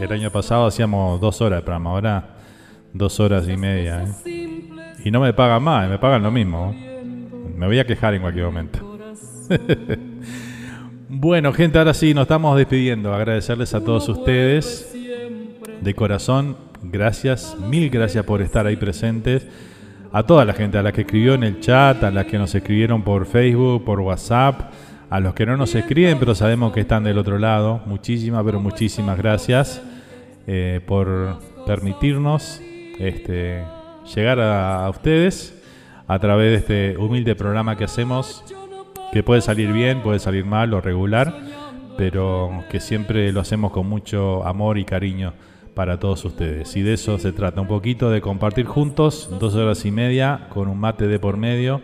El año pasado hacíamos dos horas de programa, ahora dos horas y media. ¿eh? Y no me pagan más, me pagan lo mismo. Me voy a quejar en cualquier momento. bueno, gente, ahora sí, nos estamos despidiendo. Agradecerles a todos ustedes. De corazón, gracias, mil gracias por estar ahí presentes a toda la gente, a la que escribió en el chat, a las que nos escribieron por Facebook, por WhatsApp, a los que no nos escriben, pero sabemos que están del otro lado. Muchísimas, pero muchísimas gracias eh, por permitirnos este, llegar a, a ustedes a través de este humilde programa que hacemos, que puede salir bien, puede salir mal o regular, pero que siempre lo hacemos con mucho amor y cariño para todos ustedes. Y de eso se trata, un poquito de compartir juntos dos horas y media con un mate de por medio,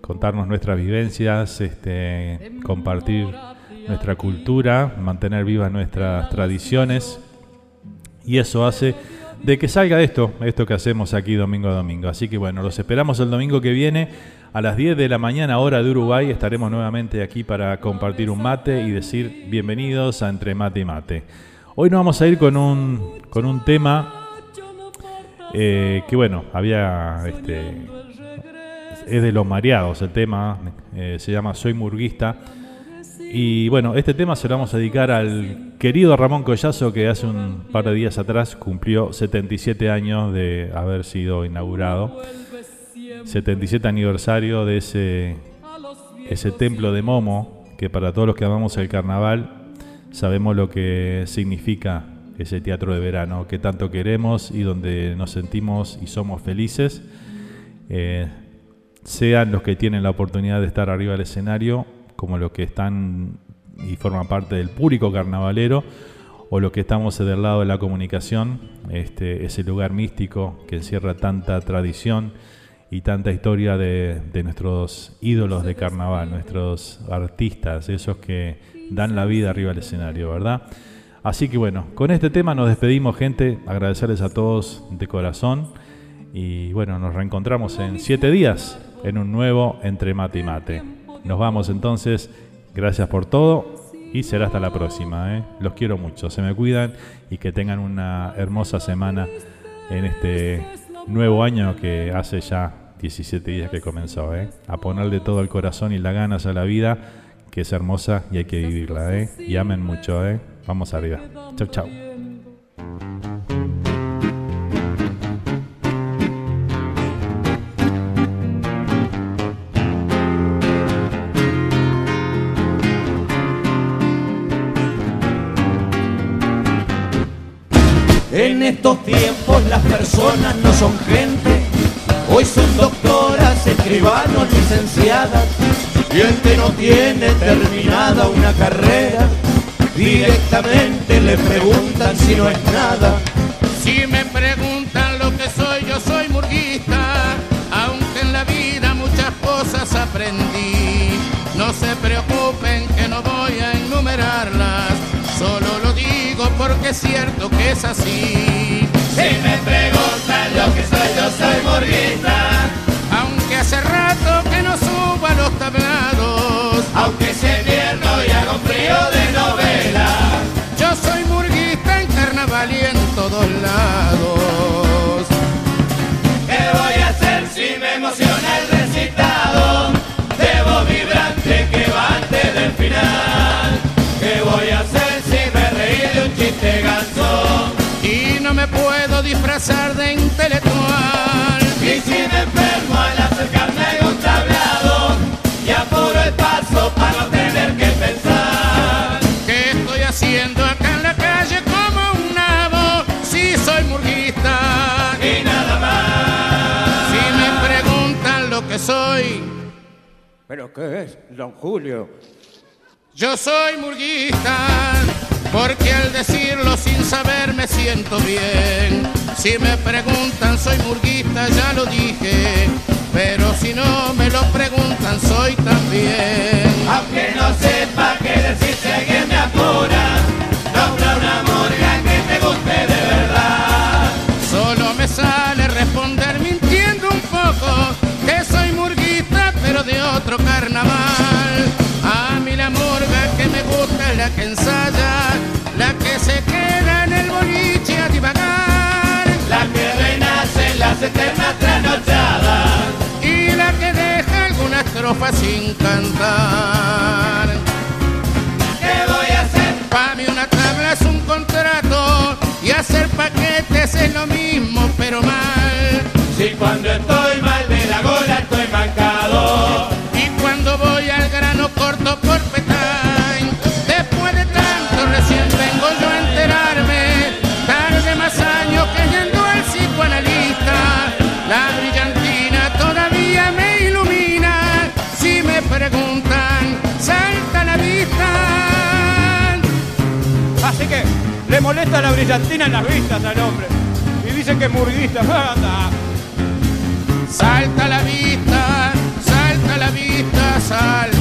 contarnos nuestras vivencias, este, compartir nuestra cultura, mantener vivas nuestras tradiciones. Y eso hace de que salga esto, esto que hacemos aquí domingo a domingo. Así que bueno, los esperamos el domingo que viene a las 10 de la mañana hora de Uruguay. Estaremos nuevamente aquí para compartir un mate y decir bienvenidos a Entre Mate y Mate. Hoy nos vamos a ir con un, con un tema eh, que, bueno, había. Este, es de los mareados el tema, eh, se llama Soy Murguista. Y bueno, este tema se lo vamos a dedicar al querido Ramón Collazo, que hace un par de días atrás cumplió 77 años de haber sido inaugurado. 77 aniversario de ese, ese templo de Momo, que para todos los que amamos el carnaval sabemos lo que significa ese teatro de verano que tanto queremos y donde nos sentimos y somos felices. Eh, sean los que tienen la oportunidad de estar arriba del escenario, como los que están y forman parte del público carnavalero, o los que estamos del lado de la comunicación, este, ese lugar místico que encierra tanta tradición y tanta historia de, de nuestros ídolos de carnaval, nuestros artistas, esos que dan la vida arriba del escenario, ¿verdad? Así que bueno, con este tema nos despedimos, gente. Agradecerles a todos de corazón. Y bueno, nos reencontramos en siete días en un nuevo Entre Mate y Mate. Nos vamos entonces. Gracias por todo y será hasta la próxima. ¿eh? Los quiero mucho, se me cuidan y que tengan una hermosa semana en este nuevo año que hace ya 17 días que comenzó. ¿eh? A ponerle todo el corazón y las ganas a la vida, que es hermosa y hay que vivirla. ¿eh? Y amen mucho. ¿eh? Vamos arriba. Chau, chau. En estos tiempos las personas no son gente, hoy son doctoras, escribanos, licenciadas, y el que no tiene terminada una carrera, directamente le preguntan si no es nada. Si me preguntan lo que soy, yo soy murguista, aunque en la vida muchas cosas aprendí. No se preocupen que no voy a enumerarlas, solo lo digo porque es cierto que es así. Si me preguntan lo que soy, yo soy murguista. Aunque hace rato ¿Pero qué es, don Julio? yo soy murguista. Porque al decirlo sin saber me siento bien. Si me preguntan soy murguista, ya lo dije. Pero si no me lo preguntan, soy también. Aunque no sepa qué decir alguien me apura, nombra una murga la que ensaya, la que se queda en el boliche a divagar. La que renace en las eternas trasnochadas. Y la que deja alguna estrofa sin cantar. ¿Qué voy a hacer? Para mí una tabla es un contrato y hacer paquetes es lo mismo pero mal. Si cuando estoy mal le molesta la brillantina en las vistas al hombre. Y dice que es murguista. Salta la vista, salta la vista, salta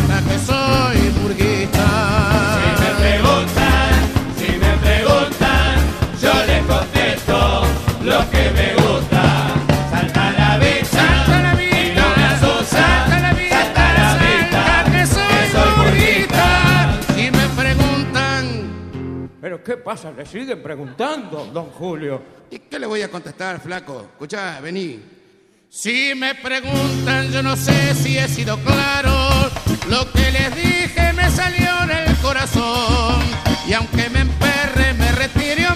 qué pasa? Le siguen preguntando, don Julio. ¿y qué le voy a contestar, flaco? Escuchá, vení. Si me preguntan, yo no sé si he sido claro. Lo que les dije me salió del corazón. Y aunque me emperre, me retire o